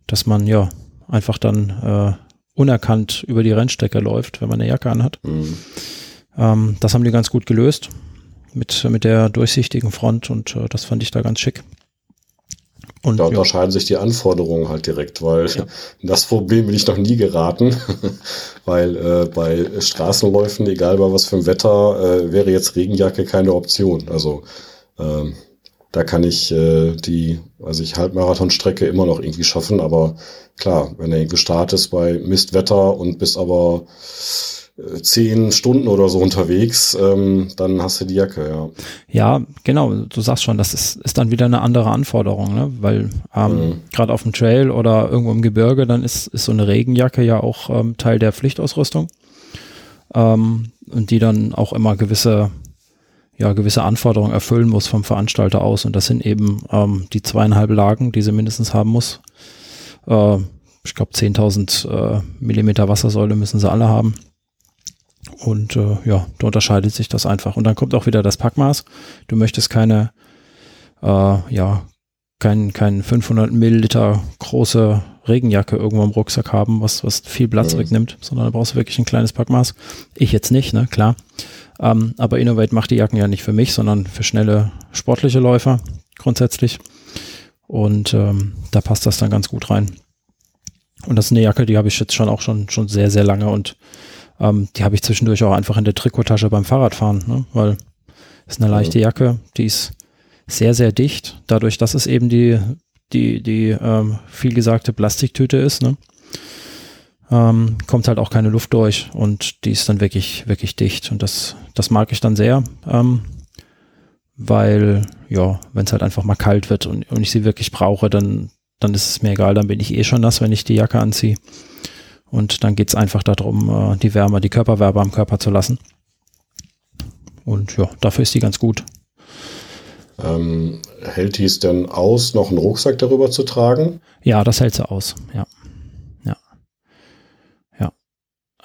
dass man ja einfach dann äh, unerkannt über die Rennstrecke läuft, wenn man eine Jacke anhat. Mhm. Ähm, das haben die ganz gut gelöst mit, mit der durchsichtigen Front und äh, das fand ich da ganz schick.
Und, da unterscheiden ja. sich die Anforderungen halt direkt, weil ja. das Problem bin ich noch nie geraten, weil äh, bei Straßenläufen, egal bei was für ein Wetter, äh, wäre jetzt Regenjacke keine Option. Also ähm, da kann ich äh, die, also ich Halbmarathonstrecke immer noch irgendwie schaffen, aber klar, wenn du irgendwie startest bei Mistwetter und bist aber zehn Stunden oder so unterwegs, ähm, dann hast du die Jacke, ja.
Ja, genau, du sagst schon, das ist, ist dann wieder eine andere Anforderung, ne? weil ähm, mhm. gerade auf dem Trail oder irgendwo im Gebirge, dann ist, ist so eine Regenjacke ja auch ähm, Teil der Pflichtausrüstung ähm, und die dann auch immer gewisse ja, gewisse Anforderungen erfüllen muss vom Veranstalter aus und das sind eben ähm, die zweieinhalb Lagen, die sie mindestens haben muss. Äh, ich glaube 10.000 äh, Millimeter Wassersäule müssen sie alle haben und äh, ja, da unterscheidet sich das einfach. Und dann kommt auch wieder das Packmaß. Du möchtest keine, äh, ja, kein, kein 500 Milliliter große Regenjacke irgendwo im Rucksack haben, was, was viel Platz mhm. wegnimmt, sondern da brauchst du wirklich ein kleines Packmaß. Ich jetzt nicht, ne, klar. Ähm, aber Innovate macht die Jacken ja nicht für mich, sondern für schnelle sportliche Läufer grundsätzlich. Und ähm, da passt das dann ganz gut rein. Und das ist eine Jacke, die habe ich jetzt schon auch schon, schon sehr, sehr lange und ähm, die habe ich zwischendurch auch einfach in der Trikottasche beim Fahrradfahren, ne? weil ist eine leichte Jacke, die ist sehr, sehr dicht, dadurch, dass es eben die, die, die ähm, viel gesagte Plastiktüte ist, ne? ähm, kommt halt auch keine Luft durch und die ist dann wirklich, wirklich dicht und das, das mag ich dann sehr, ähm, weil, ja, wenn es halt einfach mal kalt wird und, und ich sie wirklich brauche, dann, dann ist es mir egal, dann bin ich eh schon nass, wenn ich die Jacke anziehe. Und dann geht es einfach darum, äh, die Wärme, die Körperwärme am Körper zu lassen. Und ja, dafür ist die ganz gut.
Ähm, hält die es denn aus, noch einen Rucksack darüber zu tragen?
Ja, das hält sie aus, ja. Ja. Ja.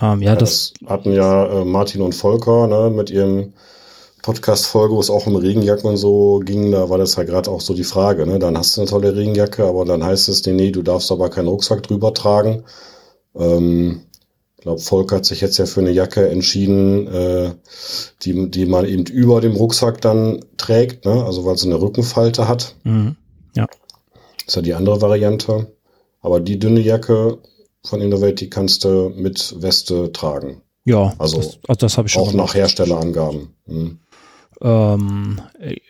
Ähm, ja, ja das, das, hatten ja äh, Martin und Volker ne, mit ihrem Podcast-Folge, wo es auch um Regenjacken und so ging, da war das ja gerade auch so die Frage. Ne? Dann hast du eine tolle Regenjacke, aber dann heißt es, nee, nee, du darfst aber keinen Rucksack drüber tragen. Ähm, ich glaube, Volk hat sich jetzt ja für eine Jacke entschieden, äh, die, die man eben über dem Rucksack dann trägt, ne? also weil sie eine Rückenfalte hat. Mhm.
Ja.
Das ist ja die andere Variante. Aber die dünne Jacke von Innovate, die kannst du mit Weste tragen.
Ja,
also das, also das habe ich schon auch gemacht. nach Herstellerangaben.
Hm. Ähm,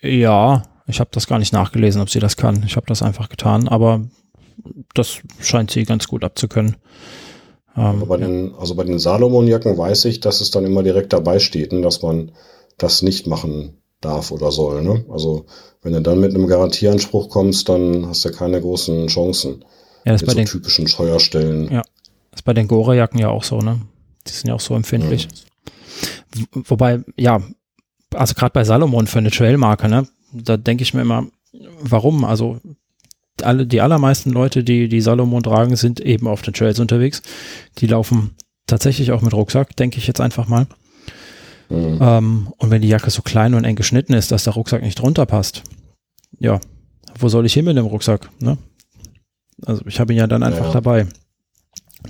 ja, ich habe das gar nicht nachgelesen, ob sie das kann. Ich habe das einfach getan, aber das scheint sie ganz gut abzukönnen.
Ähm, bei den, also bei den Salomon-Jacken weiß ich, dass es dann immer direkt dabei steht, ne, dass man das nicht machen darf oder soll. Ne? Also wenn du dann mit einem Garantieanspruch kommst, dann hast du keine großen Chancen.
Ja, das mit bei so den
typischen Scheuerstellen.
Ja, das ist bei den Gore-Jacken ja auch so, ne? Die sind ja auch so empfindlich. Ja. Wobei, ja, also gerade bei Salomon für eine Trailmarke, ne? Da denke ich mir immer, warum? Also alle, die allermeisten Leute, die die Salomon tragen, sind eben auf den Trails unterwegs. Die laufen tatsächlich auch mit Rucksack, denke ich jetzt einfach mal. Mhm. Ähm, und wenn die Jacke so klein und eng geschnitten ist, dass der Rucksack nicht drunter passt, ja, wo soll ich hin mit dem Rucksack? Ne? Also ich habe ihn ja dann einfach ja. dabei.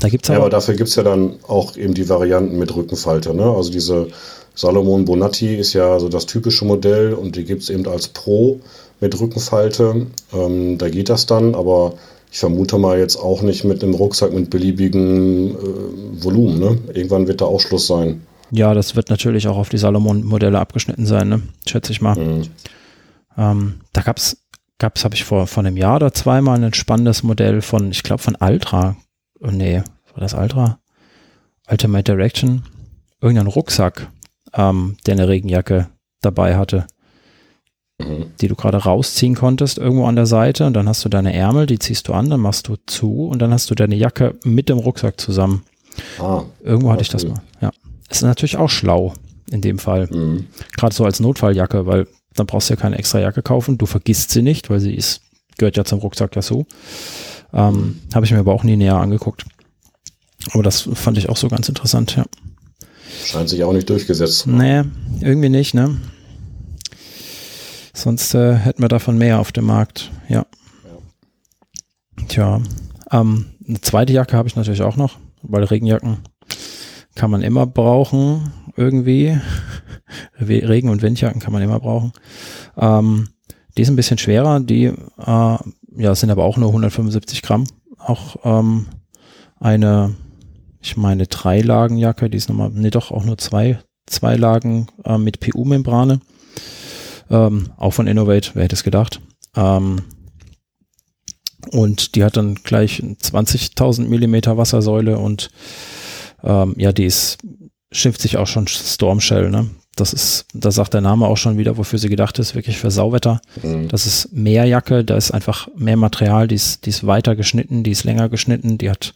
Da gibt's aber, ja, aber dafür gibt es ja dann auch eben die Varianten mit Rückenfalte. Ne? Also diese Salomon Bonatti ist ja so das typische Modell und die gibt es eben als Pro mit Rückenfalte. Ähm, da geht das dann, aber ich vermute mal jetzt auch nicht mit einem Rucksack mit beliebigem äh, Volumen. Ne? Irgendwann wird da auch Schluss sein.
Ja, das wird natürlich auch auf die Salomon-Modelle abgeschnitten sein, ne? schätze ich mal. Mhm. Ähm, da gab es, gab's, habe ich vor, vor einem Jahr oder zweimal ein spannendes Modell von, ich glaube von Ultra. Oh, nee, war das Ultra? Ultimate Direction. Irgendein Rucksack, ähm, der eine Regenjacke dabei hatte die du gerade rausziehen konntest, irgendwo an der Seite. Und dann hast du deine Ärmel, die ziehst du an, dann machst du zu und dann hast du deine Jacke mit dem Rucksack zusammen. Ah, irgendwo hatte ich das mal. Ja. Ist natürlich auch schlau in dem Fall. Mhm. Gerade so als Notfalljacke, weil dann brauchst du ja keine extra Jacke kaufen. Du vergisst sie nicht, weil sie ist gehört ja zum Rucksack dazu. Ähm, Habe ich mir aber auch nie näher angeguckt. Aber das fand ich auch so ganz interessant, ja.
Scheint sich auch nicht durchgesetzt.
Nee, irgendwie nicht, ne? Sonst äh, hätten wir davon mehr auf dem Markt, ja. ja. Tja, ähm, eine zweite Jacke habe ich natürlich auch noch, weil Regenjacken kann man immer brauchen, irgendwie. Regen- und Windjacken kann man immer brauchen. Ähm, die ist ein bisschen schwerer, die äh, ja, sind aber auch nur 175 Gramm. Auch ähm, eine, ich meine, Dreilagenjacke, die ist nochmal, nee, doch auch nur zwei, zwei Lagen äh, mit PU-Membrane. Ähm, auch von Innovate, wer hätte es gedacht. Ähm, und die hat dann gleich 20.000 Millimeter Wassersäule und ähm, ja, die ist, schimpft sich auch schon Storm Shell, ne? Das ist, da sagt der Name auch schon wieder, wofür sie gedacht ist, wirklich für Sauwetter. Mhm. Das ist mehr Jacke, da ist einfach mehr Material, die ist, die ist weiter geschnitten, die ist länger geschnitten, die hat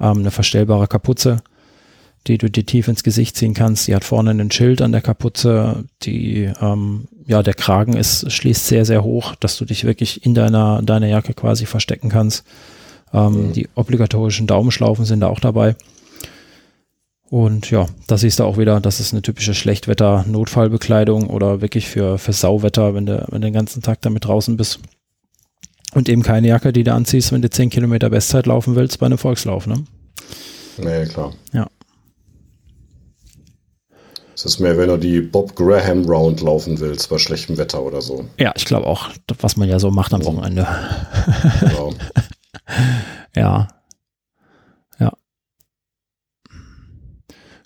ähm, eine verstellbare Kapuze, die du dir tief ins Gesicht ziehen kannst. Die hat vorne ein Schild an der Kapuze, die, ähm, ja, der Kragen ist, schließt sehr, sehr hoch, dass du dich wirklich in deiner, deiner Jacke quasi verstecken kannst. Ähm, mhm. Die obligatorischen Daumenschlaufen sind da auch dabei. Und ja, da siehst du auch wieder, das ist eine typische Schlechtwetter-Notfallbekleidung oder wirklich für, für Sauwetter, wenn du, wenn du den ganzen Tag damit draußen bist. Und eben keine Jacke, die du anziehst, wenn du 10 Kilometer Bestzeit laufen willst bei einem Volkslauf, ne?
Nee, klar.
Ja.
Es ist mehr, wenn du die Bob Graham Round laufen willst, bei schlechtem Wetter oder so.
Ja, ich glaube auch, was man ja so macht am Wochenende. Genau. ja,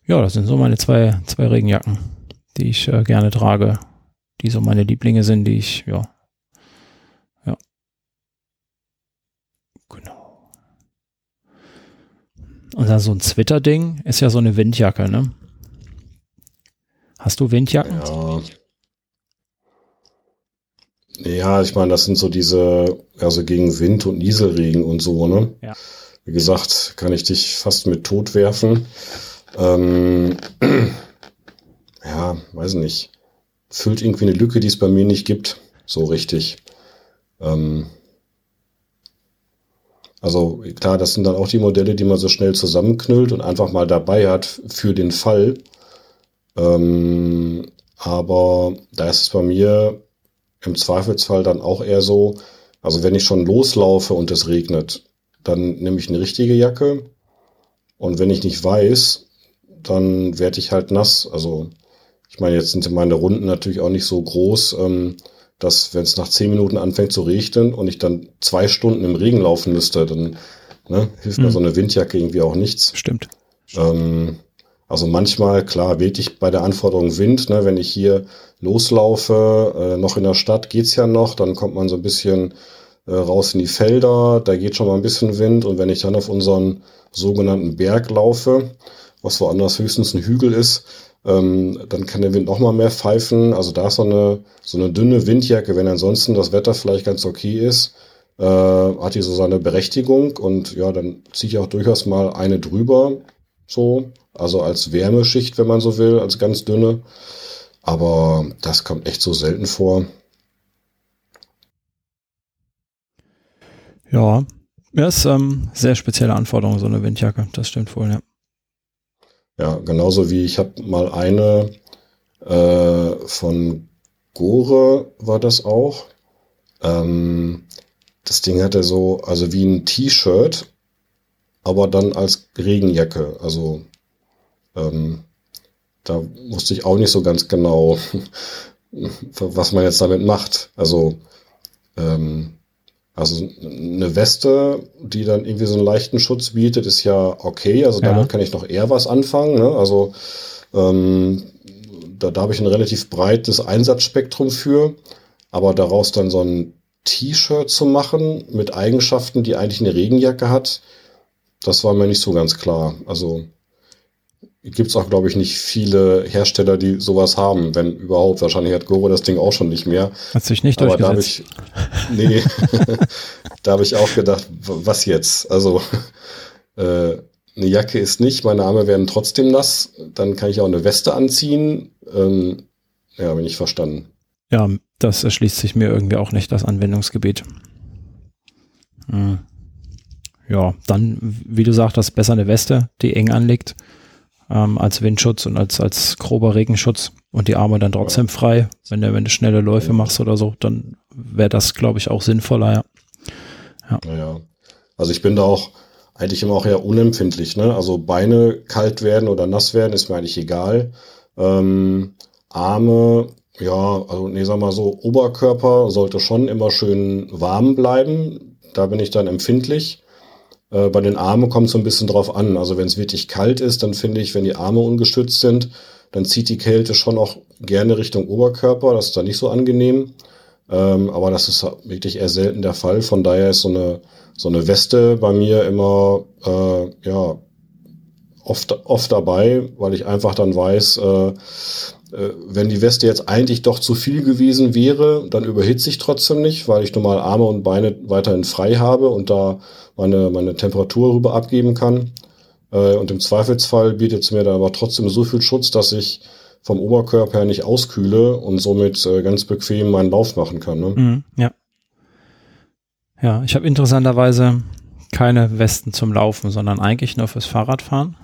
ja, das sind so meine zwei, zwei Regenjacken, die ich äh, gerne trage, die so meine Lieblinge sind, die ich, ja. Ja. Genau. Und dann so ein Zwitter-Ding ist ja so eine Windjacke, ne? Hast du Windjacken?
Ja. Ja, ich meine, das sind so diese, also gegen Wind und Nieselregen und so, ne?
Ja.
Wie gesagt, kann ich dich fast mit tot werfen. Ähm, ja, weiß nicht. Füllt irgendwie eine Lücke, die es bei mir nicht gibt. So richtig. Ähm, also klar, das sind dann auch die Modelle, die man so schnell zusammenknüllt und einfach mal dabei hat für den Fall. Ähm, aber da ist es bei mir im Zweifelsfall dann auch eher so, also wenn ich schon loslaufe und es regnet, dann nehme ich eine richtige Jacke. Und wenn ich nicht weiß, dann werde ich halt nass. Also ich meine, jetzt sind meine Runden natürlich auch nicht so groß, ähm, dass wenn es nach zehn Minuten anfängt zu regnen und ich dann zwei Stunden im Regen laufen müsste, dann ne, hilft mhm. mir so eine Windjacke irgendwie auch nichts.
Stimmt.
Ähm, also manchmal, klar, wirklich bei der Anforderung Wind, ne, wenn ich hier loslaufe, äh, noch in der Stadt geht's ja noch, dann kommt man so ein bisschen äh, raus in die Felder, da geht schon mal ein bisschen Wind. Und wenn ich dann auf unseren sogenannten Berg laufe, was woanders höchstens ein Hügel ist, ähm, dann kann der Wind noch mal mehr pfeifen. Also da ist so eine, so eine dünne Windjacke, wenn ansonsten das Wetter vielleicht ganz okay ist, äh, hat die so seine Berechtigung. Und ja, dann ziehe ich auch durchaus mal eine drüber, so, also als Wärmeschicht, wenn man so will, als ganz dünne. Aber das kommt echt so selten vor.
Ja, ja, ist ähm, sehr spezielle Anforderung, so eine Windjacke, das stimmt wohl, ja.
Ja, genauso wie ich habe mal eine äh, von Gore war das auch. Ähm, das Ding hatte so, also wie ein T-Shirt, aber dann als Regenjacke. Also ähm, da wusste ich auch nicht so ganz genau, was man jetzt damit macht. Also ähm, also eine Weste, die dann irgendwie so einen leichten Schutz bietet, ist ja okay. Also damit kann ich noch eher was anfangen. Ne? Also ähm, da, da habe ich ein relativ breites Einsatzspektrum für. Aber daraus dann so ein T-Shirt zu machen mit Eigenschaften, die eigentlich eine Regenjacke hat, das war mir nicht so ganz klar. Also gibt es auch, glaube ich, nicht viele Hersteller, die sowas haben, wenn überhaupt. Wahrscheinlich hat Goro das Ding auch schon nicht mehr.
Hat sich nicht
Aber durchgesetzt. da ich, nee, da habe ich auch gedacht, was jetzt? Also äh, eine Jacke ist nicht, meine Arme werden trotzdem nass, dann kann ich auch eine Weste anziehen. Ähm, ja, bin ich verstanden.
Ja, das erschließt sich mir irgendwie auch nicht, das Anwendungsgebiet. Mhm. Ja, dann, wie du sagtest, besser eine Weste, die eng anliegt, ähm, als Windschutz und als, als grober Regenschutz und die Arme dann trotzdem frei. Wenn du, wenn du schnelle Läufe machst oder so, dann wäre das, glaube ich, auch sinnvoller, ja.
Ja. Naja. Also ich bin da auch eigentlich immer auch eher unempfindlich, ne? Also Beine kalt werden oder nass werden, ist mir eigentlich egal. Ähm, Arme, ja, also nee, sag mal so, Oberkörper sollte schon immer schön warm bleiben. Da bin ich dann empfindlich. Äh, bei den Armen kommt es so ein bisschen drauf an. Also wenn es wirklich kalt ist, dann finde ich, wenn die Arme ungestützt sind, dann zieht die Kälte schon auch gerne Richtung Oberkörper. Das ist dann nicht so angenehm. Ähm, aber das ist wirklich eher selten der Fall. Von daher ist so eine, so eine Weste bei mir immer äh, ja, oft, oft dabei, weil ich einfach dann weiß, äh, äh, wenn die Weste jetzt eigentlich doch zu viel gewesen wäre, dann überhitze ich trotzdem nicht, weil ich normal Arme und Beine weiterhin frei habe und da meine, meine Temperatur rüber abgeben kann. Äh, und im Zweifelsfall bietet es mir dann aber trotzdem so viel Schutz, dass ich vom Oberkörper her nicht auskühle und somit äh, ganz bequem meinen Lauf machen kann. Ne?
Mhm, ja. Ja, ich habe interessanterweise keine Westen zum Laufen, sondern eigentlich nur fürs Fahrradfahren.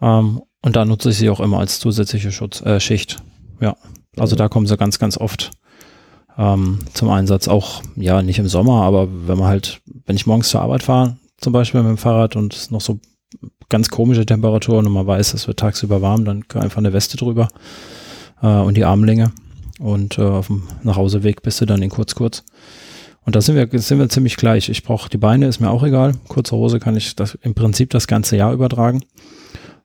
Ähm, und da nutze ich sie auch immer als zusätzliche Schutz, äh, Schicht. Ja, also da kommen sie ganz, ganz oft ähm, zum Einsatz. Auch, ja, nicht im Sommer, aber wenn man halt, wenn ich morgens zur Arbeit fahre, zum Beispiel mit dem Fahrrad und es noch so ganz komische Temperaturen und man weiß, es wird tagsüber warm, dann einfach eine Weste drüber äh, und die Armlänge. Und äh, auf dem Nachhauseweg bist du dann in kurz kurz. Und da sind wir, sind wir ziemlich gleich. Ich brauche die Beine, ist mir auch egal. Kurze Hose kann ich das im Prinzip das ganze Jahr übertragen.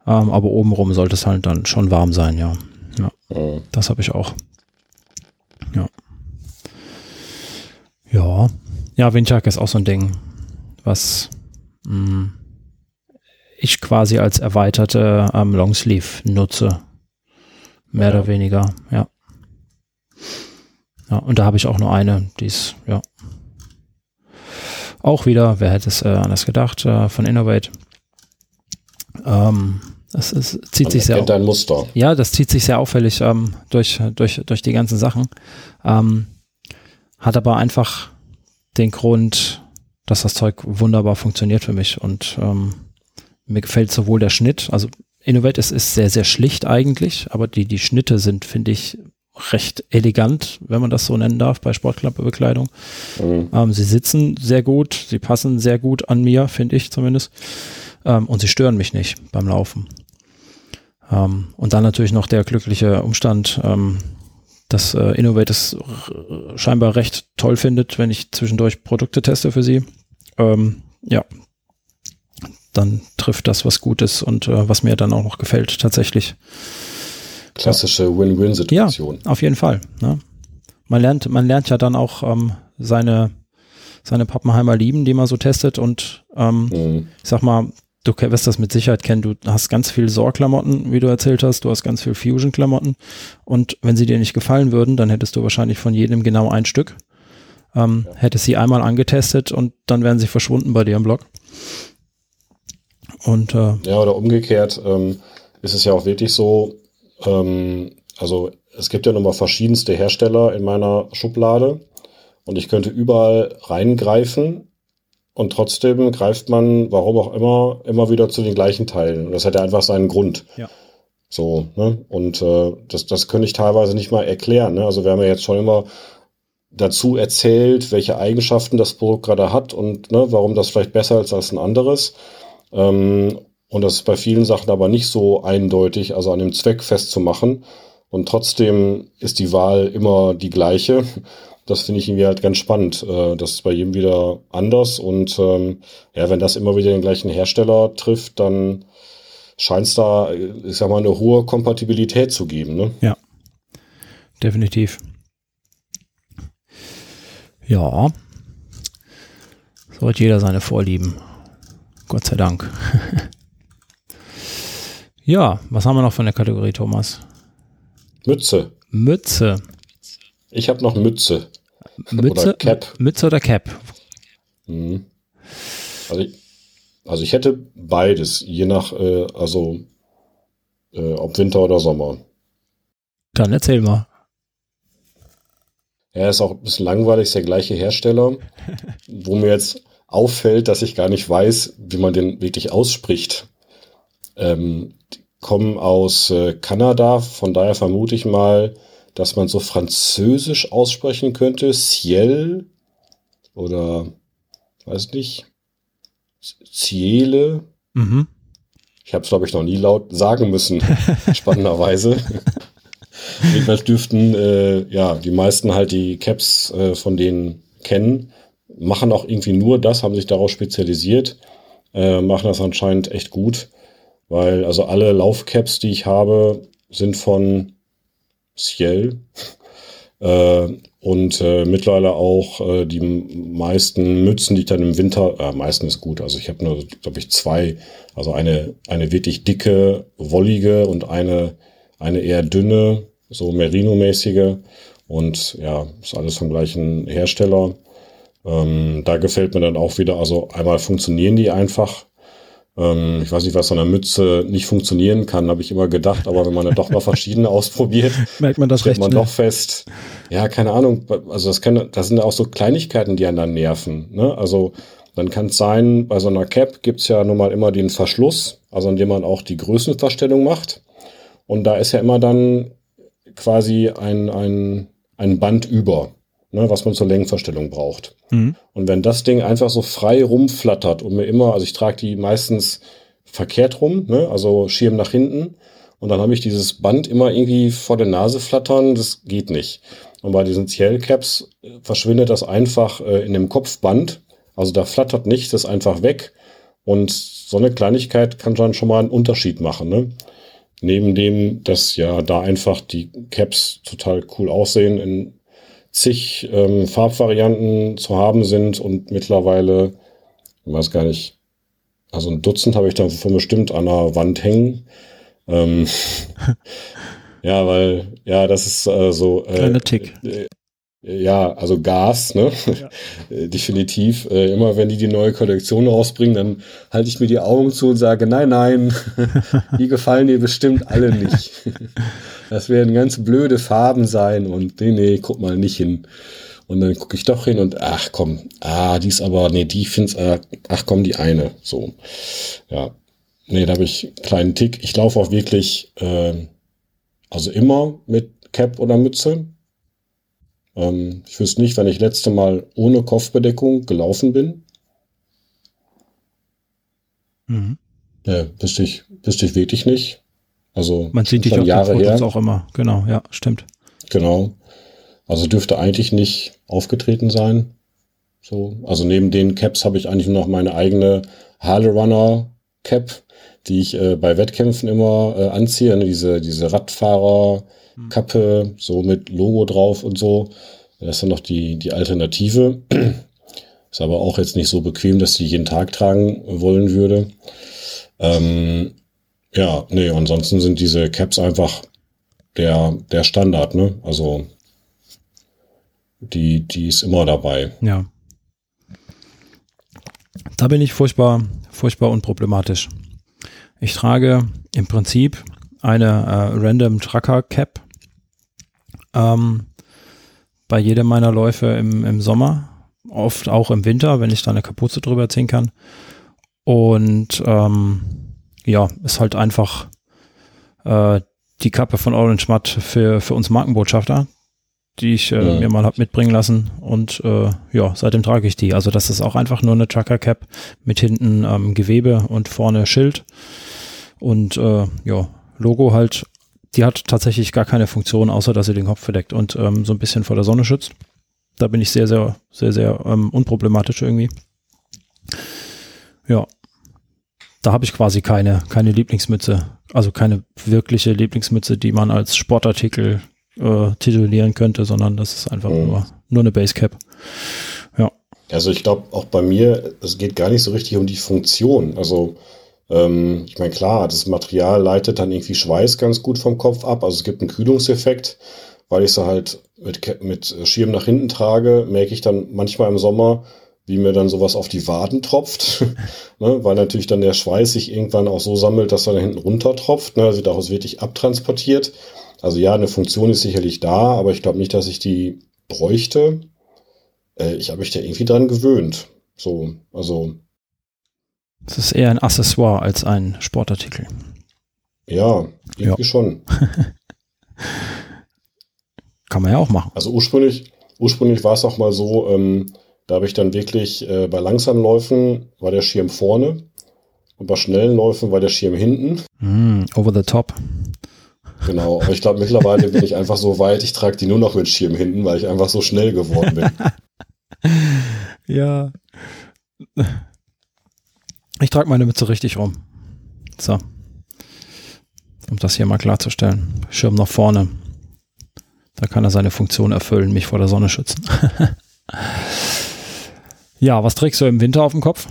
Ähm, aber obenrum sollte es halt dann schon warm sein, ja. Ja, mhm. das habe ich auch. Ja. Ja. Ja, Windjacke ist auch so ein Ding, was mh, mm, ich quasi als erweiterte ähm, Longsleeve nutze. Mehr ja. oder weniger, ja. Ja, und da habe ich auch nur eine, die ist, ja. Auch wieder, wer hätte es äh, anders gedacht, äh, von Innovate. Ähm, das ist, zieht Man sich sehr.
Ein Muster.
Ja, das zieht sich sehr auffällig ähm, durch, durch, durch die ganzen Sachen. Ähm, hat aber einfach den Grund, dass das Zeug wunderbar funktioniert für mich und ähm, mir gefällt sowohl der Schnitt, also Innovate ist, ist sehr, sehr schlicht eigentlich, aber die, die Schnitte sind, finde ich, recht elegant, wenn man das so nennen darf, bei Sportklappebekleidung. Mhm. Ähm, sie sitzen sehr gut, sie passen sehr gut an mir, finde ich zumindest. Ähm, und sie stören mich nicht beim Laufen. Ähm, und dann natürlich noch der glückliche Umstand, ähm, dass äh, Innovate es scheinbar recht toll findet, wenn ich zwischendurch Produkte teste für sie. Ähm, ja, dann trifft das was Gutes und äh, was mir dann auch noch gefällt tatsächlich.
Klassische Win-Win-Situation.
Ja, auf jeden Fall. Ne? Man lernt, man lernt ja dann auch ähm, seine seine Pappenheimer lieben, die man so testet und ähm, mhm. ich sag mal, du wirst das mit Sicherheit kennen, du hast ganz viel Sor-Klamotten, wie du erzählt hast, du hast ganz viel Fusion-Klamotten und wenn sie dir nicht gefallen würden, dann hättest du wahrscheinlich von jedem genau ein Stück, ähm, ja. hättest sie einmal angetestet und dann wären sie verschwunden bei dir im Blog. Und, äh,
ja, oder umgekehrt ähm, ist es ja auch wirklich so, ähm, also es gibt ja nochmal verschiedenste Hersteller in meiner Schublade und ich könnte überall reingreifen und trotzdem greift man, warum auch immer, immer wieder zu den gleichen Teilen. Und das hat ja einfach seinen Grund.
Ja.
So, ne? Und äh, das, das könnte ich teilweise nicht mal erklären. Ne? Also wir haben ja jetzt schon immer dazu erzählt, welche Eigenschaften das Produkt gerade hat und ne, warum das vielleicht besser ist als ein anderes. Ähm, und das ist bei vielen Sachen aber nicht so eindeutig, also an dem Zweck festzumachen. Und trotzdem ist die Wahl immer die gleiche das finde ich irgendwie halt ganz spannend. Äh, das ist bei jedem wieder anders und ähm, ja, wenn das immer wieder den gleichen Hersteller trifft, dann scheint es da, ich sag mal, eine hohe Kompatibilität zu geben. Ne?
Ja, definitiv. Ja, so hat jeder seine Vorlieben. Gott sei Dank. ja, was haben wir noch von der Kategorie, Thomas?
Mütze.
Mütze.
Ich habe noch Mütze.
Mütze oder Cap. Mütze oder Cap.
Mhm. Also, ich, also ich hätte beides, je nach, äh, also äh, ob Winter oder Sommer.
Dann erzähl mal.
Ja, ist auch ein bisschen langweilig, ist der gleiche Hersteller, wo mir jetzt auffällt, dass ich gar nicht weiß, wie man den wirklich ausspricht. Ähm, kommen aus äh, Kanada, von daher vermute ich mal, dass man so französisch aussprechen könnte. Ciel oder weiß nicht, Ciele. Mhm. Ich habe es, glaube ich, noch nie laut sagen müssen, spannenderweise. Jedenfalls dürften äh, ja die meisten halt die Caps äh, von denen kennen, machen auch irgendwie nur das, haben sich darauf spezialisiert, äh, machen das anscheinend echt gut, weil also alle Laufcaps, die ich habe, sind von Ciel. Äh, und äh, mittlerweile auch äh, die meisten Mützen, die ich dann im Winter, äh, meisten ist gut, also ich habe nur, glaube ich, zwei, also eine, eine wirklich dicke, wollige und eine, eine eher dünne, so Merino-mäßige und ja, ist alles vom gleichen Hersteller. Ähm, da gefällt mir dann auch wieder, also einmal funktionieren die einfach, ähm, ich weiß nicht, was an der Mütze nicht funktionieren kann, habe ich immer gedacht, aber wenn man dann doch mal verschiedene ausprobiert,
merkt man das
stellt man doch fest. Ja, keine Ahnung, also das kann, das sind auch so Kleinigkeiten, die einen dann nerven. Ne? Also dann kann es sein, bei so einer Cap gibt's ja nun mal immer den Verschluss, also an dem man auch die Größenverstellung macht. Und da ist ja immer dann quasi ein, ein, ein Band über ne, was man zur Längenverstellung braucht. Mhm. Und wenn das Ding einfach so frei rumflattert und mir immer, also ich trage die meistens verkehrt rum, ne, also Schirm nach hinten, und dann habe ich dieses Band immer irgendwie vor der Nase flattern, das geht nicht. Und bei diesen Ciel-Caps äh, verschwindet das einfach äh, in dem Kopfband. Also da flattert nichts, das ist einfach weg. Und so eine Kleinigkeit kann dann schon mal einen Unterschied machen. Ne? Neben dem, dass ja da einfach die Caps total cool aussehen in zig ähm, Farbvarianten zu haben sind und mittlerweile, ich weiß gar nicht, also ein Dutzend habe ich da von bestimmt an der Wand hängen. Ähm, ja, weil, ja, das ist äh, so.
Äh, Kleiner Tick.
Äh, ja, also Gas, ne? Ja. Äh, definitiv. Äh, immer wenn die die neue Kollektion rausbringen, dann halte ich mir die Augen zu und sage, nein, nein, die gefallen dir bestimmt alle nicht. Das werden ganz blöde Farben sein und nee, nee, guck mal nicht hin. Und dann gucke ich doch hin und ach komm, ah, die ist aber, nee, die find's, äh, ach komm, die eine. So. Ja. Nee, da habe ich einen kleinen Tick. Ich laufe auch wirklich, äh, also immer mit Cap oder Mütze ähm, ich wüsste nicht, wenn ich letzte Mal ohne Kopfbedeckung gelaufen bin. Mhm. Ja, wüsste ich, wüsste ich wirklich nicht. Also
man sieht dich auf Jahre den Fotos her. auch immer. Genau, ja, stimmt.
Genau. Also dürfte eigentlich nicht aufgetreten sein. So, also neben den Caps habe ich eigentlich nur noch meine eigene Harley Runner Cap, die ich äh, bei Wettkämpfen immer äh, anziehe. Ne? Diese, diese Radfahrer Kappe, so mit Logo drauf und so. Das ist dann noch die, die Alternative. Ist aber auch jetzt nicht so bequem, dass ich jeden Tag tragen wollen würde. Ähm, ja, nee, ansonsten sind diese Caps einfach der, der Standard, ne? Also die, die ist immer dabei.
Ja. Da bin ich furchtbar, furchtbar unproblematisch. Ich trage im Prinzip eine äh, Random Trucker Cap ähm, bei jedem meiner Läufe im, im Sommer, oft auch im Winter, wenn ich da eine Kapuze drüber ziehen kann. Und ähm, ja, ist halt einfach äh, die Kappe von Orange Matt für, für uns Markenbotschafter, die ich äh, ja. mir mal hab mitbringen lassen. Und äh, ja, seitdem trage ich die. Also das ist auch einfach nur eine Trucker Cap mit hinten ähm, Gewebe und vorne Schild. Und äh, ja, Logo halt die hat tatsächlich gar keine Funktion, außer dass sie den Kopf verdeckt und ähm, so ein bisschen vor der Sonne schützt. Da bin ich sehr, sehr, sehr, sehr ähm, unproblematisch irgendwie. Ja. Da habe ich quasi keine, keine Lieblingsmütze. Also keine wirkliche Lieblingsmütze, die man als Sportartikel äh, titulieren könnte, sondern das ist einfach mhm. nur, nur eine Basecap. Ja.
Also ich glaube auch bei mir, es geht gar nicht so richtig um die Funktion. Also ähm, ich meine, klar, das Material leitet dann irgendwie Schweiß ganz gut vom Kopf ab. Also es gibt einen Kühlungseffekt, weil ich sie halt mit, mit Schirm nach hinten trage, merke ich dann manchmal im Sommer, wie mir dann sowas auf die Waden tropft, ne? weil natürlich dann der Schweiß sich irgendwann auch so sammelt, dass er da hinten runter tropft, ne? also daraus wirklich abtransportiert. Also ja, eine Funktion ist sicherlich da, aber ich glaube nicht, dass ich die bräuchte. Äh, ich habe mich da irgendwie dran gewöhnt. So, also.
Es ist eher ein Accessoire als ein Sportartikel.
Ja, irgendwie ja. schon.
Kann man ja auch machen.
Also ursprünglich, ursprünglich war es auch mal so, ähm, da habe ich dann wirklich äh, bei langsamen Läufen war der Schirm vorne und bei schnellen Läufen war der Schirm hinten.
Mm, over the top.
Genau, aber ich glaube mittlerweile bin ich einfach so weit, ich trage die nur noch mit Schirm hinten, weil ich einfach so schnell geworden bin.
ja. Ich trage meine Mütze richtig rum. So. Um das hier mal klarzustellen. Schirm nach vorne. Da kann er seine Funktion erfüllen, mich vor der Sonne schützen. ja, was trägst du im Winter auf dem Kopf?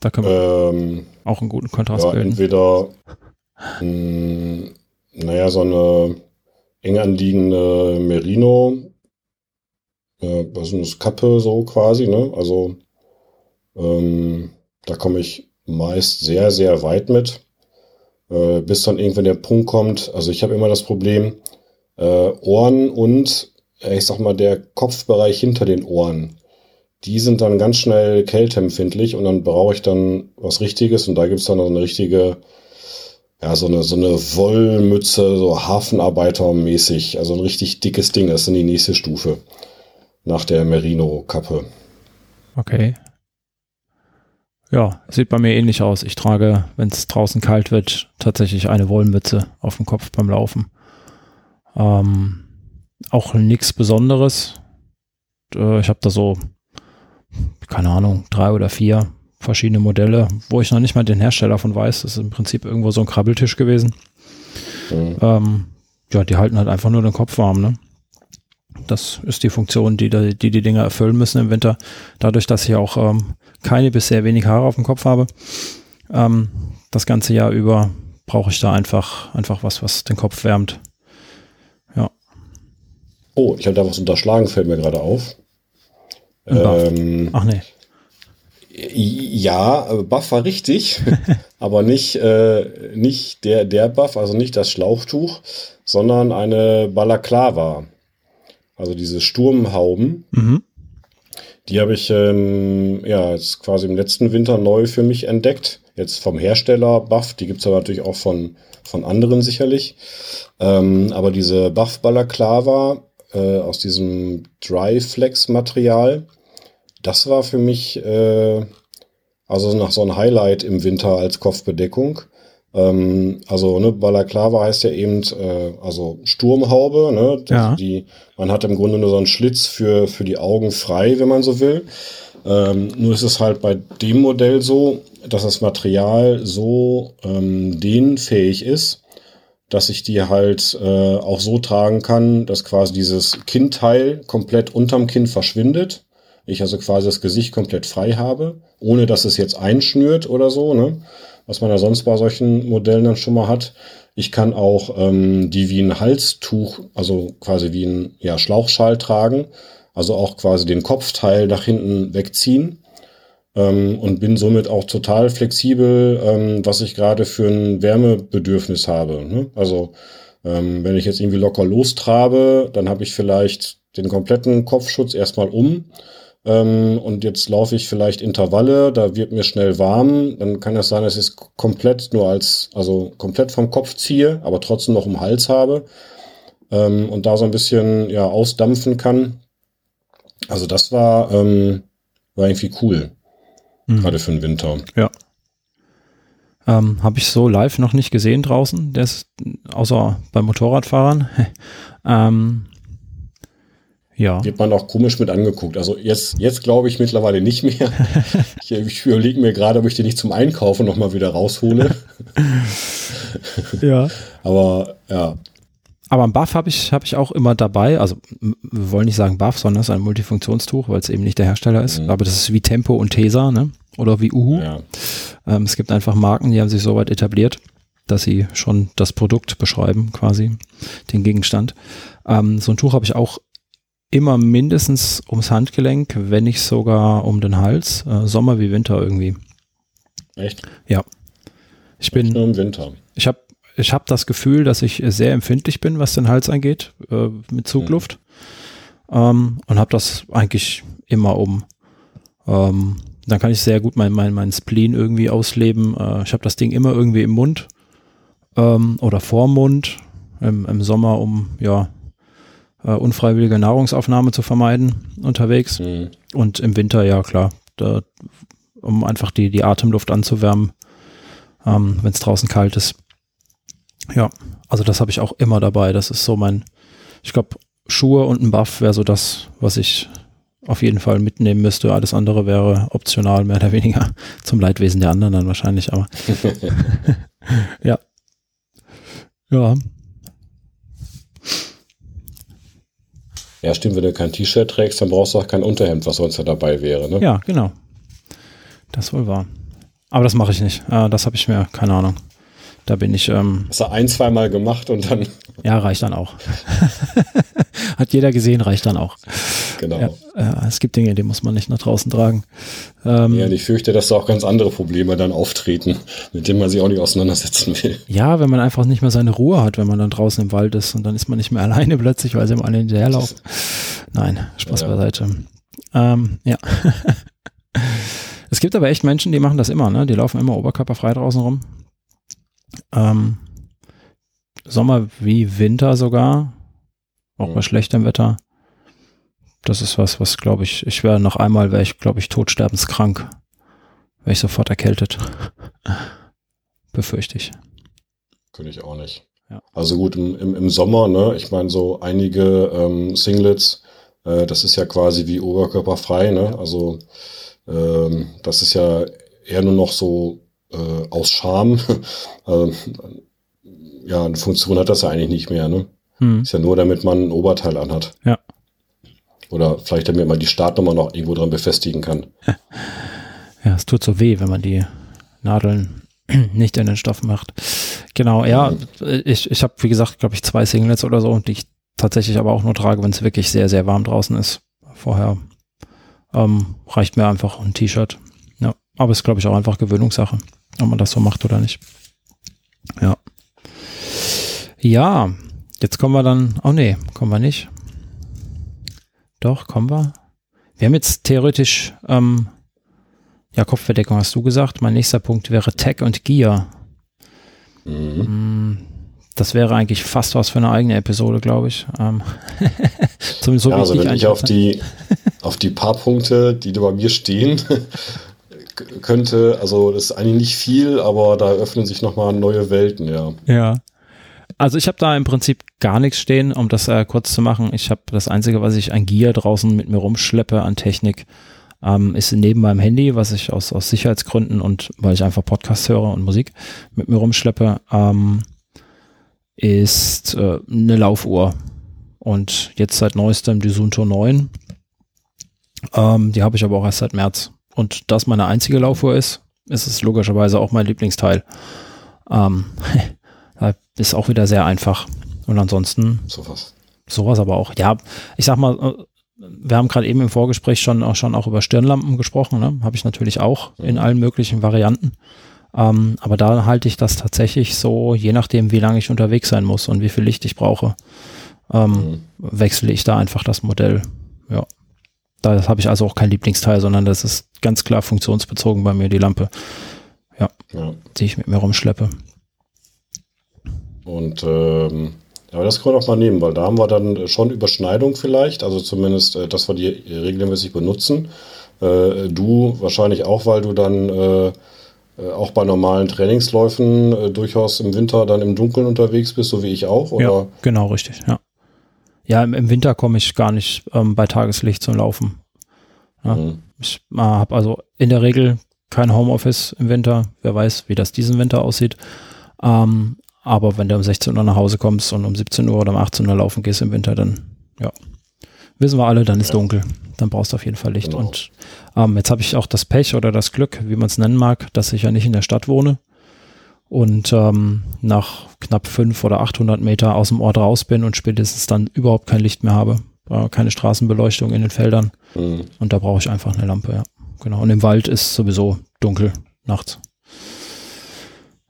Da können wir ähm, auch einen guten Kontrast
ja,
bilden.
Entweder, mh, hm, naja, so eine eng anliegende Merino, äh, was ist das, Kappe so quasi, ne? Also, ähm, da komme ich meist sehr, sehr weit mit äh, bis dann irgendwann der Punkt kommt. Also ich habe immer das Problem, äh, Ohren und, ich sag mal, der Kopfbereich hinter den Ohren. Die sind dann ganz schnell kälteempfindlich und dann brauche ich dann was Richtiges und da gibt's dann noch eine richtige, ja, so eine, so eine Wollmütze, so Hafenarbeitermäßig, also ein richtig dickes Ding. Das ist dann die nächste Stufe nach der Merino-Kappe.
Okay. Ja, sieht bei mir ähnlich aus. Ich trage, wenn es draußen kalt wird, tatsächlich eine Wollmütze auf dem Kopf beim Laufen. Ähm, auch nichts Besonderes. Äh, ich habe da so, keine Ahnung, drei oder vier verschiedene Modelle, wo ich noch nicht mal den Hersteller von weiß. Das ist im Prinzip irgendwo so ein Krabbeltisch gewesen. Mhm. Ähm, ja, die halten halt einfach nur den Kopf warm, ne? Das ist die Funktion, die die, die Dinger erfüllen müssen im Winter. Dadurch, dass ich auch ähm, keine bis sehr wenig Haare auf dem Kopf habe, ähm, das ganze Jahr über brauche ich da einfach, einfach was, was den Kopf wärmt.
Oh, ich habe da was unterschlagen, fällt mir gerade auf.
Ähm, Ach nee.
Ja, Buff war richtig, aber nicht, äh, nicht der, der Buff, also nicht das Schlauchtuch, sondern eine Balaklava. Also diese Sturmhauben. Mhm. Die habe ich ähm, ja jetzt quasi im letzten Winter neu für mich entdeckt. Jetzt vom Hersteller Buff, die gibt es aber natürlich auch von, von anderen sicherlich. Ähm, aber diese Buff Balaclava äh, aus diesem Dry Flex Material, das war für mich äh, also nach so ein Highlight im Winter als Kopfbedeckung. Ähm, also ne, Balaklava heißt ja eben äh, also Sturmhaube. Ne?
Ja.
Die, man hat im Grunde nur so einen Schlitz für, für die Augen frei, wenn man so will. Ähm, nur ist es halt bei dem Modell so, dass das Material so ähm, dehnfähig ist, dass ich die halt äh, auch so tragen kann, dass quasi dieses Kinnteil komplett unterm Kinn verschwindet. Ich also quasi das Gesicht komplett frei habe, ohne dass es jetzt einschnürt oder so. Ne? was man ja sonst bei solchen Modellen dann schon mal hat. Ich kann auch ähm, die wie ein Halstuch, also quasi wie ein ja, Schlauchschal tragen, also auch quasi den Kopfteil nach hinten wegziehen ähm, und bin somit auch total flexibel, ähm, was ich gerade für ein Wärmebedürfnis habe. Ne? Also ähm, wenn ich jetzt irgendwie locker lostrabe, dann habe ich vielleicht den kompletten Kopfschutz erstmal um ähm, und jetzt laufe ich vielleicht Intervalle, da wird mir schnell warm, dann kann es sein, dass ich es komplett nur als, also komplett vom Kopf ziehe, aber trotzdem noch im Hals habe ähm, und da so ein bisschen ja ausdampfen kann. Also das war, ähm, war irgendwie cool, mhm. gerade für den Winter.
Ja. Ähm, Habe ich so live noch nicht gesehen draußen, das, außer bei Motorradfahrern. ähm, ja.
Wird man auch komisch mit angeguckt. Also jetzt, jetzt glaube ich mittlerweile nicht mehr. ich, ich überlege mir gerade, ob ich den nicht zum Einkaufen nochmal wieder raushole.
ja.
Aber ja.
Aber ein Buff habe ich, hab ich auch immer dabei. Also wir wollen nicht sagen Buff, sondern es ist ein Multifunktionstuch, weil es eben nicht der Hersteller ist. Mhm. Aber das ist wie Tempo und Tesa, ne? Oder wie Uhu. Ja. Ähm, es gibt einfach Marken, die haben sich so weit etabliert, dass sie schon das Produkt beschreiben, quasi, den Gegenstand. Ähm, so ein Tuch habe ich auch immer mindestens ums Handgelenk, wenn nicht sogar um den Hals. Äh, Sommer wie Winter irgendwie.
Echt?
Ja. Ich bin.
Nur im Winter.
Ich habe ich habe das Gefühl, dass ich sehr empfindlich bin, was den Hals angeht, äh, mit Zugluft. Mhm. Ähm, und habe das eigentlich immer um. Ähm, dann kann ich sehr gut mein, mein, mein Spleen irgendwie ausleben. Äh, ich habe das Ding immer irgendwie im Mund ähm, oder vorm Mund. Im, Im Sommer, um ja äh, unfreiwillige Nahrungsaufnahme zu vermeiden unterwegs. Mhm. Und im Winter, ja klar, da, um einfach die, die Atemluft anzuwärmen, ähm, wenn es draußen kalt ist. Ja, also das habe ich auch immer dabei. Das ist so mein, ich glaube, Schuhe und ein Buff wäre so das, was ich auf jeden Fall mitnehmen müsste. Alles andere wäre optional, mehr oder weniger. Zum Leidwesen der anderen dann wahrscheinlich, aber ja. Ja.
Ja, stimmt, wenn du kein T-Shirt trägst, dann brauchst du auch kein Unterhemd, was sonst ja dabei wäre, ne?
Ja, genau. Das wohl wahr. Aber das mache ich nicht. Äh, das habe ich mir, keine Ahnung. Da bin ich. Ähm,
Hast du ein, zweimal gemacht und dann.
Ja, reicht dann auch. Hat jeder gesehen, reicht dann auch.
Genau.
Ja, äh, es gibt Dinge, die muss man nicht nach draußen tragen.
Ähm, ja, und ich fürchte, dass da auch ganz andere Probleme dann auftreten, mit denen man sich auch nicht auseinandersetzen will.
Ja, wenn man einfach nicht mehr seine Ruhe hat, wenn man dann draußen im Wald ist und dann ist man nicht mehr alleine plötzlich, weil sie ihm alle hinterherlaufen. Nein, Spaß ja. beiseite. Ähm, ja. es gibt aber echt Menschen, die machen das immer, ne? Die laufen immer oberkörperfrei draußen rum. Ähm, Sommer wie Winter sogar, auch mhm. bei schlechtem Wetter. Das ist was, was glaube ich, ich wäre noch einmal, wäre ich, glaube ich, todsterbenskrank. Wäre ich sofort erkältet. Befürchte ich.
Könnte ich auch nicht. Ja. Also gut, im, im, im Sommer, ne, ich meine, so einige ähm, Singlets, äh, das ist ja quasi wie oberkörperfrei, ne? Also ähm, das ist ja eher nur noch so äh, aus Scham. äh, ja, eine Funktion hat das ja eigentlich nicht mehr. Ne? Hm. Ist ja nur, damit man ein Oberteil anhat.
Ja.
Oder vielleicht damit man die Startnummer noch irgendwo dran befestigen kann.
Ja, es tut so weh, wenn man die Nadeln nicht in den Stoff macht. Genau, ja, mhm. ich, ich habe, wie gesagt, glaube ich, zwei Singlets oder so, die ich tatsächlich aber auch nur trage, wenn es wirklich sehr, sehr warm draußen ist. Vorher ähm, reicht mir einfach ein T-Shirt. Aber es ist, glaube ich, auch einfach Gewöhnungssache ob man das so macht oder nicht. Ja. Ja, jetzt kommen wir dann, oh nee, kommen wir nicht. Doch, kommen wir. Wir haben jetzt theoretisch, ähm, ja, Kopfverdeckung hast du gesagt. Mein nächster Punkt wäre Tech und Gear. Mhm. Mm, das wäre eigentlich fast was für eine eigene Episode, glaube ich. Ähm,
zumindest so ja, also wenn ich auf die, auf die paar Punkte, die bei mir stehen, könnte, also das ist eigentlich nicht viel, aber da öffnen sich nochmal neue Welten, ja.
Ja. Also ich habe da im Prinzip gar nichts stehen, um das äh, kurz zu machen. Ich habe das Einzige, was ich an Gear draußen mit mir rumschleppe an Technik, ähm, ist neben meinem Handy, was ich aus, aus Sicherheitsgründen und weil ich einfach Podcasts höre und Musik mit mir rumschleppe, ähm, ist äh, eine Laufuhr. Und jetzt seit neuestem die Sunto 9. Ähm, die habe ich aber auch erst seit März und das meine einzige Laufuhr ist, ist es logischerweise auch mein Lieblingsteil. Ähm, ist auch wieder sehr einfach. Und ansonsten
sowas.
Sowas aber auch. Ja, ich sag mal, äh, wir haben gerade eben im Vorgespräch schon auch, schon auch über Stirnlampen gesprochen. Ne? Habe ich natürlich auch in allen möglichen Varianten. Ähm, aber da halte ich das tatsächlich so, je nachdem, wie lange ich unterwegs sein muss und wie viel Licht ich brauche, ähm, mhm. wechsle ich da einfach das Modell. Ja. Da habe ich also auch kein Lieblingsteil, sondern das ist ganz klar funktionsbezogen bei mir, die Lampe. Ja, ja. die ich mit mir rumschleppe.
Und ähm, aber das können wir doch mal nehmen, weil da haben wir dann schon Überschneidung vielleicht, also zumindest, äh, dass wir die regelmäßig benutzen. Äh, du wahrscheinlich auch, weil du dann äh, äh auch bei normalen Trainingsläufen äh, durchaus im Winter dann im Dunkeln unterwegs bist, so wie ich auch, oder?
Ja, genau, richtig, ja. Ja, im, im Winter komme ich gar nicht ähm, bei Tageslicht zum Laufen. Ja, mhm. Ich äh, habe also in der Regel kein Homeoffice im Winter. Wer weiß, wie das diesen Winter aussieht. Ähm, aber wenn du um 16 Uhr nach Hause kommst und um 17 Uhr oder um 18 Uhr laufen gehst im Winter, dann ja, wissen wir alle, dann ist ja. dunkel. Dann brauchst du auf jeden Fall Licht. Genau. Und ähm, jetzt habe ich auch das Pech oder das Glück, wie man es nennen mag, dass ich ja nicht in der Stadt wohne und ähm, nach knapp fünf oder 800 Meter aus dem Ort raus bin und spätestens dann überhaupt kein Licht mehr habe, äh, keine Straßenbeleuchtung in den Feldern mhm. und da brauche ich einfach eine Lampe, ja, genau. Und im Wald ist sowieso dunkel nachts.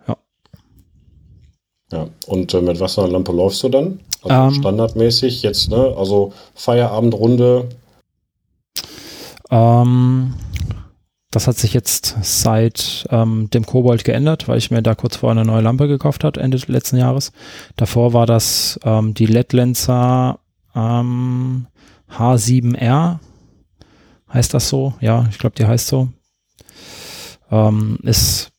Ja.
Ja, und äh, mit was für einer Lampe läufst du dann? Also ähm, standardmäßig jetzt, ne? Also Feierabendrunde.
Ähm, das hat sich jetzt seit ähm, dem Kobold geändert, weil ich mir da kurz vor eine neue Lampe gekauft habe, Ende letzten Jahres. Davor war das ähm, die LED-Lenser ähm, H7R. Heißt das so? Ja, ich glaube, die heißt so. Ähm, ist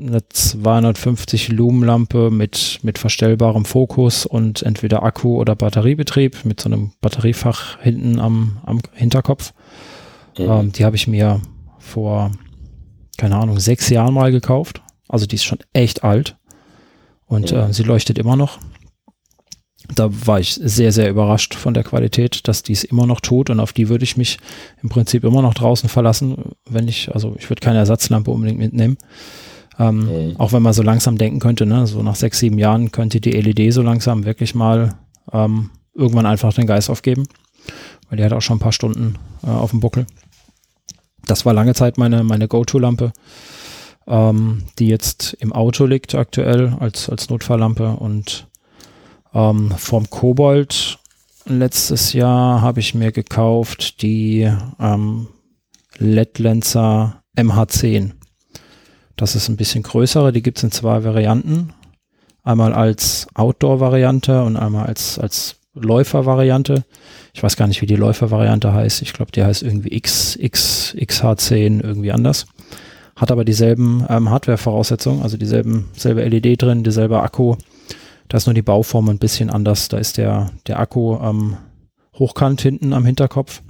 eine 250 Lumenlampe mit, mit verstellbarem Fokus und entweder Akku- oder Batteriebetrieb mit so einem Batteriefach hinten am, am Hinterkopf. Mhm. Ähm, die habe ich mir vor, keine Ahnung, sechs Jahren mal gekauft. Also die ist schon echt alt und mhm. äh, sie leuchtet immer noch. Da war ich sehr, sehr überrascht von der Qualität, dass die es immer noch tut und auf die würde ich mich im Prinzip immer noch draußen verlassen, wenn ich, also ich würde keine Ersatzlampe unbedingt mitnehmen. Ähm, mhm. Auch wenn man so langsam denken könnte, ne, so nach sechs, sieben Jahren könnte die LED so langsam wirklich mal ähm, irgendwann einfach den Geist aufgeben, weil die hat auch schon ein paar Stunden äh, auf dem Buckel. Das war lange Zeit meine, meine Go-To-Lampe, ähm, die jetzt im Auto liegt aktuell als, als Notfalllampe und ähm, vom Kobold letztes Jahr habe ich mir gekauft die ähm, LED-Lenser MH10. Das ist ein bisschen größere, die gibt es in zwei Varianten. Einmal als Outdoor-Variante und einmal als, als Läufer-Variante. Ich weiß gar nicht, wie die Läufer-Variante heißt. Ich glaube, die heißt irgendwie X, X, XH10 irgendwie anders. Hat aber dieselben ähm, Hardware-Voraussetzungen, also dieselben, selbe LED drin, dieselbe Akku. Da ist nur die Bauform ein bisschen anders. Da ist der, der Akku ähm, hochkant hinten am Hinterkopf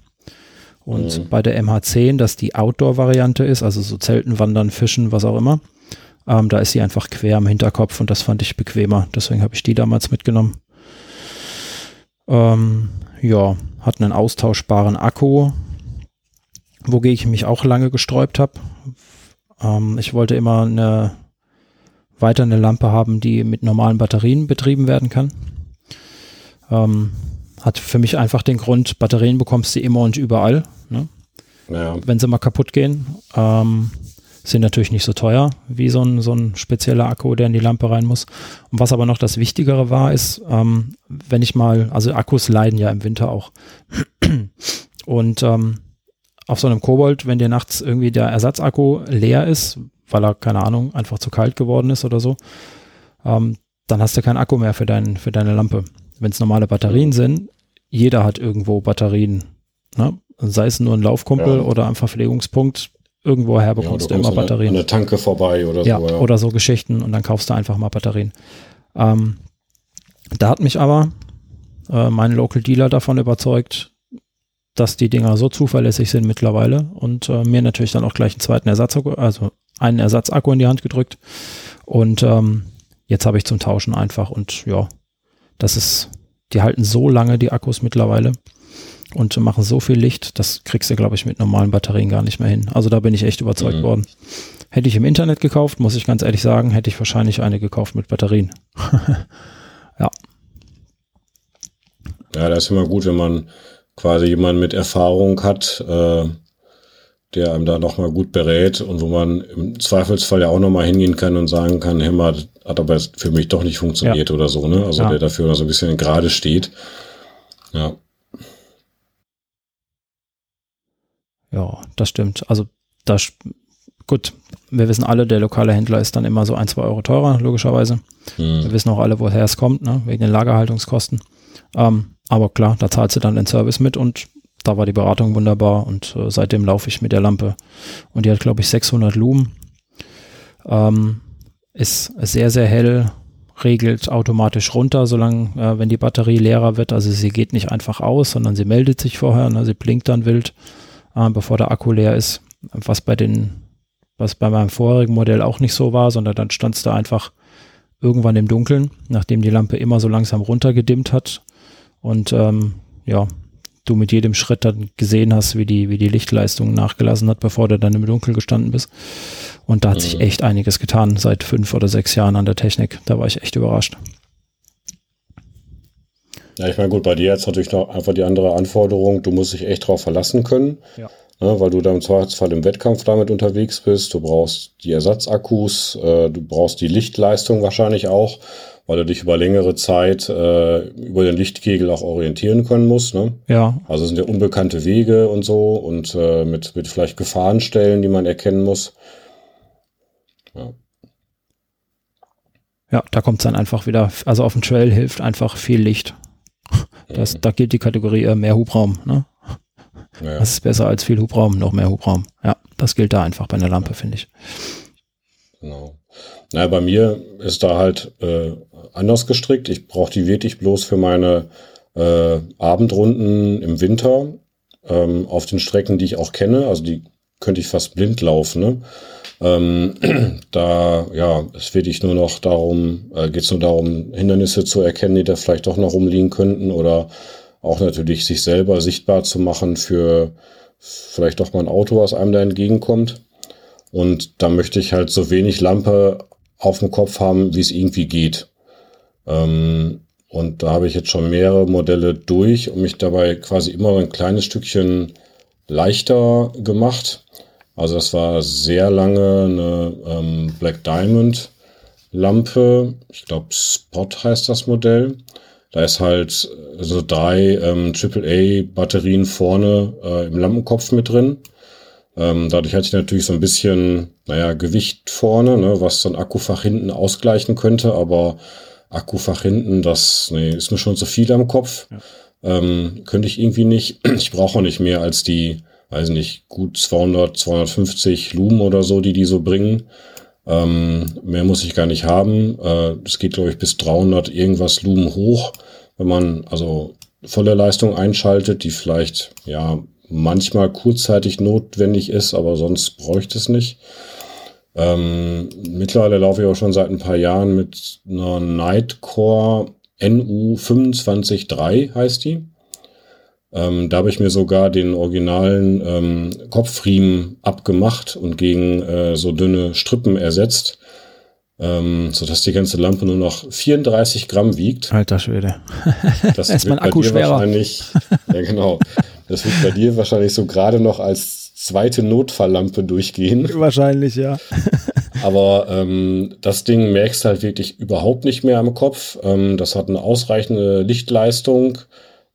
und mhm. bei der MH10, dass die Outdoor-Variante ist, also so Zelten, Wandern, Fischen, was auch immer, ähm, da ist sie einfach quer am Hinterkopf und das fand ich bequemer. Deswegen habe ich die damals mitgenommen. Ähm, ja, hat einen austauschbaren Akku, wogegen ich mich auch lange gesträubt habe. Ähm, ich wollte immer eine weiter eine Lampe haben, die mit normalen Batterien betrieben werden kann. Ähm, hat für mich einfach den Grund, Batterien bekommst du immer und überall. Ne? Ja. Wenn sie mal kaputt gehen, ähm, sind natürlich nicht so teuer wie so ein, so ein spezieller Akku, der in die Lampe rein muss. Und was aber noch das Wichtigere war, ist, ähm, wenn ich mal, also Akkus leiden ja im Winter auch. Und ähm, auf so einem Kobold, wenn dir nachts irgendwie der Ersatzakku leer ist, weil er, keine Ahnung, einfach zu kalt geworden ist oder so, ähm, dann hast du keinen Akku mehr für, dein, für deine Lampe wenn es normale Batterien sind, jeder hat irgendwo Batterien. Ne? Sei es nur ein Laufkumpel ja. oder ein Verpflegungspunkt, irgendwo her bekommst ja, du, immer Batterien. An
der Tanke vorbei oder
ja, so. Ja, oder so Geschichten und dann kaufst du einfach mal Batterien. Ähm, da hat mich aber äh, mein Local Dealer davon überzeugt, dass die Dinger so zuverlässig sind mittlerweile und äh, mir natürlich dann auch gleich einen zweiten Ersatzakku, also einen Ersatzakku in die Hand gedrückt und ähm, jetzt habe ich zum Tauschen einfach und ja, das ist, die halten so lange, die Akkus mittlerweile und machen so viel Licht, das kriegst du, glaube ich, mit normalen Batterien gar nicht mehr hin. Also da bin ich echt überzeugt mhm. worden. Hätte ich im Internet gekauft, muss ich ganz ehrlich sagen, hätte ich wahrscheinlich eine gekauft mit Batterien. ja.
Ja, das ist immer gut, wenn man quasi jemanden mit Erfahrung hat, äh, der einem da nochmal gut berät und wo man im Zweifelsfall ja auch nochmal hingehen kann und sagen kann, hey mal, hat aber für mich doch nicht funktioniert ja. oder so, ne? Also ja. der dafür so ein bisschen gerade steht. Ja.
Ja, das stimmt. Also das gut, wir wissen alle, der lokale Händler ist dann immer so ein, zwei Euro teurer, logischerweise. Hm. Wir wissen auch alle, woher es kommt, ne? wegen den Lagerhaltungskosten. Ähm, aber klar, da zahlst du dann den Service mit und da war die Beratung wunderbar und äh, seitdem laufe ich mit der Lampe. Und die hat, glaube ich, 600 Lumen. Ähm, ist sehr, sehr hell, regelt automatisch runter, solange, äh, wenn die Batterie leerer wird. Also sie geht nicht einfach aus, sondern sie meldet sich vorher, ne, sie blinkt dann wild, äh, bevor der Akku leer ist. Was bei den, was bei meinem vorherigen Modell auch nicht so war, sondern dann stand es da einfach irgendwann im Dunkeln, nachdem die Lampe immer so langsam runtergedimmt hat. Und ähm, ja, du mit jedem Schritt dann gesehen hast, wie die, wie die Lichtleistung nachgelassen hat, bevor du dann im Dunkeln gestanden bist. Und da hat mhm. sich echt einiges getan seit fünf oder sechs Jahren an der Technik. Da war ich echt überrascht.
Ja, ich meine, gut, bei dir jetzt natürlich noch einfach die andere Anforderung, du musst dich echt drauf verlassen können. Ja. Ne, weil du da im Zweifelsfall im Wettkampf damit unterwegs bist. Du brauchst die Ersatzakkus, äh, du brauchst die Lichtleistung wahrscheinlich auch weil du dich über längere Zeit äh, über den Lichtkegel auch orientieren können musst. Ne?
Ja.
Also es sind ja unbekannte Wege und so und äh, mit, mit vielleicht Gefahrenstellen, die man erkennen muss.
Ja. Ja, da kommt es dann einfach wieder, also auf dem Trail hilft einfach viel Licht. Das, mhm. Da gilt die Kategorie äh, mehr Hubraum. Ne? Ja. Das ist besser als viel Hubraum, noch mehr Hubraum. Ja, das gilt da einfach bei einer Lampe, finde ich.
Genau. Na, bei mir ist da halt äh, anders gestrickt. Ich brauche die wirklich bloß für meine äh, Abendrunden im Winter ähm, auf den Strecken, die ich auch kenne. Also die könnte ich fast blind laufen. Ne? Ähm, da, ja, es wirklich nur noch darum, äh, geht es nur darum, Hindernisse zu erkennen, die da vielleicht doch noch rumliegen könnten oder auch natürlich sich selber sichtbar zu machen für vielleicht doch mal ein Auto, was einem da entgegenkommt. Und da möchte ich halt so wenig Lampe auf dem Kopf haben, wie es irgendwie geht. Ähm, und da habe ich jetzt schon mehrere Modelle durch und mich dabei quasi immer ein kleines Stückchen leichter gemacht. Also das war sehr lange eine ähm, Black Diamond Lampe. Ich glaube Spot heißt das Modell. Da ist halt so drei ähm, AAA-Batterien vorne äh, im Lampenkopf mit drin. Ähm, dadurch hatte ich natürlich so ein bisschen, naja, Gewicht vorne, ne, was ein Akkufach hinten ausgleichen könnte, aber Akkufach hinten, das nee, ist mir schon zu viel am Kopf. Ja. Ähm, könnte ich irgendwie nicht. Ich brauche auch nicht mehr als die, weiß nicht, gut 200, 250 Lumen oder so, die die so bringen. Ähm, mehr muss ich gar nicht haben. Es äh, geht, glaube ich, bis 300 irgendwas Lumen hoch, wenn man also volle Leistung einschaltet, die vielleicht ja manchmal kurzzeitig notwendig ist, aber sonst bräuchte es nicht. Ähm, mittlerweile laufe ich auch schon seit ein paar Jahren mit einer Nightcore NU 253 heißt die. Ähm, da habe ich mir sogar den originalen ähm, Kopfriemen abgemacht und gegen äh, so dünne Strippen ersetzt, ähm, sodass die ganze Lampe nur noch 34 Gramm wiegt.
Alter Schwede.
Das ist mein Akku schwerer. Wahrscheinlich, ja genau. Das wird bei dir wahrscheinlich so gerade noch als zweite Notfalllampe durchgehen.
Wahrscheinlich, ja.
Aber ähm, das Ding merkst halt wirklich überhaupt nicht mehr am Kopf. Ähm, das hat eine ausreichende Lichtleistung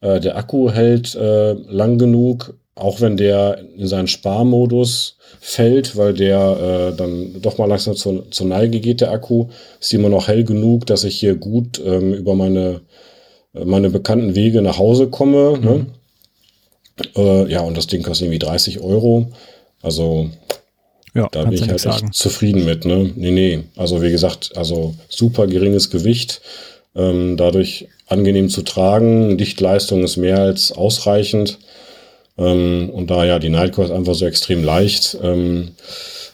äh, der Akku hält äh, lang genug, auch wenn der in seinen Sparmodus fällt, weil der äh, dann doch mal langsam zur, zur Neige geht, der Akku, ist immer noch hell genug, dass ich hier gut ähm, über meine, äh, meine bekannten Wege nach Hause komme. Ne? Mhm. Ne? Äh, ja, und das Ding kostet irgendwie 30 Euro. Also ja, da bin ich halt echt zufrieden mit. Ne? Nee, nee. Also wie gesagt, also super geringes Gewicht. Ähm, dadurch angenehm zu tragen. Dichtleistung ist mehr als ausreichend. Ähm, und da ja die Nightcore ist einfach so extrem leicht. Ähm,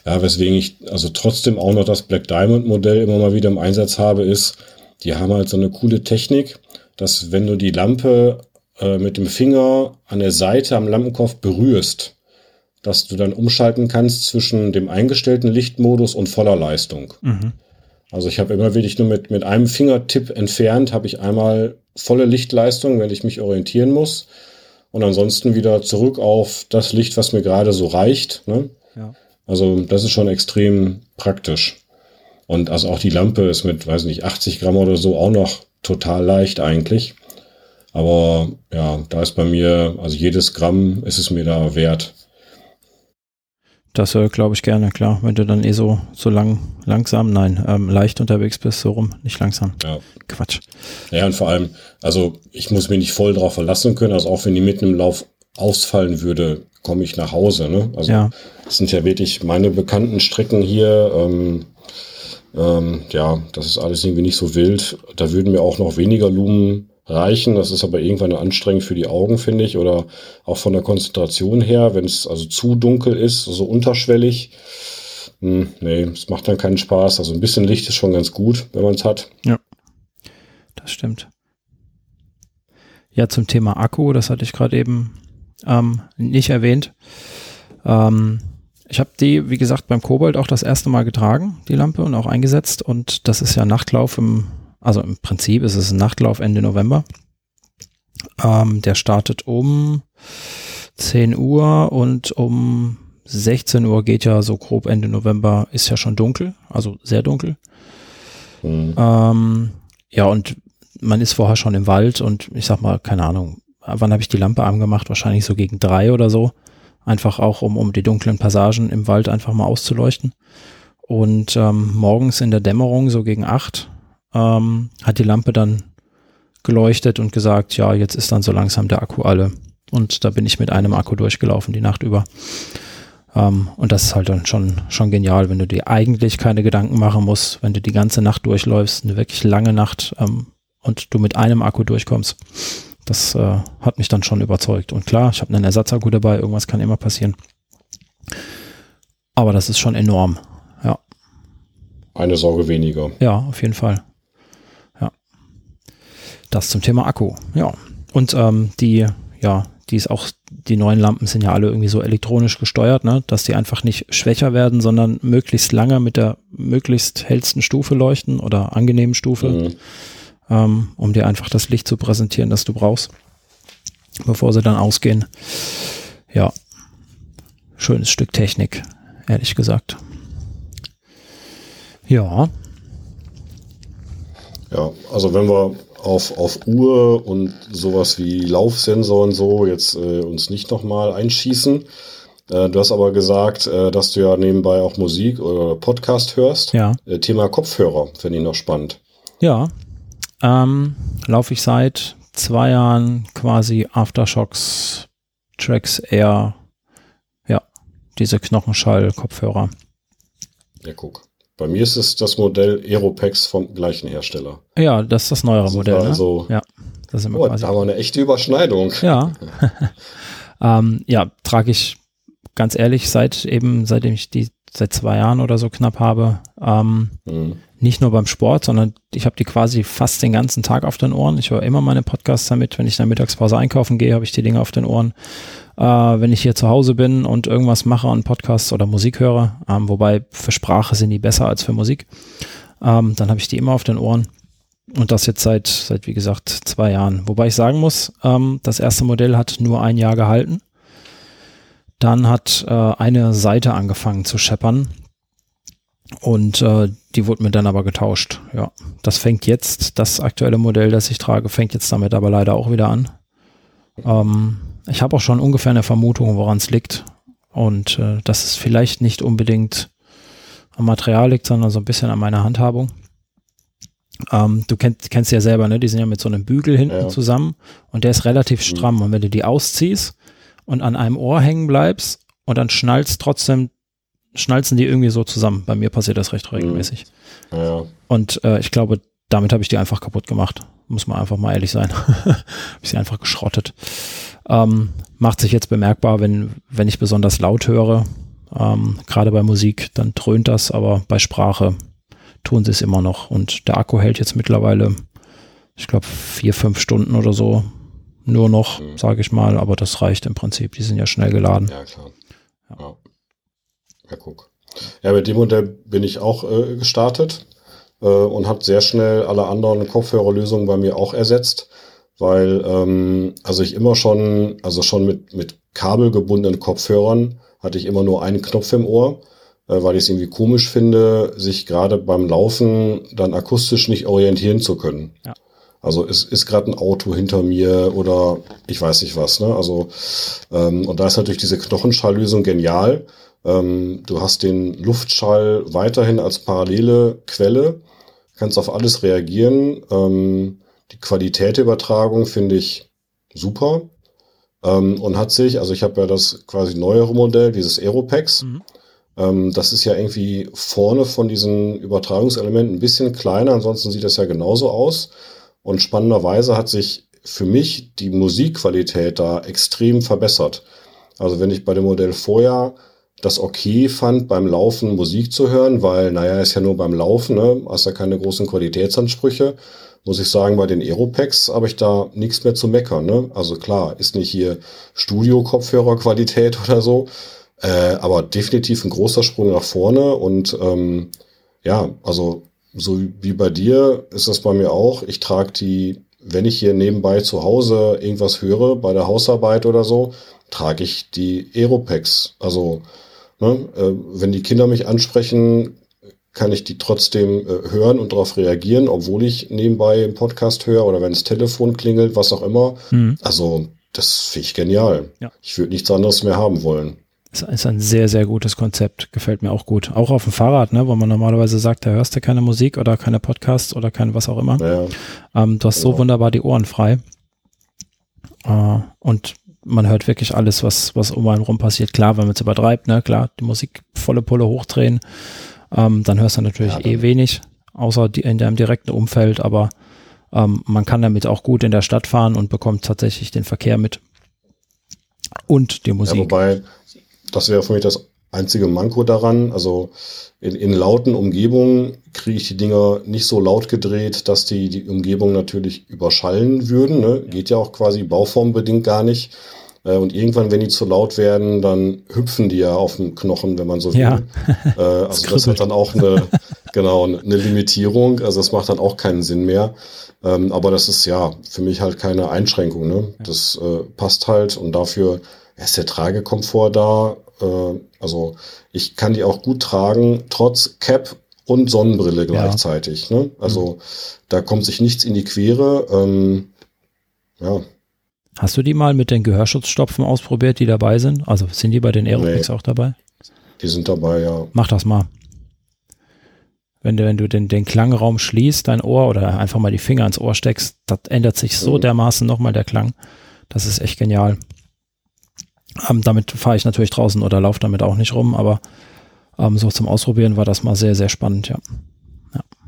ja, weswegen ich also trotzdem auch noch das Black Diamond Modell immer mal wieder im Einsatz habe, ist, die haben halt so eine coole Technik, dass wenn du die Lampe äh, mit dem Finger an der Seite am Lampenkopf berührst, dass du dann umschalten kannst zwischen dem eingestellten Lichtmodus und voller Leistung. Mhm. Also ich habe immer wirklich nur mit, mit einem Fingertipp entfernt, habe ich einmal volle Lichtleistung, wenn ich mich orientieren muss. Und ansonsten wieder zurück auf das Licht, was mir gerade so reicht. Ne? Ja. Also das ist schon extrem praktisch. Und also auch die Lampe ist mit, weiß nicht, 80 Gramm oder so auch noch total leicht eigentlich. Aber ja, da ist bei mir, also jedes Gramm ist es mir da wert.
Das äh, glaube ich gerne, klar. Wenn du dann eh so, so lang, langsam, nein, ähm, leicht unterwegs bist, so rum, nicht langsam.
Ja. Quatsch. Ja, und vor allem, also ich muss mich nicht voll drauf verlassen können, also auch wenn die mitten im Lauf ausfallen würde, komme ich nach Hause. Ne? Also ja. das sind ja wirklich meine bekannten Strecken hier. Ähm, ähm, ja, das ist alles irgendwie nicht so wild. Da würden mir auch noch weniger Lumen reichen. Das ist aber irgendwann anstrengend für die Augen, finde ich, oder auch von der Konzentration her, wenn es also zu dunkel ist, so unterschwellig. Hm, nee, es macht dann keinen Spaß. Also ein bisschen Licht ist schon ganz gut, wenn man es hat.
Ja, das stimmt. Ja, zum Thema Akku, das hatte ich gerade eben ähm, nicht erwähnt. Ähm, ich habe die, wie gesagt, beim Kobold auch das erste Mal getragen, die Lampe, und auch eingesetzt. Und das ist ja Nachtlauf im also im Prinzip ist es ein Nachtlauf Ende November. Ähm, der startet um 10 Uhr und um 16 Uhr geht ja so grob Ende November, ist ja schon dunkel, also sehr dunkel. Mhm. Ähm, ja, und man ist vorher schon im Wald und ich sag mal, keine Ahnung, wann habe ich die Lampe angemacht? Wahrscheinlich so gegen drei oder so. Einfach auch, um, um die dunklen Passagen im Wald einfach mal auszuleuchten. Und ähm, morgens in der Dämmerung, so gegen acht, ähm, hat die Lampe dann geleuchtet und gesagt, ja, jetzt ist dann so langsam der Akku alle. Und da bin ich mit einem Akku durchgelaufen die Nacht über. Ähm, und das ist halt dann schon, schon genial, wenn du dir eigentlich keine Gedanken machen musst, wenn du die ganze Nacht durchläufst, eine wirklich lange Nacht ähm, und du mit einem Akku durchkommst. Das äh, hat mich dann schon überzeugt. Und klar, ich habe einen Ersatzakku dabei, irgendwas kann immer passieren. Aber das ist schon enorm. Ja.
Eine Sorge weniger.
Ja, auf jeden Fall. Das zum Thema Akku. Ja. Und ähm, die, ja, die ist auch, die neuen Lampen sind ja alle irgendwie so elektronisch gesteuert, ne, dass die einfach nicht schwächer werden, sondern möglichst lange mit der möglichst hellsten Stufe leuchten oder angenehmen Stufe. Mhm ähm, um dir einfach das Licht zu präsentieren, das du brauchst, bevor sie dann ausgehen. Ja, schönes Stück Technik, ehrlich gesagt. Ja.
Ja, also wenn wir auf, auf Uhr und sowas wie Laufsensor und so jetzt äh, uns nicht nochmal einschießen. Äh, du hast aber gesagt, äh, dass du ja nebenbei auch Musik oder Podcast hörst.
Ja.
Äh, Thema Kopfhörer finde ich noch spannend.
Ja, ähm, laufe ich seit zwei Jahren quasi Aftershocks Tracks Air, ja, diese Knochenschall-Kopfhörer.
Ja, guck. Bei mir ist es das Modell Aeropex vom gleichen Hersteller.
Ja, das ist das neuere also Modell.
Also,
ne? Ja,
das ist oh, quasi. da haben wir eine echte Überschneidung.
Ja. ähm, ja, trage ich ganz ehrlich seit eben, seitdem ich die seit zwei Jahren oder so knapp habe. Ähm, mhm. Nicht nur beim Sport, sondern ich habe die quasi fast den ganzen Tag auf den Ohren. Ich höre immer meine Podcasts damit. Wenn ich in der Mittagspause einkaufen gehe, habe ich die Dinge auf den Ohren. Äh, wenn ich hier zu Hause bin und irgendwas mache und Podcasts oder Musik höre, ähm, wobei für Sprache sind die besser als für Musik, ähm, dann habe ich die immer auf den Ohren. Und das jetzt seit, seit wie gesagt, zwei Jahren. Wobei ich sagen muss, ähm, das erste Modell hat nur ein Jahr gehalten. Dann hat äh, eine Seite angefangen zu scheppern und äh, die wurde mir dann aber getauscht. Ja, das fängt jetzt, das aktuelle Modell, das ich trage, fängt jetzt damit aber leider auch wieder an. Ähm, ich habe auch schon ungefähr eine Vermutung, woran es liegt. Und äh, dass es vielleicht nicht unbedingt am Material liegt, sondern so ein bisschen an meiner Handhabung. Ähm, du kennst, kennst ja selber, ne? Die sind ja mit so einem Bügel hinten ja. zusammen und der ist relativ mhm. stramm. Und wenn du die ausziehst, und an einem Ohr hängen bleibst und dann schnallst trotzdem, schnalzen die irgendwie so zusammen. Bei mir passiert das recht regelmäßig.
Mhm. Ja.
Und äh, ich glaube, damit habe ich die einfach kaputt gemacht. Muss man einfach mal ehrlich sein. habe ich sie einfach geschrottet. Ähm, macht sich jetzt bemerkbar, wenn, wenn ich besonders laut höre. Ähm, Gerade bei Musik, dann dröhnt das, aber bei Sprache tun sie es immer noch. Und der Akku hält jetzt mittlerweile, ich glaube, vier, fünf Stunden oder so nur noch, mhm. sage ich mal, aber das reicht im Prinzip. Die sind ja schnell geladen.
Ja, klar. Ja, ja. ja guck. Ja, mit dem Modell bin ich auch äh, gestartet äh, und habe sehr schnell alle anderen Kopfhörerlösungen bei mir auch ersetzt, weil ähm, also ich immer schon, also schon mit, mit kabelgebundenen Kopfhörern hatte ich immer nur einen Knopf im Ohr, äh, weil ich es irgendwie komisch finde, sich gerade beim Laufen dann akustisch nicht orientieren zu können. Ja. Also ist, ist gerade ein Auto hinter mir oder ich weiß nicht was. Ne? Also ähm, und da ist natürlich diese Knochenschalllösung genial. Ähm, du hast den Luftschall weiterhin als parallele Quelle, kannst auf alles reagieren. Ähm, die Qualität der Übertragung finde ich super ähm, und hat sich, also ich habe ja das quasi neuere Modell, dieses Aeropex. Mhm. Ähm, das ist ja irgendwie vorne von diesen Übertragungselementen ein bisschen kleiner, ansonsten sieht das ja genauso aus. Und spannenderweise hat sich für mich die Musikqualität da extrem verbessert. Also wenn ich bei dem Modell vorher das okay fand, beim Laufen Musik zu hören, weil, naja, ist ja nur beim Laufen, ne, hast ja keine großen Qualitätsansprüche, muss ich sagen, bei den Aeropex habe ich da nichts mehr zu meckern. Ne? Also klar, ist nicht hier Studio-Kopfhörerqualität oder so, äh, aber definitiv ein großer Sprung nach vorne und ähm, ja, also so wie bei dir ist das bei mir auch. Ich trage die, wenn ich hier nebenbei zu Hause irgendwas höre, bei der Hausarbeit oder so, trage ich die Aeropex. Also, ne, äh, wenn die Kinder mich ansprechen, kann ich die trotzdem äh, hören und darauf reagieren, obwohl ich nebenbei einen Podcast höre oder wenn das Telefon klingelt, was auch immer. Mhm. Also das finde ich genial. Ja. Ich würde nichts anderes mehr haben wollen.
Das ist ein sehr, sehr gutes Konzept. Gefällt mir auch gut. Auch auf dem Fahrrad, ne, wo man normalerweise sagt, da hörst du keine Musik oder keine Podcasts oder keine was auch immer. Ja. Ähm, du hast ja. so wunderbar die Ohren frei. Äh, und man hört wirklich alles, was, was um einen rum passiert. Klar, wenn man es übertreibt, ne, klar, die Musik volle Pulle hochdrehen, ähm, dann hörst du natürlich ja, eh wenig, außer die, in deinem direkten Umfeld, aber ähm, man kann damit auch gut in der Stadt fahren und bekommt tatsächlich den Verkehr mit. Und die Musik. Ja,
wobei, das wäre für mich das einzige Manko daran. Also in, in lauten Umgebungen kriege ich die Dinger nicht so laut gedreht, dass die die Umgebung natürlich überschallen würden. Ne? Geht ja auch quasi bauformbedingt gar nicht. Äh, und irgendwann, wenn die zu laut werden, dann hüpfen die ja auf dem Knochen, wenn man so will. Ja. Äh, also das hat dann auch eine, genau, eine Limitierung. Also das macht dann auch keinen Sinn mehr. Ähm, aber das ist ja für mich halt keine Einschränkung. Ne? Das äh, passt halt und dafür ist der Tragekomfort da. Äh, also ich kann die auch gut tragen, trotz Cap und Sonnenbrille gleichzeitig. Ja. Ne? Also mhm. da kommt sich nichts in die Quere. Ähm, ja.
Hast du die mal mit den Gehörschutzstopfen ausprobiert, die dabei sind? Also sind die bei den Aerobics nee. auch dabei?
Die sind dabei, ja.
Mach das mal. Wenn du, wenn du den, den Klangraum schließt, dein Ohr oder einfach mal die Finger ins Ohr steckst, das ändert sich so mhm. dermaßen nochmal der Klang. Das ist echt genial. Ähm, damit fahre ich natürlich draußen oder laufe damit auch nicht rum, aber ähm, so zum Ausprobieren war das mal sehr, sehr spannend, ja.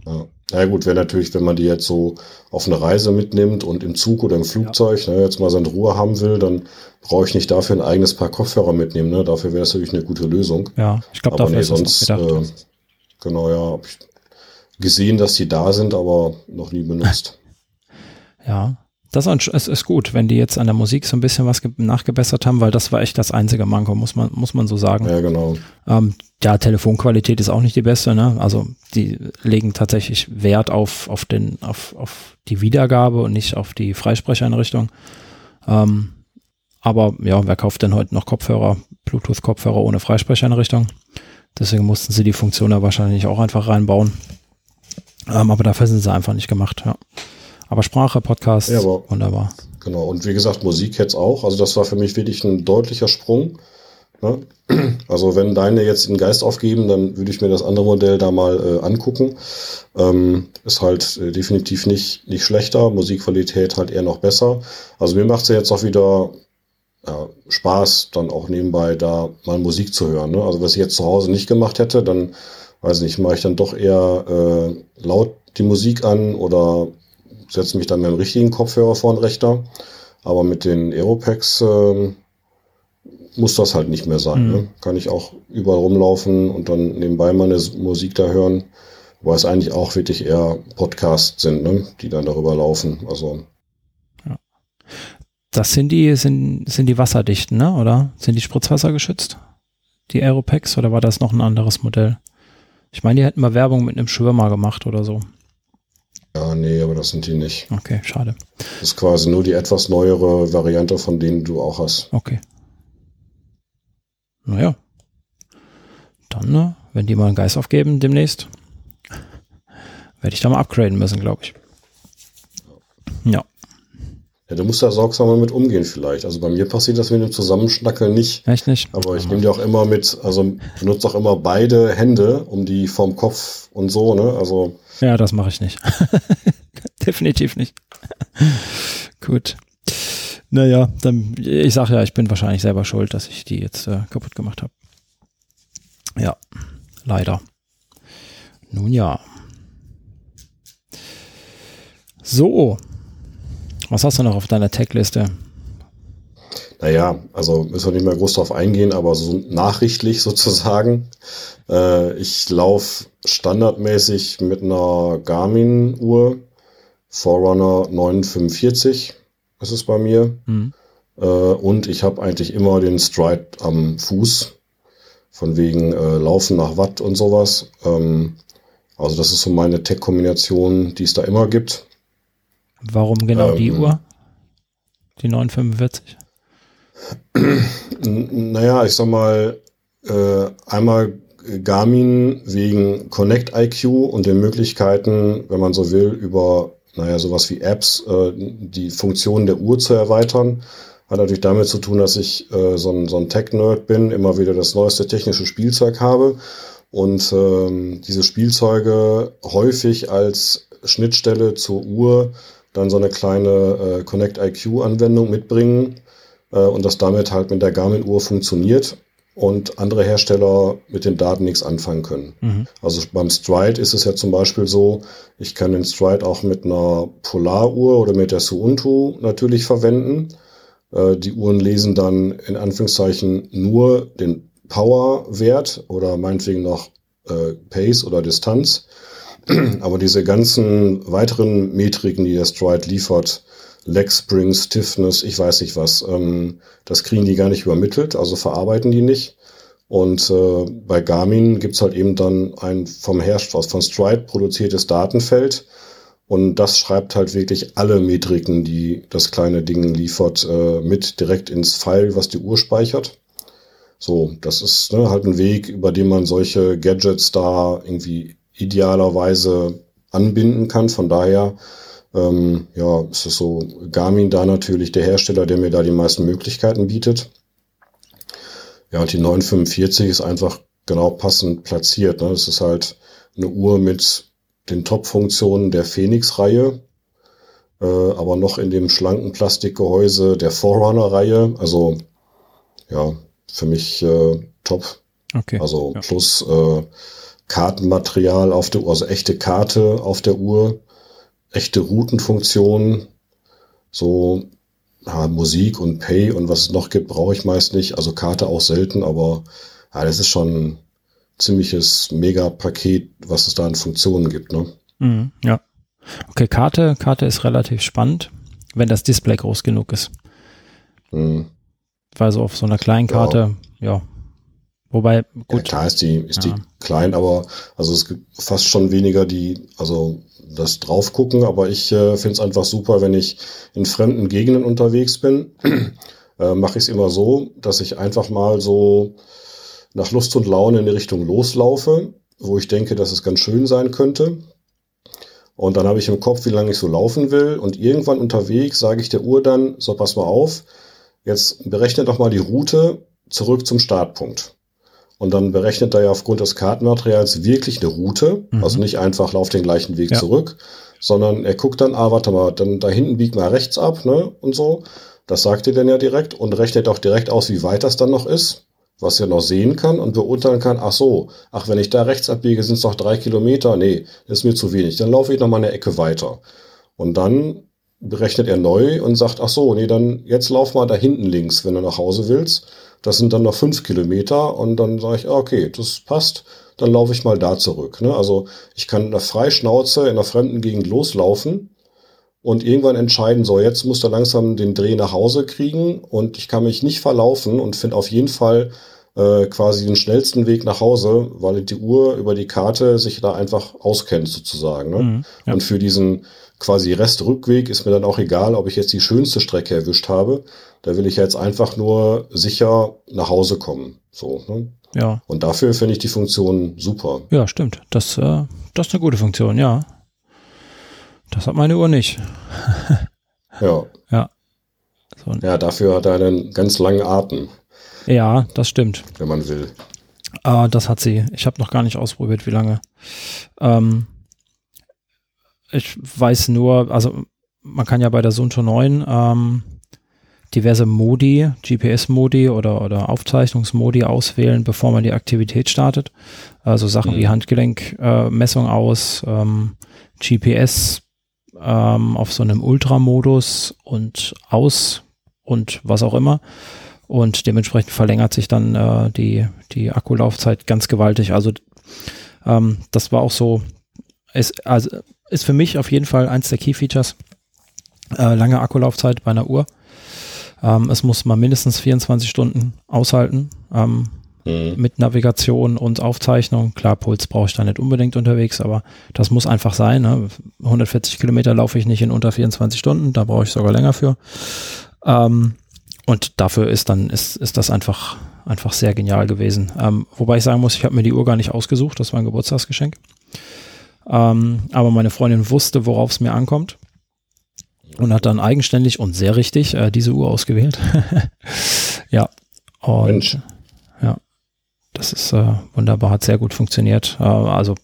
Ja, ja gut, wäre natürlich, wenn man die jetzt so auf eine Reise mitnimmt und im Zug oder im Flugzeug ja. ne, jetzt mal seine Ruhe haben will, dann brauche ich nicht dafür ein eigenes Paar Kopfhörer mitnehmen. Ne? Dafür wäre es natürlich eine gute Lösung.
Ja, ich glaube, dafür nee, ist sonst,
äh, Genau, ja, habe ich gesehen, dass die da sind, aber noch nie benutzt.
Ja, das ist, ist gut, wenn die jetzt an der Musik so ein bisschen was nachgebessert haben, weil das war echt das einzige Manko, muss man, muss man so sagen.
Ja, genau.
Ähm, ja, Telefonqualität ist auch nicht die beste, ne? Also die legen tatsächlich Wert auf, auf, den, auf, auf die Wiedergabe und nicht auf die Freisprecheinrichtung. Ähm, aber ja, wer kauft denn heute noch Kopfhörer, Bluetooth-Kopfhörer ohne Freisprecheinrichtung? Deswegen mussten sie die Funktion da wahrscheinlich auch einfach reinbauen. Ähm, aber dafür sind sie einfach nicht gemacht, ja. Aber Sprache, Podcast, ja, aber, wunderbar.
Genau, und wie gesagt, Musik jetzt auch. Also das war für mich wirklich ein deutlicher Sprung. Ne? Also wenn deine jetzt den Geist aufgeben, dann würde ich mir das andere Modell da mal äh, angucken. Ähm, ist halt äh, definitiv nicht, nicht schlechter, Musikqualität halt eher noch besser. Also mir macht es ja jetzt auch wieder ja, Spaß, dann auch nebenbei da mal Musik zu hören. Ne? Also was ich jetzt zu Hause nicht gemacht hätte, dann weiß nicht, mache ich dann doch eher äh, laut die Musik an oder setze mich dann mit dem richtigen Kopfhörer vor den Rechner. Aber mit den Aeropacks äh, muss das halt nicht mehr sein. Mhm. Ne? Kann ich auch überall rumlaufen und dann nebenbei meine Musik da hören. Wobei es eigentlich auch wirklich eher Podcasts sind, ne? die dann darüber laufen. Also.
Ja. Das sind die, sind, sind die wasserdichten, ne? Oder? Sind die Spritzwasser geschützt? Die Aeropacks oder war das noch ein anderes Modell? Ich meine, die hätten mal Werbung mit einem Schwimmer gemacht oder so.
Ja, nee, aber das sind die nicht.
Okay, schade.
Das ist quasi nur die etwas neuere Variante, von denen du auch hast.
Okay. Naja. Dann, ne, wenn die mal einen Geist aufgeben demnächst, werde ich da mal upgraden müssen, glaube ich. Ja.
Ja, du musst da sorgsamer mit umgehen vielleicht. Also bei mir passiert das mit dem Zusammenschnackeln nicht.
Echt nicht?
Aber ich nehme die auch immer mit, also benutze auch immer beide Hände, um die vom Kopf und so, ne? Also
ja, das mache ich nicht. Definitiv nicht. Gut. Naja, dann, ich sage ja, ich bin wahrscheinlich selber schuld, dass ich die jetzt äh, kaputt gemacht habe. Ja, leider. Nun ja. So. Was hast du noch auf deiner Tech-Liste?
Naja, also müssen wir nicht mehr groß drauf eingehen, aber so nachrichtlich sozusagen. Äh, ich laufe standardmäßig mit einer Garmin-Uhr, Forerunner 945 ist es bei mir. Mhm. Äh, und ich habe eigentlich immer den Stride am Fuß, von wegen äh, Laufen nach Watt und sowas. Ähm, also das ist so meine Tech-Kombination, die es da immer gibt.
Warum genau ähm, die Uhr? Die 945?
Naja, ich sag mal, äh, einmal Garmin wegen Connect IQ und den Möglichkeiten, wenn man so will, über naja, sowas wie Apps, äh, die Funktionen der Uhr zu erweitern. Hat natürlich damit zu tun, dass ich äh, so ein, so ein Tech-Nerd bin, immer wieder das neueste technische Spielzeug habe und ähm, diese Spielzeuge häufig als Schnittstelle zur Uhr dann so eine kleine äh, Connect IQ-Anwendung mitbringen äh, und das damit halt mit der Garmin-Uhr funktioniert und andere Hersteller mit den Daten nichts anfangen können. Mhm. Also beim Stride ist es ja zum Beispiel so, ich kann den Stride auch mit einer Polaruhr oder mit der Suunto natürlich verwenden. Äh, die Uhren lesen dann in Anführungszeichen nur den Power-Wert oder meinetwegen noch äh, Pace oder Distanz. Aber diese ganzen weiteren Metriken, die der Stride liefert, Leg Spring, Stiffness, ich weiß nicht was. Ähm, das kriegen die gar nicht übermittelt, also verarbeiten die nicht. Und äh, bei Garmin gibt's halt eben dann ein vom Hersteller von Stride produziertes Datenfeld. Und das schreibt halt wirklich alle Metriken, die das kleine Ding liefert, äh, mit direkt ins File, was die Uhr speichert. So, das ist ne, halt ein Weg, über den man solche Gadgets da irgendwie idealerweise anbinden kann. Von daher ähm, ja, ist es so, Garmin da natürlich der Hersteller, der mir da die meisten Möglichkeiten bietet. Ja, und die 945 ist einfach genau passend platziert. Ne? Das ist halt eine Uhr mit den Top-Funktionen der Phoenix-Reihe, äh, aber noch in dem schlanken Plastikgehäuse der Forerunner-Reihe. Also ja, für mich äh, top. Okay. Also ja. plus äh, Kartenmaterial auf der Uhr, also echte Karte auf der Uhr echte Routenfunktion, so ja, Musik und Pay und was es noch gibt, brauche ich meist nicht. Also Karte auch selten, aber ja, das ist schon ein ziemliches Mega-Paket, was es da an Funktionen gibt. Ne?
Mhm, ja. Okay, Karte, Karte ist relativ spannend, wenn das Display groß genug ist. Mhm. Weil so auf so einer kleinen Karte, ja, ja Wobei,
gut. Ja, klar ist die, ist ja. die klein, aber also es gibt fast schon weniger, die, also das drauf gucken, aber ich äh, finde es einfach super, wenn ich in fremden Gegenden unterwegs bin, äh, mache ich es immer so, dass ich einfach mal so nach Lust und Laune in die Richtung loslaufe, wo ich denke, dass es ganz schön sein könnte. Und dann habe ich im Kopf, wie lange ich so laufen will. Und irgendwann unterwegs sage ich der Uhr dann, so pass mal auf, jetzt berechne doch mal die Route zurück zum Startpunkt. Und dann berechnet er ja aufgrund des Kartenmaterials wirklich eine Route. Mhm. Also nicht einfach lauf den gleichen Weg ja. zurück, sondern er guckt dann, ah, warte mal, dann da hinten biegt mal rechts ab, ne? Und so. Das sagt er dann ja direkt und rechnet auch direkt aus, wie weit das dann noch ist, was er noch sehen kann und beurteilen kann, ach so, ach, wenn ich da rechts abbiege, sind es noch drei Kilometer. Nee, das ist mir zu wenig. Dann laufe ich noch mal eine Ecke weiter. Und dann berechnet er neu und sagt, ach so, nee, dann jetzt lauf mal da hinten links, wenn du nach Hause willst. Das sind dann noch fünf Kilometer und dann sage ich, okay, das passt, dann laufe ich mal da zurück. Ne? Also ich kann in der Freischnauze in einer fremden Gegend loslaufen und irgendwann entscheiden, so jetzt muss er langsam den Dreh nach Hause kriegen und ich kann mich nicht verlaufen und finde auf jeden Fall äh, quasi den schnellsten Weg nach Hause, weil die Uhr über die Karte sich da einfach auskennt sozusagen. Ne? Mhm, ja. Und für diesen quasi Restrückweg ist mir dann auch egal, ob ich jetzt die schönste Strecke erwischt habe. Da will ich jetzt einfach nur sicher nach Hause kommen. So, ne?
Ja.
Und dafür finde ich die Funktion super.
Ja, stimmt. Das, äh, das ist eine gute Funktion, ja. Das hat meine Uhr nicht.
ja.
Ja.
So. Ja, dafür hat er einen ganz langen Atem.
Ja, das stimmt.
Wenn man will.
Äh, das hat sie. Ich habe noch gar nicht ausprobiert, wie lange. Ähm, ich weiß nur, also man kann ja bei der Sunto 9 ähm, diverse Modi, GPS-Modi oder, oder Aufzeichnungsmodi auswählen, bevor man die Aktivität startet. Also Sachen mhm. wie Handgelenkmessung äh, aus, ähm, GPS ähm, auf so einem Ultramodus und aus und was auch immer. Und dementsprechend verlängert sich dann äh, die, die Akkulaufzeit ganz gewaltig. Also ähm, das war auch so, ist, also ist für mich auf jeden Fall eins der Key Features. Äh, lange Akkulaufzeit bei einer Uhr. Ähm, es muss mal mindestens 24 Stunden aushalten. Ähm, mhm. Mit Navigation und Aufzeichnung. Klar, Puls brauche ich da nicht unbedingt unterwegs, aber das muss einfach sein. Ne? 140 Kilometer laufe ich nicht in unter 24 Stunden, da brauche ich sogar länger für. Ähm, und dafür ist dann, ist, ist das einfach einfach sehr genial gewesen. Ähm, wobei ich sagen muss, ich habe mir die Uhr gar nicht ausgesucht, das war ein Geburtstagsgeschenk. Ähm, aber meine Freundin wusste, worauf es mir ankommt und hat dann eigenständig und sehr richtig äh, diese Uhr ausgewählt. ja. Und Mensch. ja, das ist äh, wunderbar, hat sehr gut funktioniert. Äh, also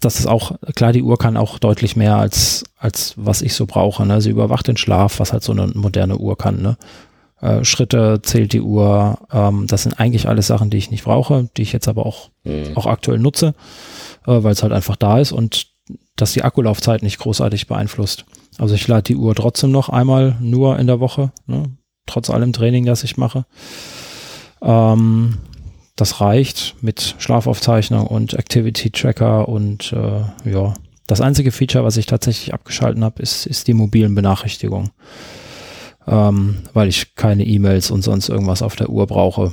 das ist auch, klar, die Uhr kann auch deutlich mehr als, als was ich so brauche. Ne? Sie überwacht den Schlaf, was halt so eine moderne Uhr kann. Ne? Äh, Schritte zählt die Uhr. Ähm, das sind eigentlich alles Sachen, die ich nicht brauche, die ich jetzt aber auch, mhm. auch aktuell nutze, äh, weil es halt einfach da ist und dass die Akkulaufzeit nicht großartig beeinflusst. Also ich lade die Uhr trotzdem noch einmal nur in der Woche, ne? trotz allem Training, das ich mache. Ähm, das reicht mit Schlafaufzeichnung und Activity Tracker und äh, ja, das einzige Feature, was ich tatsächlich abgeschalten habe, ist, ist die mobilen Benachrichtigungen ähm, weil ich keine E-Mails und sonst irgendwas auf der Uhr brauche.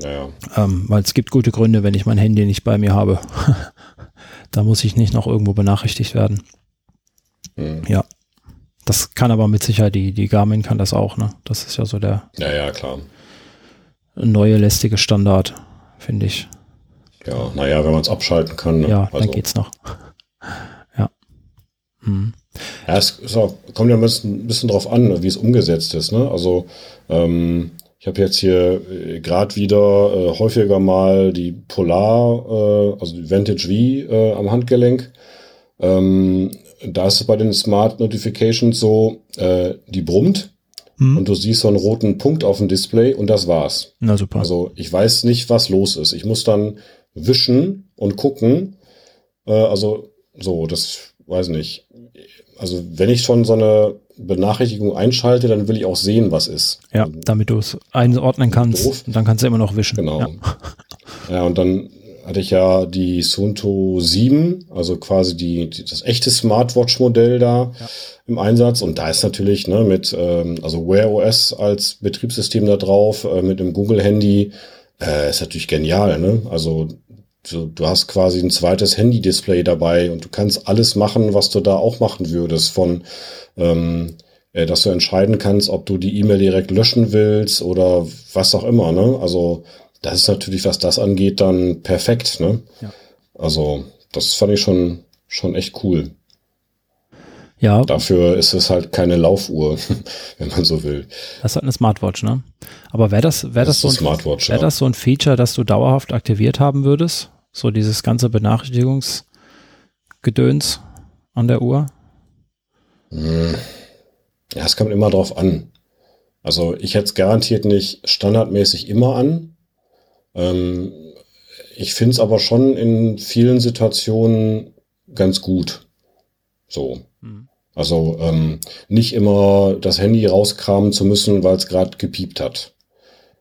Ja.
Ähm, weil es gibt gute Gründe, wenn ich mein Handy nicht bei mir habe. da muss ich nicht noch irgendwo benachrichtigt werden. Mhm. Ja. Das kann aber mit Sicherheit, die, die Garmin kann das auch, ne? Das ist ja so der
ja, ja, klar.
neue lästige Standard, finde ich.
Ja, naja, wenn man es abschalten kann.
Ne? Ja, also. dann geht's noch. ja.
Mhm. Ja, es auch, kommt ja ein bisschen, ein bisschen drauf an, wie es umgesetzt ist. Ne? Also ähm, ich habe jetzt hier äh, gerade wieder äh, häufiger mal die Polar, äh, also die Vantage V äh, am Handgelenk. Ähm, da ist es bei den Smart Notifications so, äh, die brummt hm. und du siehst so einen roten Punkt auf dem Display und das war's.
Na super.
Also ich weiß nicht, was los ist. Ich muss dann wischen und gucken. Äh, also so, das weiß nicht also wenn ich schon so eine Benachrichtigung einschalte, dann will ich auch sehen, was ist.
Ja, damit du es einordnen kannst. Doof. Und dann kannst du immer noch wischen.
Genau.
Ja.
ja, und dann hatte ich ja die Sunto 7, also quasi die, die das echte Smartwatch-Modell da ja. im Einsatz. Und da ist natürlich ne, mit, ähm, also Wear OS als Betriebssystem da drauf, äh, mit dem Google-Handy, äh, ist natürlich genial. Ne? Also du, du hast quasi ein zweites Handy-Display dabei und du kannst alles machen, was du da auch machen würdest, von ähm, äh, dass du entscheiden kannst, ob du die E-Mail direkt löschen willst oder was auch immer. Ne? Also das ist natürlich, was das angeht, dann perfekt. Ne? Ja. Also das fand ich schon schon echt cool.
Ja.
Dafür ist es halt keine Laufuhr, wenn man so will.
Das ist halt eine Smartwatch, ne? Aber wäre das, wäre das, das, so ein, wär ja. das so ein Feature, das du dauerhaft aktiviert haben würdest? So dieses ganze Benachrichtigungsgedöns an der Uhr?
Hm. Ja, es kommt immer drauf an. Also ich hätte es garantiert nicht standardmäßig immer an. Ähm, ich finde es aber schon in vielen Situationen ganz gut. So. Mhm. Also ähm, nicht immer das Handy rauskramen zu müssen, weil es gerade gepiept hat.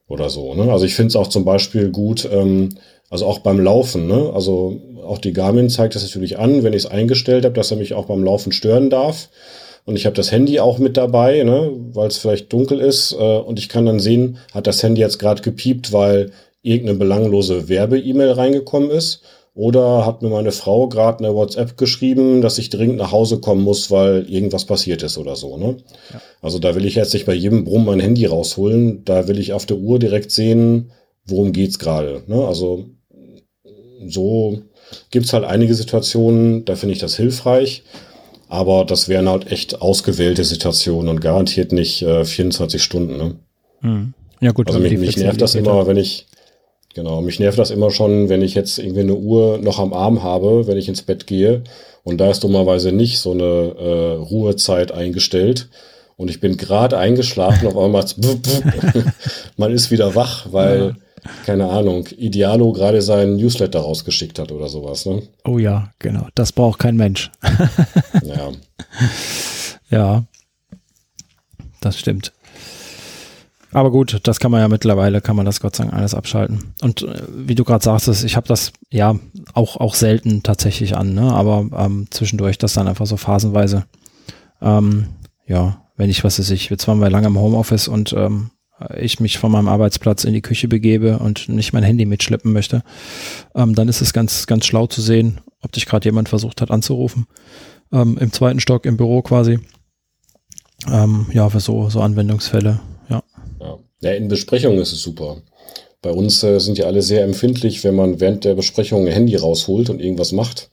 Oder so. Ne? Also ich finde es auch zum Beispiel gut, ähm, also auch beim Laufen, ne? Also auch die Garmin zeigt das natürlich an, wenn ich es eingestellt habe, dass er mich auch beim Laufen stören darf. Und ich habe das Handy auch mit dabei, ne? weil es vielleicht dunkel ist. Äh, und ich kann dann sehen, hat das Handy jetzt gerade gepiept, weil irgendeine belanglose Werbe-E-Mail reingekommen ist. Oder hat mir meine Frau gerade eine WhatsApp geschrieben, dass ich dringend nach Hause kommen muss, weil irgendwas passiert ist oder so. Ne? Ja. Also da will ich jetzt nicht bei jedem Brumm mein Handy rausholen. Da will ich auf der Uhr direkt sehen, worum geht's gerade. Ne? Also so gibt's halt einige Situationen, da finde ich das hilfreich. Aber das wären halt echt ausgewählte Situationen und garantiert nicht äh, 24 Stunden. Ne?
Hm. Ja gut.
Also mich, mich nervt das immer, wenn ich genau mich nervt das immer schon, wenn ich jetzt irgendwie eine Uhr noch am Arm habe, wenn ich ins Bett gehe und da ist dummerweise nicht so eine äh, Ruhezeit eingestellt und ich bin gerade eingeschlafen, auf einmal man ist wieder wach, weil ja keine Ahnung, Idealo gerade seinen Newsletter rausgeschickt hat oder sowas, ne?
Oh ja, genau. Das braucht kein Mensch.
ja.
Ja. Das stimmt. Aber gut, das kann man ja mittlerweile, kann man das Gott sei Dank alles abschalten. Und äh, wie du gerade sagst, ich habe das ja auch, auch selten tatsächlich an, ne? aber ähm, zwischendurch das dann einfach so phasenweise. Ähm, ja, wenn ich, was weiß ich, jetzt waren wir lange im Homeoffice und ähm, ich mich von meinem Arbeitsplatz in die Küche begebe und nicht mein Handy mitschleppen möchte, ähm, dann ist es ganz, ganz schlau zu sehen, ob dich gerade jemand versucht hat anzurufen. Ähm, Im zweiten Stock im Büro quasi. Ähm, ja, für so, so Anwendungsfälle, ja.
ja. Ja, in Besprechungen ist es super. bei uns äh, sind ja alle sehr empfindlich, wenn man während der Besprechung ein Handy rausholt und irgendwas macht.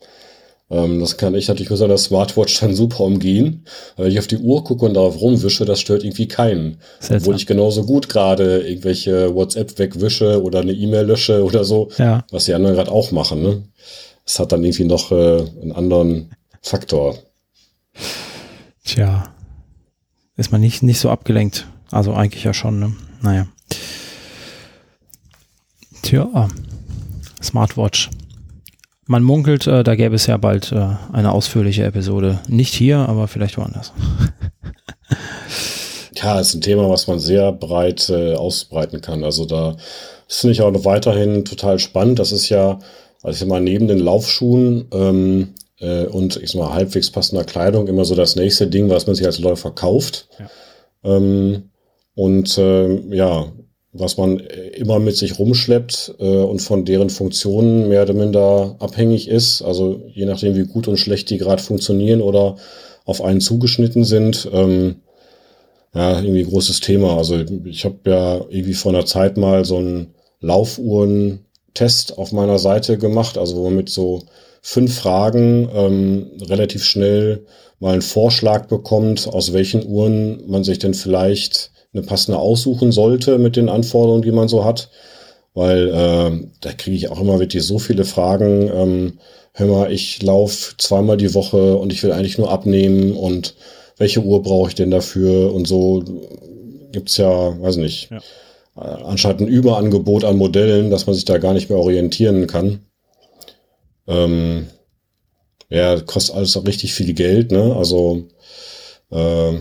Ähm, das kann ich natürlich mit seiner Smartwatch dann super umgehen. Wenn ich auf die Uhr gucke und darauf rumwische, das stört irgendwie keinen. Seltsam. Obwohl ich genauso gut gerade irgendwelche WhatsApp wegwische oder eine E-Mail lösche oder so, ja. was die anderen gerade auch machen. Ne? Das hat dann irgendwie noch äh, einen anderen Faktor.
Tja, ist man nicht, nicht so abgelenkt. Also eigentlich ja schon, ne? Naja. Tja, Smartwatch. Man munkelt, äh, da gäbe es ja bald äh, eine ausführliche Episode. Nicht hier, aber vielleicht woanders.
ja, ist ein Thema, was man sehr breit äh, ausbreiten kann. Also da finde ich auch noch weiterhin total spannend. Das ist ja, also ich sag mal, neben den Laufschuhen ähm, äh, und ich sag mal, halbwegs passender Kleidung immer so das nächste Ding, was man sich als Läufer kauft. Ja. Ähm, und äh, ja, was man immer mit sich rumschleppt äh, und von deren Funktionen mehr oder minder abhängig ist. Also je nachdem, wie gut und schlecht die gerade funktionieren oder auf einen zugeschnitten sind. Ähm, ja, irgendwie großes Thema. Also ich habe ja irgendwie vor einer Zeit mal so einen Laufuhren-Test auf meiner Seite gemacht, also wo man mit so fünf Fragen ähm, relativ schnell mal einen Vorschlag bekommt, aus welchen Uhren man sich denn vielleicht eine passende aussuchen sollte mit den Anforderungen, die man so hat. Weil äh, da kriege ich auch immer wirklich so viele Fragen. Ähm, hör mal, ich laufe zweimal die Woche und ich will eigentlich nur abnehmen und welche Uhr brauche ich denn dafür und so gibt's ja, weiß nicht, ja. Äh, anscheinend ein Überangebot an Modellen, dass man sich da gar nicht mehr orientieren kann. Ähm, ja, kostet alles richtig viel Geld, ne? Also äh,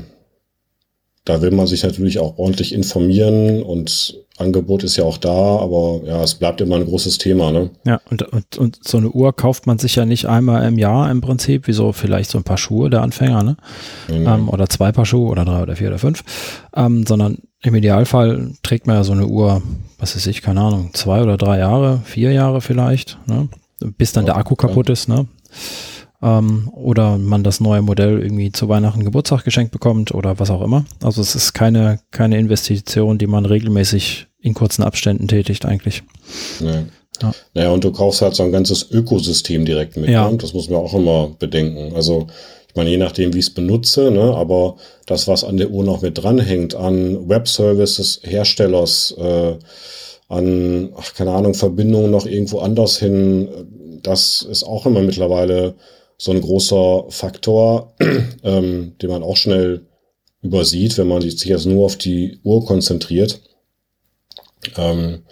da will man sich natürlich auch ordentlich informieren und Angebot ist ja auch da, aber ja, es bleibt immer ein großes Thema, ne?
Ja, und, und, und so eine Uhr kauft man sich ja nicht einmal im Jahr im Prinzip, wie so vielleicht so ein paar Schuhe der Anfänger, ne? Mhm. Ähm, oder zwei Paar Schuhe oder drei oder vier oder fünf, ähm, sondern im Idealfall trägt man ja so eine Uhr, was weiß ich, keine Ahnung, zwei oder drei Jahre, vier Jahre vielleicht, ne? Bis dann ja, der Akku kaputt ja. ist, ne? Ähm, oder man das neue Modell irgendwie zu Weihnachten Geburtstag geschenkt bekommt oder was auch immer. Also es ist keine, keine Investition, die man regelmäßig in kurzen Abständen tätigt eigentlich.
Nee. Ja. Naja, und du kaufst halt so ein ganzes Ökosystem direkt mit. Ja. Ne? Das muss man auch immer bedenken. Also ich meine, je nachdem, wie ich es benutze, ne, aber das, was an der Uhr noch mit dranhängt, an Web-Services, Herstellers, äh, an, ach, keine Ahnung, Verbindungen noch irgendwo anders hin, das ist auch immer mittlerweile so ein großer Faktor, ähm, den man auch schnell übersieht, wenn man sich jetzt nur auf die Uhr konzentriert. Ähm,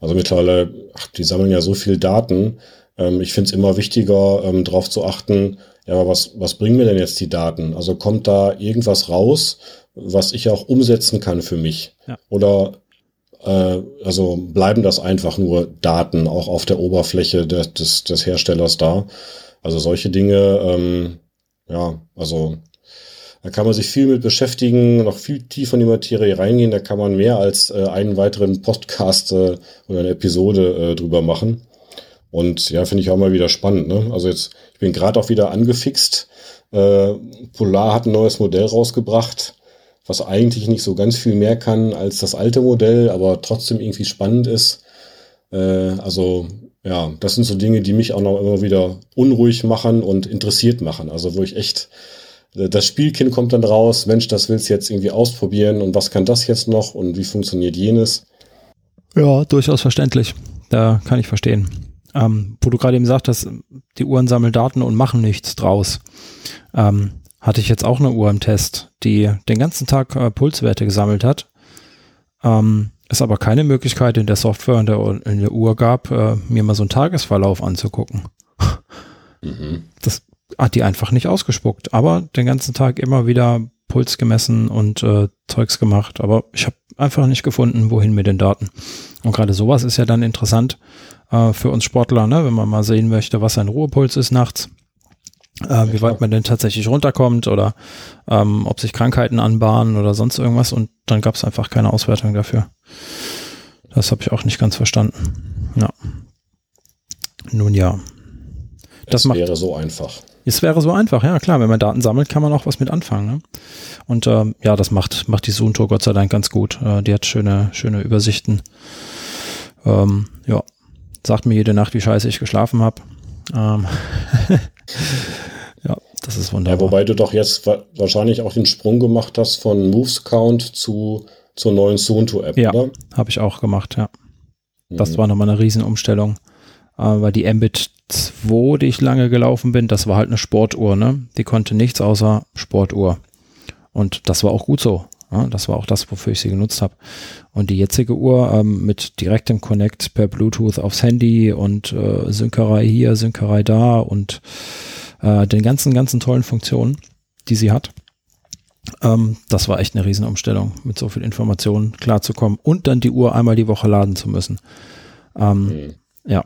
also mittlerweile, ach, die sammeln ja so viel Daten. Ähm, ich finde es immer wichtiger, ähm, darauf zu achten, ja, aber was, was bringen mir denn jetzt die Daten? Also kommt da irgendwas raus, was ich auch umsetzen kann für mich? Ja. Oder äh, also bleiben das einfach nur Daten auch auf der Oberfläche des, des, des Herstellers da? Also solche Dinge, ähm, ja, also da kann man sich viel mit beschäftigen, noch viel tiefer in die Materie reingehen. Da kann man mehr als äh, einen weiteren Podcast äh, oder eine Episode äh, drüber machen. Und ja, finde ich auch mal wieder spannend. Ne? Also jetzt, ich bin gerade auch wieder angefixt. Äh, Polar hat ein neues Modell rausgebracht, was eigentlich nicht so ganz viel mehr kann als das alte Modell, aber trotzdem irgendwie spannend ist. Äh, also ja, das sind so Dinge, die mich auch noch immer wieder unruhig machen und interessiert machen. Also wo ich echt, äh, das Spielkind kommt dann raus, Mensch, das willst du jetzt irgendwie ausprobieren und was kann das jetzt noch und wie funktioniert jenes?
Ja, durchaus verständlich. Da kann ich verstehen. Ähm, wo du gerade eben sagtest, die Uhren sammeln Daten und machen nichts draus. Ähm, hatte ich jetzt auch eine Uhr im Test, die den ganzen Tag äh, Pulswerte gesammelt hat. Ähm, es aber keine Möglichkeit in der Software und der, in der Uhr gab, äh, mir mal so einen Tagesverlauf anzugucken. Mhm. Das hat die einfach nicht ausgespuckt, aber den ganzen Tag immer wieder Puls gemessen und äh, Zeugs gemacht, aber ich habe einfach nicht gefunden, wohin mit den Daten. Und gerade sowas ist ja dann interessant äh, für uns Sportler, ne? wenn man mal sehen möchte, was ein Ruhepuls ist nachts äh, wie weit man denn tatsächlich runterkommt oder ähm, ob sich Krankheiten anbahnen oder sonst irgendwas und dann gab es einfach keine Auswertung dafür. Das habe ich auch nicht ganz verstanden. Ja. Nun ja.
Das es wäre so einfach.
Es wäre so einfach, ja klar. Wenn man Daten sammelt, kann man auch was mit anfangen. Ne? Und ähm, ja, das macht, macht die Zoom-Tour Gott sei Dank ganz gut. Äh, die hat schöne, schöne Übersichten Ähm, ja, sagt mir jede Nacht, wie scheiße ich geschlafen habe. Ähm ja, das ist wunderbar.
Ja, wobei du doch jetzt wa wahrscheinlich auch den Sprung gemacht hast von Moves Count zu zur neuen Suunto-App,
ja, oder? habe ich auch gemacht, ja. Das mhm. war nochmal eine Riesenumstellung, äh, weil die Mbit 2, die ich lange gelaufen bin, das war halt eine Sportuhr, ne? Die konnte nichts außer Sportuhr. Und das war auch gut so. Ja, das war auch das, wofür ich sie genutzt habe. Und die jetzige Uhr ähm, mit direktem Connect per Bluetooth aufs Handy und äh, Synkerei hier, Synkerei da und äh, den ganzen, ganzen tollen Funktionen, die sie hat. Ähm, das war echt eine Riesenumstellung, mit so viel Informationen klarzukommen und dann die Uhr einmal die Woche laden zu müssen. Ähm, mhm. Ja,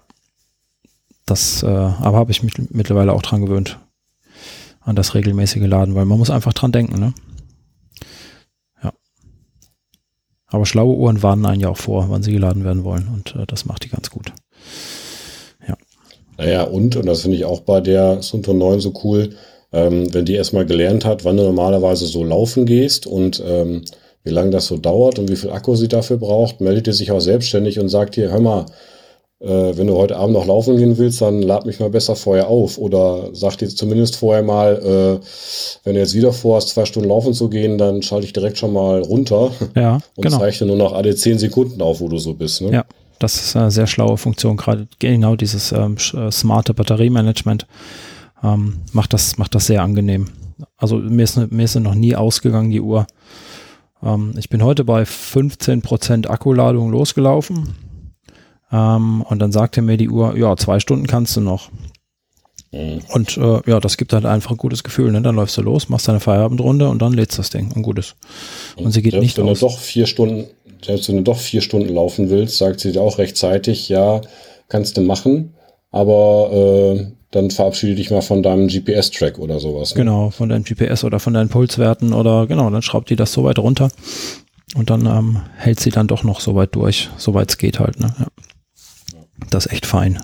das, äh, aber habe ich mich mittlerweile auch dran gewöhnt, an das regelmäßige Laden, weil man muss einfach dran denken, ne? Ja. Aber schlaue Uhren warnen einen ja auch vor, wann sie geladen werden wollen und äh, das macht die ganz gut.
Ja. Naja, und, und das finde ich auch bei der Sunto 9 so cool, ähm, wenn die erstmal gelernt hat, wann du normalerweise so laufen gehst und ähm, wie lange das so dauert und wie viel Akku sie dafür braucht, meldet die sich auch selbstständig und sagt hier, hör mal, äh, wenn du heute Abend noch laufen gehen willst, dann lad mich mal besser vorher auf. Oder sag dir zumindest vorher mal, äh, wenn du jetzt wieder vorhast, zwei Stunden laufen zu gehen, dann schalte ich direkt schon mal runter
ja,
und genau. zeichne nur noch alle zehn Sekunden auf, wo du so bist. Ne?
Ja, das ist eine sehr schlaue Funktion, gerade genau dieses ähm, äh, smarte Batteriemanagement ähm, macht, das, macht das sehr angenehm. Also mir ist, mir ist noch nie ausgegangen, die Uhr. Ähm, ich bin heute bei 15% Akkuladung losgelaufen ähm, und dann sagte mir die Uhr, ja, zwei Stunden kannst du noch. Mhm. Und äh, ja, das gibt halt einfach ein gutes Gefühl. Ne? Dann läufst du los, machst deine Feierabendrunde und dann lädst das Ding und gutes. Und sie geht
selbst
nicht
wenn
aus.
Du doch vier Stunden, selbst wenn du doch vier Stunden laufen willst, sagt sie dir auch rechtzeitig, ja, kannst du machen, aber äh, dann verabschiede dich mal von deinem GPS-Track oder sowas.
Ne? Genau, von deinem GPS oder von deinen Pulswerten oder genau, dann schraubt die das so weit runter und dann ähm, hält sie dann doch noch so weit durch, soweit es geht halt. Ne? Ja. Das ist echt fein.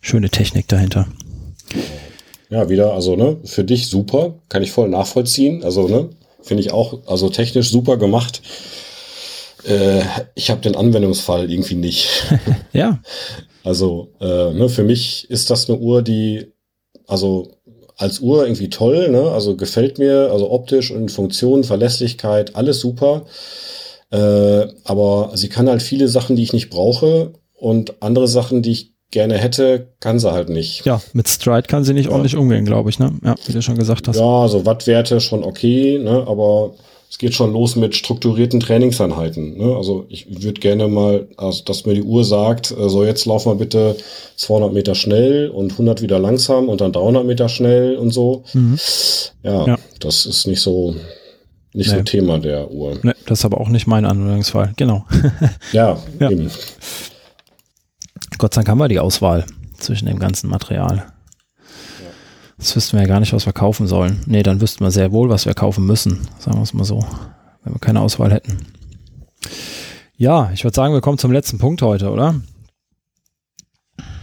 Schöne Technik dahinter.
Ja, wieder, also, ne, für dich super, kann ich voll nachvollziehen. Also, ne, finde ich auch, also technisch super gemacht. Äh, ich habe den Anwendungsfall irgendwie nicht.
ja.
Also, äh, ne, für mich ist das eine Uhr, die, also als Uhr irgendwie toll, ne? Also gefällt mir, also optisch und Funktion, Verlässlichkeit, alles super. Äh, aber sie kann halt viele Sachen, die ich nicht brauche und andere Sachen, die ich gerne hätte, kann sie halt nicht.
Ja, mit Stride kann sie nicht ja. ordentlich umgehen, glaube ich, ne? Ja, wie du schon gesagt hast.
Ja, so Wattwerte schon okay, ne? Aber es geht schon los mit strukturierten Trainingseinheiten. Ne? Also ich würde gerne mal, also dass mir die Uhr sagt, äh, so jetzt lauf mal bitte 200 Meter schnell und 100 wieder langsam und dann 300 Meter schnell und so. Mhm. Ja, ja, das ist nicht so, nicht nee. so Thema der Uhr.
Nee, das ist aber auch nicht mein Anwendungsfall, genau.
ja, ja, eben.
Gott sei Dank haben wir die Auswahl zwischen dem ganzen Material. Jetzt wüssten wir ja gar nicht, was wir kaufen sollen. Nee, dann wüssten wir sehr wohl, was wir kaufen müssen, sagen wir es mal so, wenn wir keine Auswahl hätten. Ja, ich würde sagen, wir kommen zum letzten Punkt heute, oder?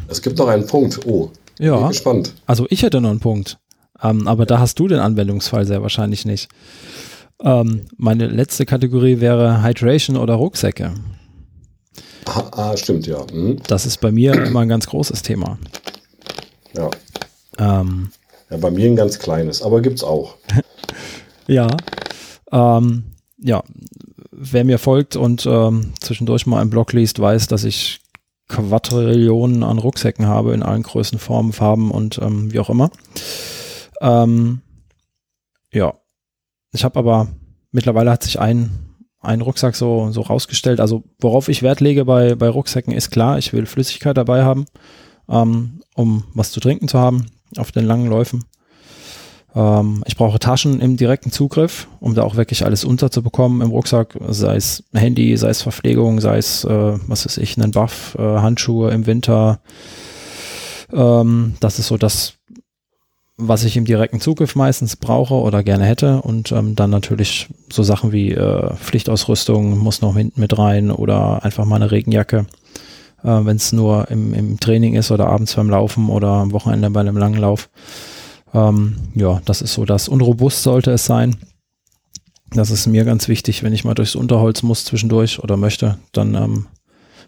Es gibt noch einen Punkt. Oh,
ja.
bin gespannt.
Also ich hätte noch einen Punkt. Ähm, aber da hast du den Anwendungsfall sehr wahrscheinlich nicht. Ähm, meine letzte Kategorie wäre Hydration oder Rucksäcke.
Ah, ah, stimmt, ja. Mhm.
Das ist bei mir immer ein ganz großes Thema.
Ja. Ähm, ja, bei mir ein ganz kleines, aber gibt's auch.
ja. Ähm, ja, wer mir folgt und ähm, zwischendurch mal einen Blog liest, weiß, dass ich Quadrillionen an Rucksäcken habe in allen Größen, Formen, Farben und ähm, wie auch immer. Ähm, ja, ich habe aber mittlerweile hat sich ein ein Rucksack so, so rausgestellt. Also worauf ich Wert lege bei, bei Rucksäcken ist klar, ich will Flüssigkeit dabei haben, ähm, um was zu trinken zu haben auf den langen Läufen. Ähm, ich brauche Taschen im direkten Zugriff, um da auch wirklich alles unterzubekommen im Rucksack, sei es Handy, sei es Verpflegung, sei es, äh, was weiß ich, einen Buff, äh, Handschuhe im Winter. Ähm, das ist so das, was ich im direkten Zugriff meistens brauche oder gerne hätte und ähm, dann natürlich so Sachen wie äh, Pflichtausrüstung muss noch hinten mit rein oder einfach mal eine Regenjacke, äh, wenn es nur im, im Training ist oder abends beim Laufen oder am Wochenende bei einem langen Lauf. Ähm, ja, das ist so das. Und robust sollte es sein. Das ist mir ganz wichtig, wenn ich mal durchs Unterholz muss zwischendurch oder möchte, dann ähm,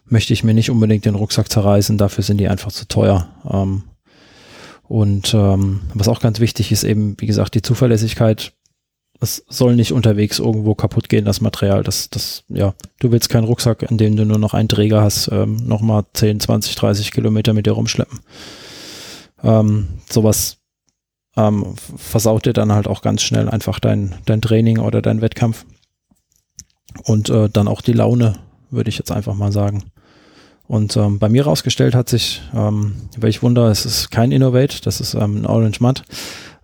möchte ich mir nicht unbedingt den Rucksack zerreißen, dafür sind die einfach zu teuer. Ähm, und ähm, was auch ganz wichtig ist, eben, wie gesagt, die Zuverlässigkeit. Es soll nicht unterwegs irgendwo kaputt gehen, das Material. Das, das, ja, du willst keinen Rucksack, in dem du nur noch einen Träger hast, ähm, nochmal 10, 20, 30 Kilometer mit dir rumschleppen. Ähm, sowas ähm, versaut dir dann halt auch ganz schnell einfach dein, dein Training oder dein Wettkampf. Und äh, dann auch die Laune, würde ich jetzt einfach mal sagen. Und ähm, bei mir rausgestellt hat sich, ähm, welch Wunder, es ist kein Innovate, das ist ähm, ein Orange Mud.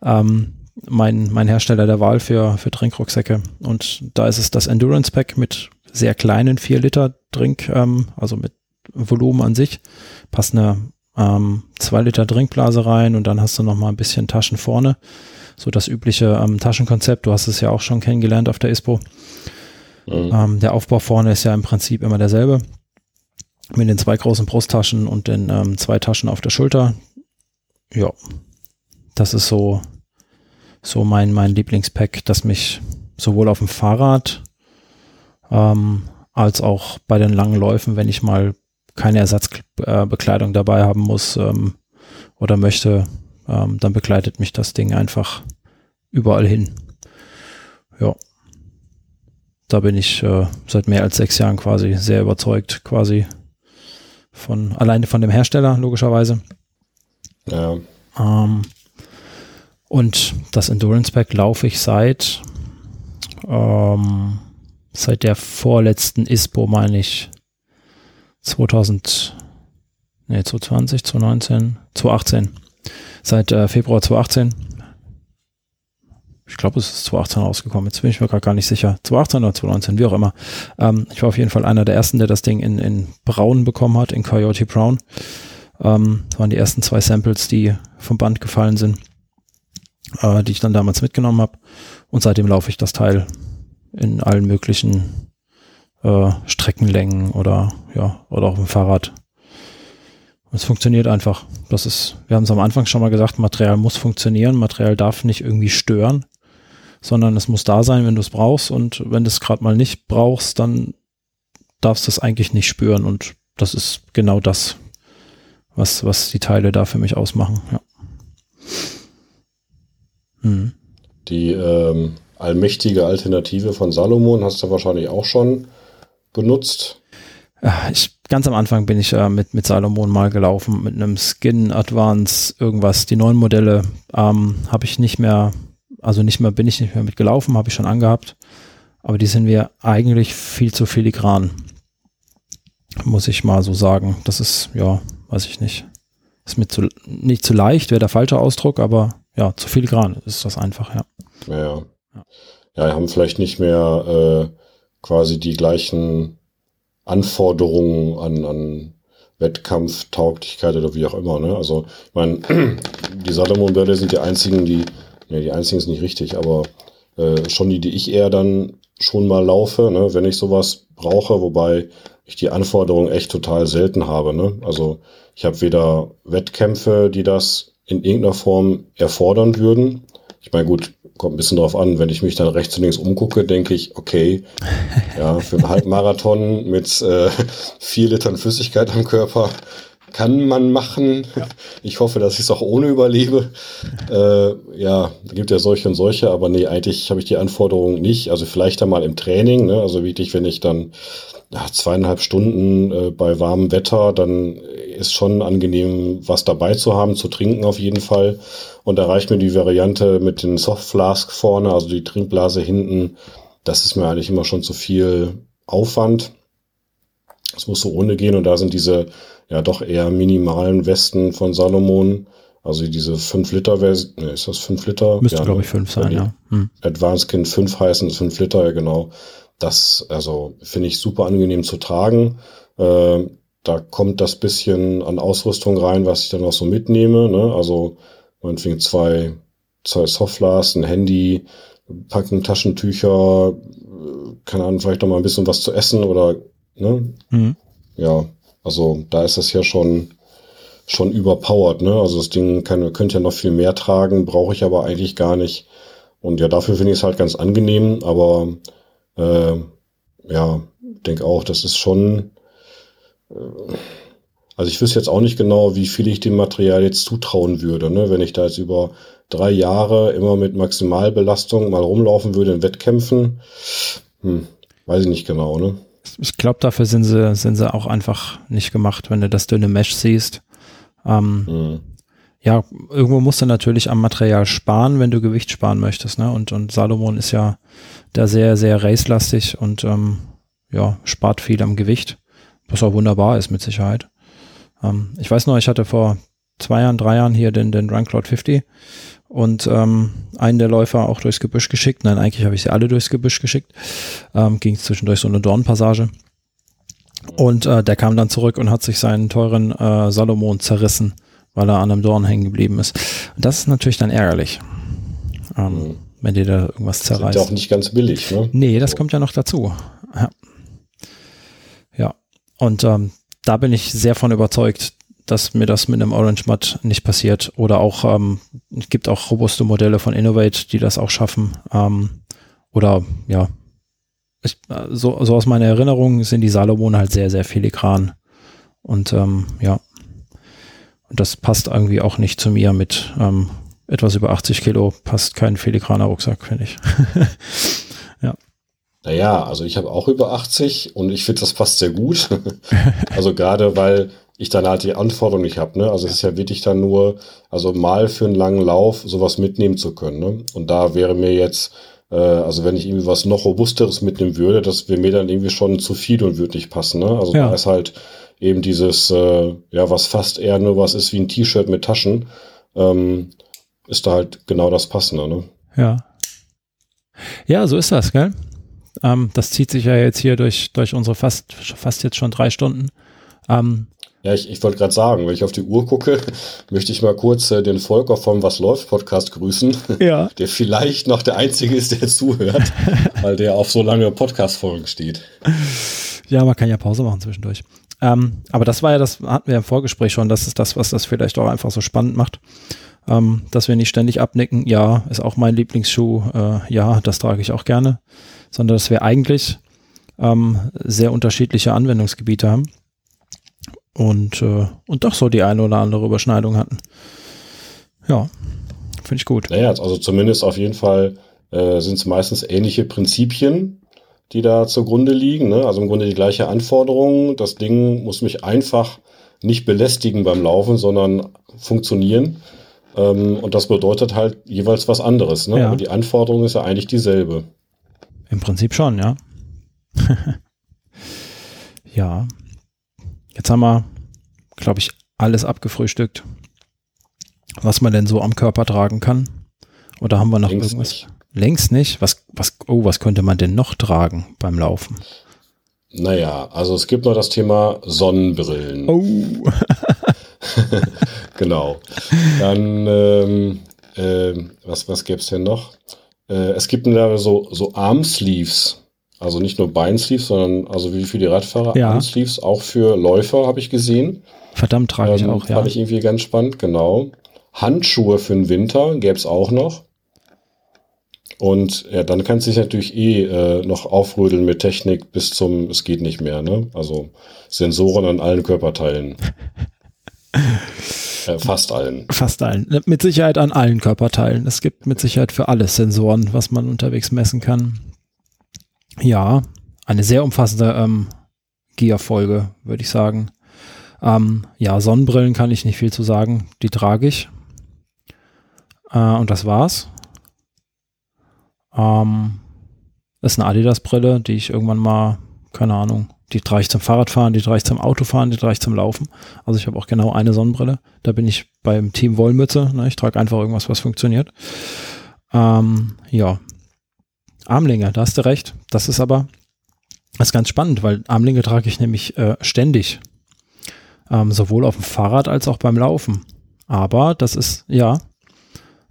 Ähm, mein, mein Hersteller der Wahl für, für Trinkrucksäcke. Und da ist es das Endurance Pack mit sehr kleinen 4 Liter Drink, ähm, also mit Volumen an sich. Passt eine ähm, 2 Liter Trinkblase rein und dann hast du noch mal ein bisschen Taschen vorne. So das übliche ähm, Taschenkonzept. Du hast es ja auch schon kennengelernt auf der ISPO. Mhm. Ähm, der Aufbau vorne ist ja im Prinzip immer derselbe mit den zwei großen Brusttaschen und den ähm, zwei Taschen auf der Schulter. Ja, das ist so, so mein, mein Lieblingspack, das mich sowohl auf dem Fahrrad ähm, als auch bei den langen Läufen, wenn ich mal keine Ersatzbekleidung dabei haben muss ähm, oder möchte, ähm, dann begleitet mich das Ding einfach überall hin. Ja. Da bin ich äh, seit mehr als sechs Jahren quasi sehr überzeugt, quasi von alleine von dem Hersteller, logischerweise. Ja. Ähm, und das Endurance Pack laufe ich seit ähm, seit der vorletzten ISPO, meine ich, 2000, nee, 2020, 2019, 2018. Seit äh, Februar 2018 ich glaube, es ist 2018 rausgekommen. Jetzt bin ich mir gerade gar nicht sicher. 2018 oder 2019, wie auch immer. Ähm, ich war auf jeden Fall einer der ersten, der das Ding in, in Braun bekommen hat, in Coyote Brown. Ähm, das waren die ersten zwei Samples, die vom Band gefallen sind, äh, die ich dann damals mitgenommen habe. Und seitdem laufe ich das Teil in allen möglichen äh, Streckenlängen oder ja, oder auch im Fahrrad. Es funktioniert einfach. Das ist, wir haben es am Anfang schon mal gesagt, Material muss funktionieren, Material darf nicht irgendwie stören sondern es muss da sein, wenn du es brauchst und wenn du es gerade mal nicht brauchst, dann darfst du es eigentlich nicht spüren und das ist genau das, was, was die Teile da für mich ausmachen. Ja.
Mhm. Die ähm, allmächtige Alternative von Salomon hast du wahrscheinlich auch schon benutzt.
Ich, ganz am Anfang bin ich äh, mit, mit Salomon mal gelaufen, mit einem Skin Advance, irgendwas. Die neuen Modelle ähm, habe ich nicht mehr also nicht mehr, bin ich nicht mehr mitgelaufen, habe ich schon angehabt. Aber die sind mir eigentlich viel zu filigran. Muss ich mal so sagen. Das ist, ja, weiß ich nicht. Ist mir zu, nicht zu leicht, wäre der falsche Ausdruck, aber ja, zu filigran ist das einfach, ja.
Ja, ja. ja haben vielleicht nicht mehr äh, quasi die gleichen Anforderungen an, an Wettkampftauglichkeit oder wie auch immer. Ne? Also, ich meine, die Salomon-Bälle sind die einzigen, die ja, die einzigen ist nicht richtig, aber äh, schon die, die ich eher dann schon mal laufe, ne, wenn ich sowas brauche, wobei ich die Anforderungen echt total selten habe. Ne? Also ich habe weder Wettkämpfe, die das in irgendeiner Form erfordern würden. Ich meine, gut, kommt ein bisschen drauf an, wenn ich mich dann rechts und links umgucke, denke ich, okay, ja, für einen Halbmarathon mit äh, vier Litern Flüssigkeit am Körper kann man machen. Ja. Ich hoffe, dass ich es auch ohne überlebe. äh, ja, gibt ja solche und solche, aber nee, eigentlich habe ich die Anforderungen nicht. Also vielleicht einmal im Training, ne? also wirklich, wenn ich dann ja, zweieinhalb Stunden äh, bei warmem Wetter, dann ist schon angenehm, was dabei zu haben, zu trinken auf jeden Fall. Und da reicht mir die Variante mit den Softflask vorne, also die Trinkblase hinten. Das ist mir eigentlich immer schon zu viel Aufwand. Es muss so ohne gehen und da sind diese ja doch eher minimalen Westen von Salomon. Also diese 5 Liter Version, ne, ist das 5 Liter?
Müsste, ja, glaube ich, 5 sein, ja.
Hm. Advanced Kind 5 heißen, 5 Liter, ja genau. Das, also, finde ich super angenehm zu tragen. Äh, da kommt das bisschen an Ausrüstung rein, was ich dann auch so mitnehme. Ne? Also, meinetwegen zwei, zwei Softlasts, ein Handy, packen Taschentücher, keine Ahnung, vielleicht noch mal ein bisschen was zu essen oder, ne? Mhm. Ja, also da ist das ja schon, schon überpowered, ne? Also das Ding kann, könnte ja noch viel mehr tragen, brauche ich aber eigentlich gar nicht. Und ja, dafür finde ich es halt ganz angenehm, aber äh, ja, denke auch, das ist schon also ich wüsste jetzt auch nicht genau, wie viel ich dem Material jetzt zutrauen würde, ne? wenn ich da jetzt über drei Jahre immer mit Maximalbelastung mal rumlaufen würde in Wettkämpfen. Hm, weiß ich nicht genau, ne?
Ich glaube, dafür sind sie, sind sie auch einfach nicht gemacht, wenn du das dünne Mesh siehst. Ähm, hm. Ja, irgendwo musst du natürlich am Material sparen, wenn du Gewicht sparen möchtest, ne? Und, und Salomon ist ja da sehr, sehr racelastig und ähm, ja, spart viel am Gewicht, was auch wunderbar ist mit Sicherheit. Ähm, ich weiß noch, ich hatte vor zwei Jahren, drei Jahren hier den, den Run Cloud 50 und ähm, einen der Läufer auch durchs Gebüsch geschickt. Nein, eigentlich habe ich sie alle durchs Gebüsch geschickt. Ähm, ging zwischendurch so eine Dornpassage. Und äh, der kam dann zurück und hat sich seinen teuren äh, Salomon zerrissen, weil er an einem Dorn hängen geblieben ist. Und das ist natürlich dann ärgerlich. Ähm, mhm. Wenn dir da irgendwas zerreißt. Das ist
ja auch nicht ganz billig, ne?
Nee, das kommt ja noch dazu. Ja. ja. Und ähm, da bin ich sehr von überzeugt, dass mir das mit einem Orange Matt nicht passiert. Oder auch, ähm, es gibt auch robuste Modelle von Innovate, die das auch schaffen. Ähm, oder ja, ich, so, so aus meiner Erinnerung sind die Salomon halt sehr, sehr filigran. Und ähm, ja, und das passt irgendwie auch nicht zu mir mit ähm, etwas über 80 Kilo, passt kein filigraner Rucksack, finde ich. ja.
Naja, also ich habe auch über 80 und ich finde, das passt sehr gut. also gerade weil ich dann halt die Anforderung nicht habe. Ne? Also es ist ja wirklich dann nur, also mal für einen langen Lauf sowas mitnehmen zu können. Ne? Und da wäre mir jetzt, äh, also wenn ich irgendwie was noch robusteres mitnehmen würde, das wäre mir dann irgendwie schon zu viel und würde nicht passen. Ne? Also ja. da ist halt eben dieses, äh, ja, was fast eher nur was ist wie ein T-Shirt mit Taschen, ähm, ist da halt genau das Passende. Ne?
Ja. Ja, so ist das, gell? Ähm, das zieht sich ja jetzt hier durch, durch unsere fast, fast jetzt schon drei Stunden. Ähm,
ja, ich, ich wollte gerade sagen, wenn ich auf die Uhr gucke, möchte ich mal kurz äh, den Volker vom Was läuft Podcast grüßen, ja. der vielleicht noch der Einzige ist, der zuhört, weil der auf so lange Podcast-Folgen steht.
Ja, man kann ja Pause machen zwischendurch. Ähm, aber das war ja, das hatten wir im Vorgespräch schon, das ist das, was das vielleicht auch einfach so spannend macht. Ähm, dass wir nicht ständig abnicken, ja, ist auch mein Lieblingsschuh, äh, ja, das trage ich auch gerne, sondern dass wir eigentlich ähm, sehr unterschiedliche Anwendungsgebiete haben und, äh, und doch so die eine oder andere Überschneidung hatten. Ja, finde ich gut.
Naja, also zumindest auf jeden Fall äh, sind es meistens ähnliche Prinzipien, die da zugrunde liegen. Ne? Also im Grunde die gleiche Anforderung. Das Ding muss mich einfach nicht belästigen beim Laufen, sondern funktionieren. Ähm, und das bedeutet halt jeweils was anderes. Ne? Ja. Aber die Anforderung ist ja eigentlich dieselbe.
Im Prinzip schon, ja. ja. Jetzt haben wir, glaube ich, alles abgefrühstückt, was man denn so am Körper tragen kann. Oder haben wir noch Längst irgendwas? Nicht. Längst nicht. Was, was, oh, was könnte man denn noch tragen beim Laufen?
Naja, also es gibt noch das Thema Sonnenbrillen. Oh. genau. Dann, ähm, äh, was, was gäbe es denn noch? Äh, es gibt so, so Armsleeves. Also nicht nur Beinsleeves, sondern also wie für die Radfahrer ja. Armsleeves, auch für Läufer habe ich gesehen.
Verdammt trage ähm, ich auch,
ja. Fand ich irgendwie ganz spannend, genau. Handschuhe für den Winter gäbe es auch noch. Und ja, dann kannst du dich natürlich eh äh, noch aufrödeln mit Technik bis zum, es geht nicht mehr, ne? Also Sensoren an allen Körperteilen. äh, fast allen.
Fast allen. Mit Sicherheit an allen Körperteilen. Es gibt mit Sicherheit für alles Sensoren, was man unterwegs messen kann. Ja, eine sehr umfassende ähm, Gear-Folge, würde ich sagen. Ähm, ja, Sonnenbrillen kann ich nicht viel zu sagen. Die trage ich. Äh, und das war's. Ähm, das ist eine Adidas-Brille, die ich irgendwann mal, keine Ahnung, die trage ich zum Fahrradfahren, die trage ich zum Autofahren, die trage ich zum Laufen. Also ich habe auch genau eine Sonnenbrille. Da bin ich beim Team Wollmütze. Ne? Ich trage einfach irgendwas, was funktioniert. Ähm, ja, Armlinge, da hast du recht. Das ist aber, das ist ganz spannend, weil Armlinge trage ich nämlich äh, ständig. Ähm, sowohl auf dem Fahrrad als auch beim Laufen. Aber das ist, ja,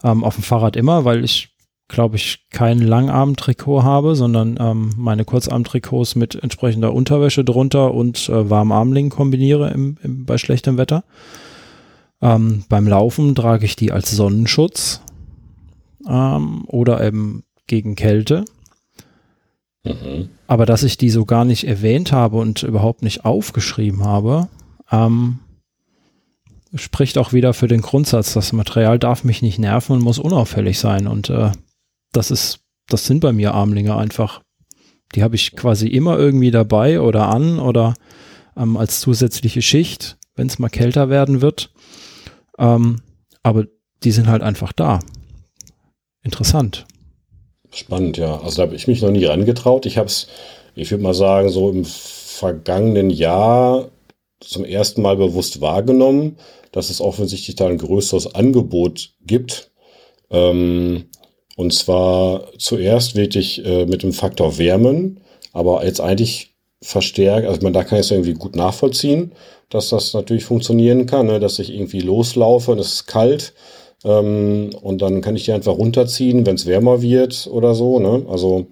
ähm, auf dem Fahrrad immer, weil ich, glaube ich, kein Langarmtrikot habe, sondern ähm, meine Kurzarmtrikots mit entsprechender Unterwäsche drunter und äh, warmen Armlingen kombiniere im, im, bei schlechtem Wetter. Ähm, beim Laufen trage ich die als Sonnenschutz ähm, oder eben gegen Kälte. Mhm. Aber dass ich die so gar nicht erwähnt habe und überhaupt nicht aufgeschrieben habe, ähm, spricht auch wieder für den Grundsatz, das Material darf mich nicht nerven und muss unauffällig sein. Und äh, das ist, das sind bei mir Armlinge einfach. Die habe ich quasi immer irgendwie dabei oder an oder ähm, als zusätzliche Schicht, wenn es mal kälter werden wird. Ähm, aber die sind halt einfach da. Interessant.
Spannend, ja. Also da habe ich mich noch nie rangetraut. Ich habe es, ich würde mal sagen, so im vergangenen Jahr zum ersten Mal bewusst wahrgenommen, dass es offensichtlich da ein größeres Angebot gibt. Ähm, und zwar zuerst wirklich äh, mit dem Faktor Wärmen, aber jetzt eigentlich verstärkt, also man da kann ich es irgendwie gut nachvollziehen, dass das natürlich funktionieren kann, ne? dass ich irgendwie loslaufe und es ist kalt ähm, und dann kann ich die einfach runterziehen, wenn es wärmer wird oder so. Ne? Also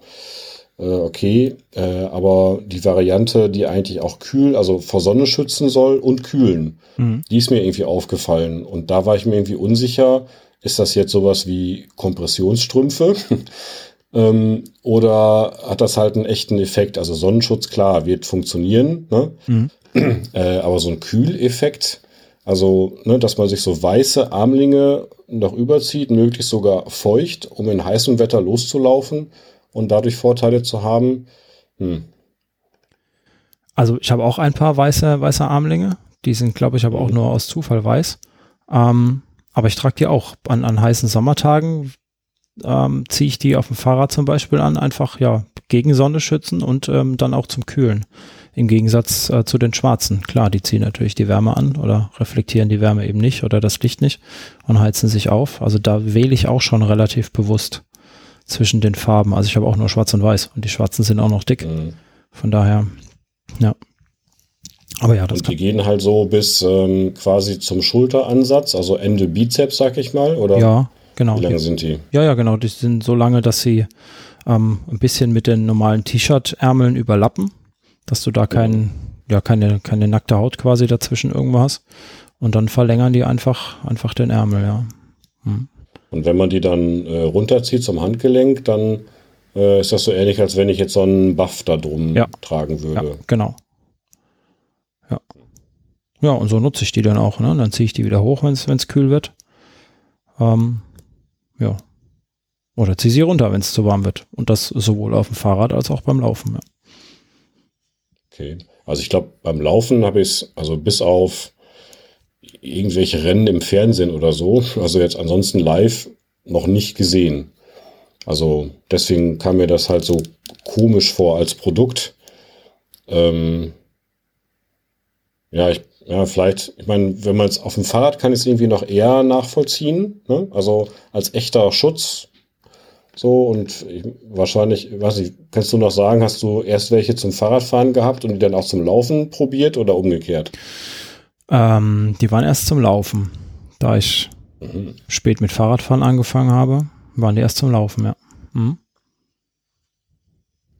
äh, okay, äh, aber die Variante, die eigentlich auch kühl, also vor Sonne schützen soll und kühlen, mhm. die ist mir irgendwie aufgefallen und da war ich mir irgendwie unsicher, ist das jetzt sowas wie Kompressionsstrümpfe? ähm, oder hat das halt einen echten Effekt? Also Sonnenschutz, klar, wird funktionieren, ne? Mhm. Äh, aber so ein Kühleffekt, also, ne, dass man sich so weiße Armlinge noch überzieht, möglichst sogar feucht, um in heißem Wetter loszulaufen und dadurch Vorteile zu haben. Hm.
Also ich habe auch ein paar weiße, weiße Armlinge. Die sind, glaube ich, aber auch mhm. nur aus Zufall weiß. Ähm, aber ich trage die auch an, an heißen Sommertagen. Ähm, ziehe ich die auf dem Fahrrad zum Beispiel an, einfach ja gegen Sonne schützen und ähm, dann auch zum Kühlen. Im Gegensatz äh, zu den schwarzen. Klar, die ziehen natürlich die Wärme an oder reflektieren die Wärme eben nicht oder das Licht nicht und heizen sich auf. Also da wähle ich auch schon relativ bewusst zwischen den Farben. Also ich habe auch nur schwarz und weiß und die schwarzen sind auch noch dick. Mhm. Von daher, ja.
Aber ja, das Und die gehen halt so bis ähm, quasi zum Schulteransatz, also Ende Bizeps, sag ich mal, oder?
Ja, genau.
Wie lange sind die?
Ja, ja, genau. Die sind so lange, dass sie ähm, ein bisschen mit den normalen T-Shirt-Ärmeln überlappen dass du da kein, ja, keine, keine nackte Haut quasi dazwischen irgendwo hast. Und dann verlängern die einfach, einfach den Ärmel, ja. Hm.
Und wenn man die dann äh, runterzieht zum Handgelenk, dann äh, ist das so ähnlich, als wenn ich jetzt so einen Buff da drum ja. tragen würde.
Ja, genau. Ja. Ja, und so nutze ich die dann auch, ne? Dann ziehe ich die wieder hoch, wenn es kühl wird. Ähm, ja. Oder ziehe sie runter, wenn es zu warm wird. Und das sowohl auf dem Fahrrad als auch beim Laufen, ja.
Okay. Also ich glaube, beim Laufen habe ich es, also bis auf irgendwelche Rennen im Fernsehen oder so, also jetzt ansonsten live noch nicht gesehen. Also deswegen kam mir das halt so komisch vor als Produkt. Ähm, ja, ich, ja, vielleicht, ich meine, wenn man es auf dem Fahrrad kann, ist irgendwie noch eher nachvollziehen. Ne? Also als echter Schutz so, und ich, wahrscheinlich, weiß ich, kannst du noch sagen, hast du erst welche zum Fahrradfahren gehabt und die dann auch zum Laufen probiert oder umgekehrt?
Ähm, die waren erst zum Laufen. Da ich mhm. spät mit Fahrradfahren angefangen habe, waren die erst zum Laufen, ja. Mhm.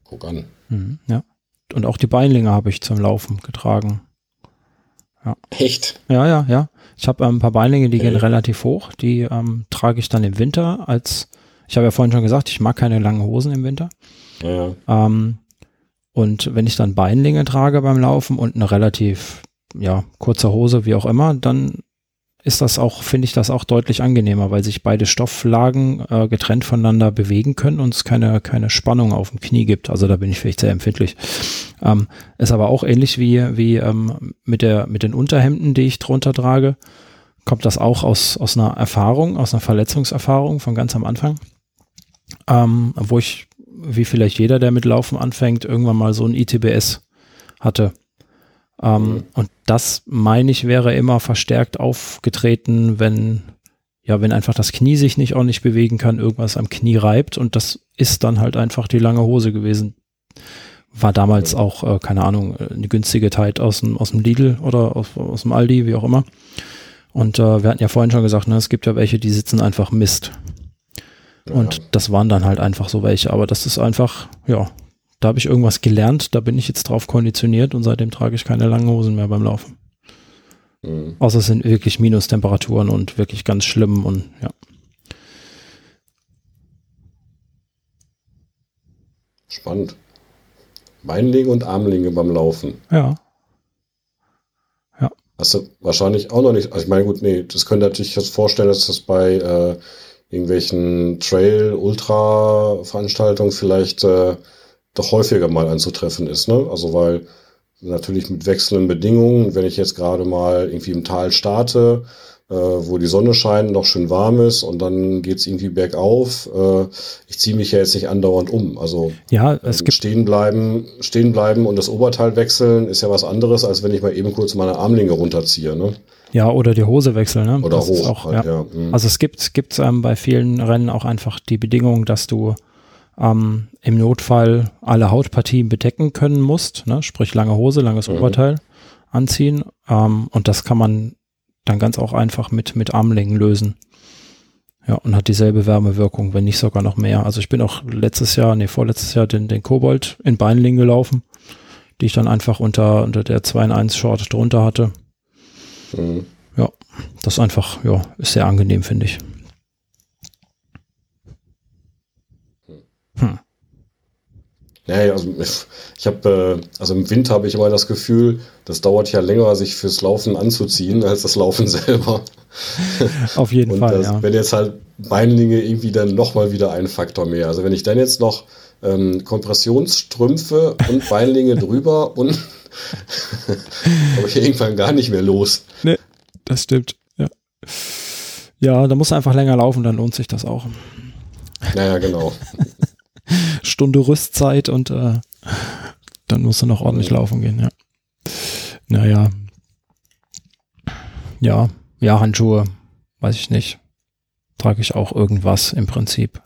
Guck an.
Mhm, ja. Und auch die Beinlinge habe ich zum Laufen getragen.
Ja. Echt?
Ja, ja, ja. Ich habe ähm, ein paar Beinlinge, die okay. gehen relativ hoch. Die ähm, trage ich dann im Winter als ich habe ja vorhin schon gesagt, ich mag keine langen Hosen im Winter. Ja. Ähm, und wenn ich dann Beinlinge trage beim Laufen und eine relativ ja, kurze Hose, wie auch immer, dann ist das auch, finde ich das auch deutlich angenehmer, weil sich beide Stofflagen äh, getrennt voneinander bewegen können und es keine, keine Spannung auf dem Knie gibt. Also da bin ich vielleicht sehr empfindlich. Ähm, ist aber auch ähnlich wie, wie ähm, mit, der, mit den Unterhemden, die ich drunter trage. Kommt das auch aus, aus einer Erfahrung, aus einer Verletzungserfahrung von ganz am Anfang ähm, wo ich, wie vielleicht jeder, der mit Laufen anfängt, irgendwann mal so ein ITBS hatte. Ähm, mhm. Und das, meine ich, wäre immer verstärkt aufgetreten, wenn, ja, wenn einfach das Knie sich nicht ordentlich bewegen kann, irgendwas am Knie reibt und das ist dann halt einfach die lange Hose gewesen. War damals auch, äh, keine Ahnung, eine günstige Zeit aus dem, aus dem Lidl oder aus, aus dem Aldi, wie auch immer. Und äh, wir hatten ja vorhin schon gesagt, ne, es gibt ja welche, die sitzen einfach Mist. Und das waren dann halt einfach so welche. Aber das ist einfach, ja, da habe ich irgendwas gelernt, da bin ich jetzt drauf konditioniert und seitdem trage ich keine langen Hosen mehr beim Laufen. Mhm. Außer es sind wirklich Minustemperaturen und wirklich ganz schlimm und ja.
Spannend. Beinlinge und Armlinge beim Laufen.
Ja.
Ja. Hast du wahrscheinlich auch noch nicht. Also ich meine, gut, nee, das könnte natürlich jetzt vorstellen, dass das bei äh, irgendwelchen Trail-Ultra-Veranstaltungen vielleicht äh, doch häufiger mal anzutreffen ist, ne? Also weil natürlich mit wechselnden Bedingungen, wenn ich jetzt gerade mal irgendwie im Tal starte, äh, wo die Sonne scheint, noch schön warm ist und dann geht's irgendwie bergauf. Äh, ich ziehe mich ja jetzt nicht andauernd um. Also
ja, es ähm, gibt
stehen bleiben, stehen bleiben und das Oberteil wechseln ist ja was anderes, als wenn ich mal eben kurz meine Armlinge runterziehe. Ne?
Ja, oder die Hose wechseln. Ne?
Oder das hoch.
Auch, halt, ja. Ja. Mhm. Also es gibt, gibt ähm, bei vielen Rennen auch einfach die Bedingung, dass du ähm, im Notfall alle Hautpartien bedecken können musst, ne? sprich lange Hose, langes mhm. Oberteil anziehen. Ähm, und das kann man dann ganz auch einfach mit, mit Armlängen lösen. Ja, und hat dieselbe Wärmewirkung, wenn nicht sogar noch mehr. Also ich bin auch letztes Jahr, nee, vorletztes Jahr den, den Kobold in Beinling gelaufen, die ich dann einfach unter, unter der 2 in 1 Short drunter hatte. Mhm. Ja, das einfach, ja, ist sehr angenehm, finde ich.
Hm. Nee, also ich habe, äh, also im Winter habe ich immer das Gefühl, das dauert ja länger, sich fürs Laufen anzuziehen, als das Laufen selber.
Auf jeden
und
Fall.
Das,
ja.
Wenn jetzt halt Beinlinge irgendwie dann nochmal wieder ein Faktor mehr. Also wenn ich dann jetzt noch ähm, Kompressionsstrümpfe und Beinlinge drüber und komme ich irgendwann gar nicht mehr los.
Nee, das stimmt. Ja. ja, da muss einfach länger laufen, dann lohnt sich das auch.
Naja, genau.
Stunde Rüstzeit und äh, dann musst du noch ordentlich laufen gehen, ja. Naja. Ja, ja, Handschuhe, weiß ich nicht. Trage ich auch irgendwas im Prinzip.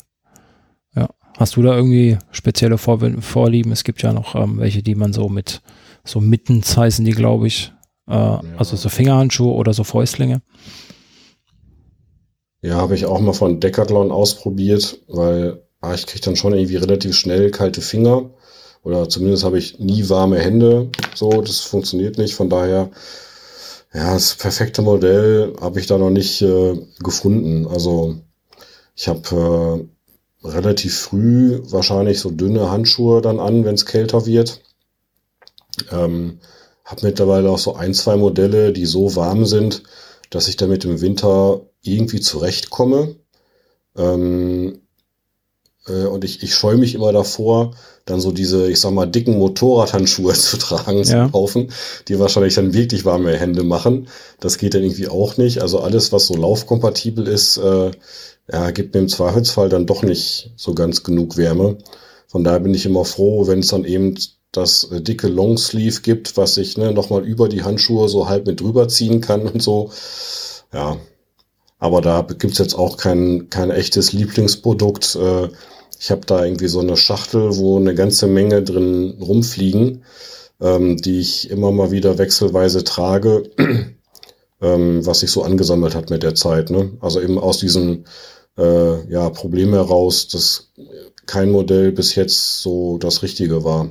Ja. Hast du da irgendwie spezielle Vor Vorlieben? Es gibt ja noch ähm, welche, die man so mit so Mittens heißen die, glaube ich. Äh, ja. Also so Fingerhandschuhe oder so Fäustlinge.
Ja, habe ich auch mal von Decathlon ausprobiert, weil ah, ich kriege dann schon irgendwie relativ schnell kalte Finger oder zumindest habe ich nie warme Hände. So, das funktioniert nicht. Von daher, ja, das perfekte Modell habe ich da noch nicht äh, gefunden. Also ich habe äh, relativ früh wahrscheinlich so dünne Handschuhe dann an, wenn es kälter wird. Ähm, habe mittlerweile auch so ein, zwei Modelle, die so warm sind, dass ich damit im Winter irgendwie zurechtkomme. Ähm, äh, und ich, ich scheue mich immer davor, dann so diese, ich sag mal, dicken Motorradhandschuhe zu tragen, zu ja. kaufen, die wahrscheinlich dann wirklich warme Hände machen. Das geht dann irgendwie auch nicht. Also alles, was so laufkompatibel ist, äh, ja, gibt mir im Zweifelsfall dann doch nicht so ganz genug Wärme. Von daher bin ich immer froh, wenn es dann eben das äh, dicke Longsleeve gibt, was ich ne, nochmal über die Handschuhe so halb mit drüber ziehen kann und so. Ja, aber da gibt's jetzt auch kein, kein echtes Lieblingsprodukt. Äh, ich habe da irgendwie so eine Schachtel, wo eine ganze Menge drin rumfliegen, ähm, die ich immer mal wieder wechselweise trage, ähm, was sich so angesammelt hat mit der Zeit. Ne? Also eben aus diesem äh, ja, Problem heraus, dass kein Modell bis jetzt so das Richtige war.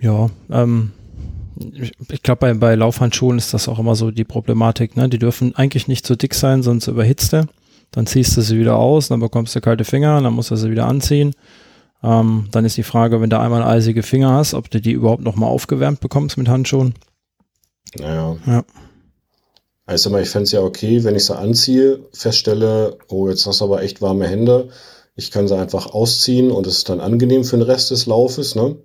Ja, ähm, ich glaube, bei, bei Laufhandschuhen ist das auch immer so die Problematik. Ne? Die dürfen eigentlich nicht zu dick sein, sonst überhitzt er dann ziehst du sie wieder aus, dann bekommst du kalte Finger, dann musst du sie wieder anziehen. Ähm, dann ist die Frage, wenn du einmal eisige Finger hast, ob du die überhaupt nochmal aufgewärmt bekommst mit Handschuhen.
Naja. Ja. Also ich fände es ja okay, wenn ich sie anziehe, feststelle, oh, jetzt hast du aber echt warme Hände. Ich kann sie einfach ausziehen und es ist dann angenehm für den Rest des Laufes, ne?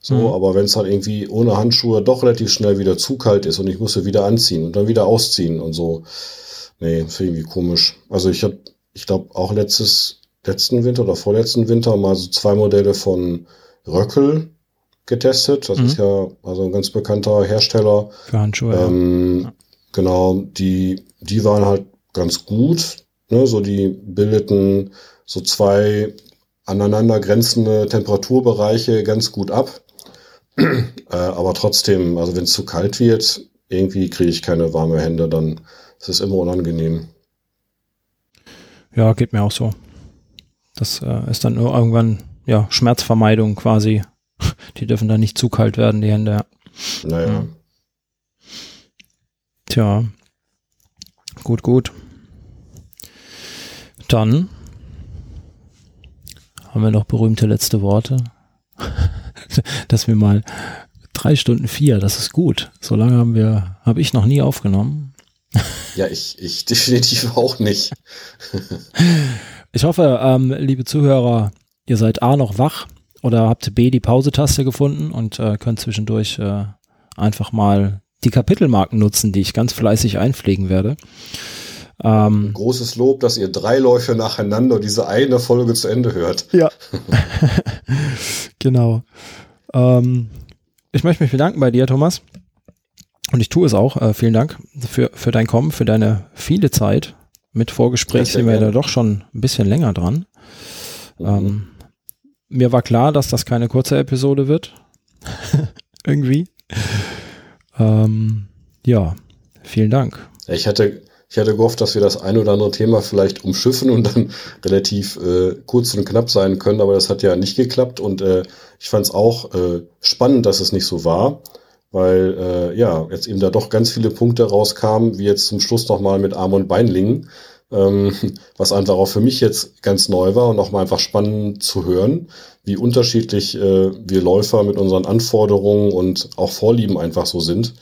So, mhm. aber wenn es halt irgendwie ohne Handschuhe doch relativ schnell wieder zu kalt ist und ich muss sie wieder anziehen und dann wieder ausziehen und so, Nee, ist irgendwie komisch. Also ich habe, ich glaube, auch letztes, letzten Winter oder vorletzten Winter mal so zwei Modelle von Röckel getestet. Das mhm. ist ja also ein ganz bekannter Hersteller.
Für Handschuhe.
Ähm, ja. Genau, die, die waren halt ganz gut. Ne? So die bildeten so zwei aneinander grenzende Temperaturbereiche ganz gut ab. äh, aber trotzdem, also wenn es zu kalt wird, irgendwie kriege ich keine warme Hände, dann das ist immer unangenehm.
Ja, geht mir auch so. Das äh, ist dann nur irgendwann, ja, Schmerzvermeidung quasi. Die dürfen dann nicht zu kalt werden, die Hände.
Naja.
Tja. Gut, gut. Dann haben wir noch berühmte letzte Worte? Dass wir mal drei Stunden vier, das ist gut. So lange haben wir, habe ich noch nie aufgenommen.
Ja, ich, ich definitiv auch nicht.
ich hoffe, ähm, liebe Zuhörer, ihr seid A noch wach oder habt B die Pause-Taste gefunden und äh, könnt zwischendurch äh, einfach mal die Kapitelmarken nutzen, die ich ganz fleißig einpflegen werde.
Ähm, Großes Lob, dass ihr drei Läufe nacheinander diese eine Folge zu Ende hört.
Ja. genau. Ähm, ich möchte mich bedanken bei dir, Thomas. Und ich tue es auch. Äh, vielen Dank für, für dein Kommen, für deine viele Zeit. Mit Vorgespräch sind wir da doch schon ein bisschen länger dran. Mhm. Ähm, mir war klar, dass das keine kurze Episode wird. Irgendwie. Ähm, ja, vielen Dank.
Ich hatte, ich hatte gehofft, dass wir das ein oder andere Thema vielleicht umschiffen und dann relativ äh, kurz und knapp sein können, aber das hat ja nicht geklappt und äh, ich fand es auch äh, spannend, dass es nicht so war, weil äh, ja, jetzt eben da doch ganz viele Punkte rauskamen, wie jetzt zum Schluss nochmal mit Arm und Beinlingen, ähm, was einfach auch für mich jetzt ganz neu war und auch mal einfach spannend zu hören, wie unterschiedlich äh, wir Läufer mit unseren Anforderungen und auch Vorlieben einfach so sind.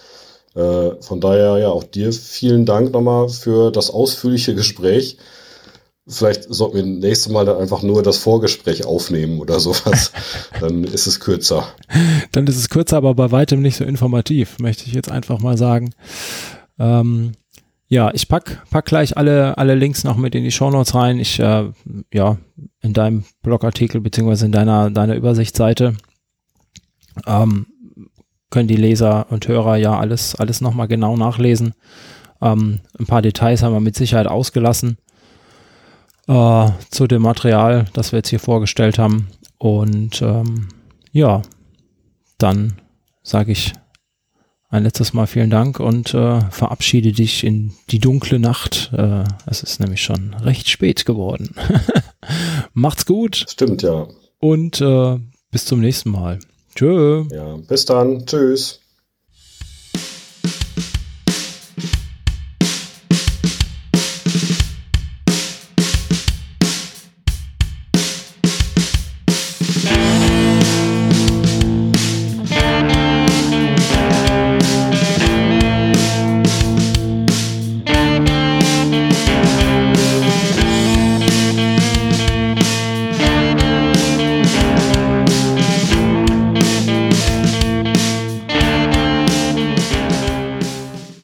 Äh, von daher ja auch dir vielen Dank nochmal für das ausführliche Gespräch. Vielleicht sollten wir nächstes Mal dann einfach nur das Vorgespräch aufnehmen oder sowas. dann ist es kürzer.
Dann ist es kürzer, aber bei weitem nicht so informativ, möchte ich jetzt einfach mal sagen. Ähm, ja, ich pack, pack gleich alle, alle Links noch mit in die Shownotes rein. Ich, äh, ja, in deinem Blogartikel beziehungsweise in deiner, deiner Übersichtsseite ähm, können die Leser und Hörer ja alles, alles nochmal genau nachlesen. Ähm, ein paar Details haben wir mit Sicherheit ausgelassen äh, zu dem Material, das wir jetzt hier vorgestellt haben. Und ähm, ja, dann sage ich ein letztes Mal vielen Dank und äh, verabschiede dich in die dunkle Nacht. Äh, es ist nämlich schon recht spät geworden. Macht's gut.
Stimmt, ja.
Und äh, bis zum nächsten Mal. Tschö.
Ja, bis dann. Tschüss.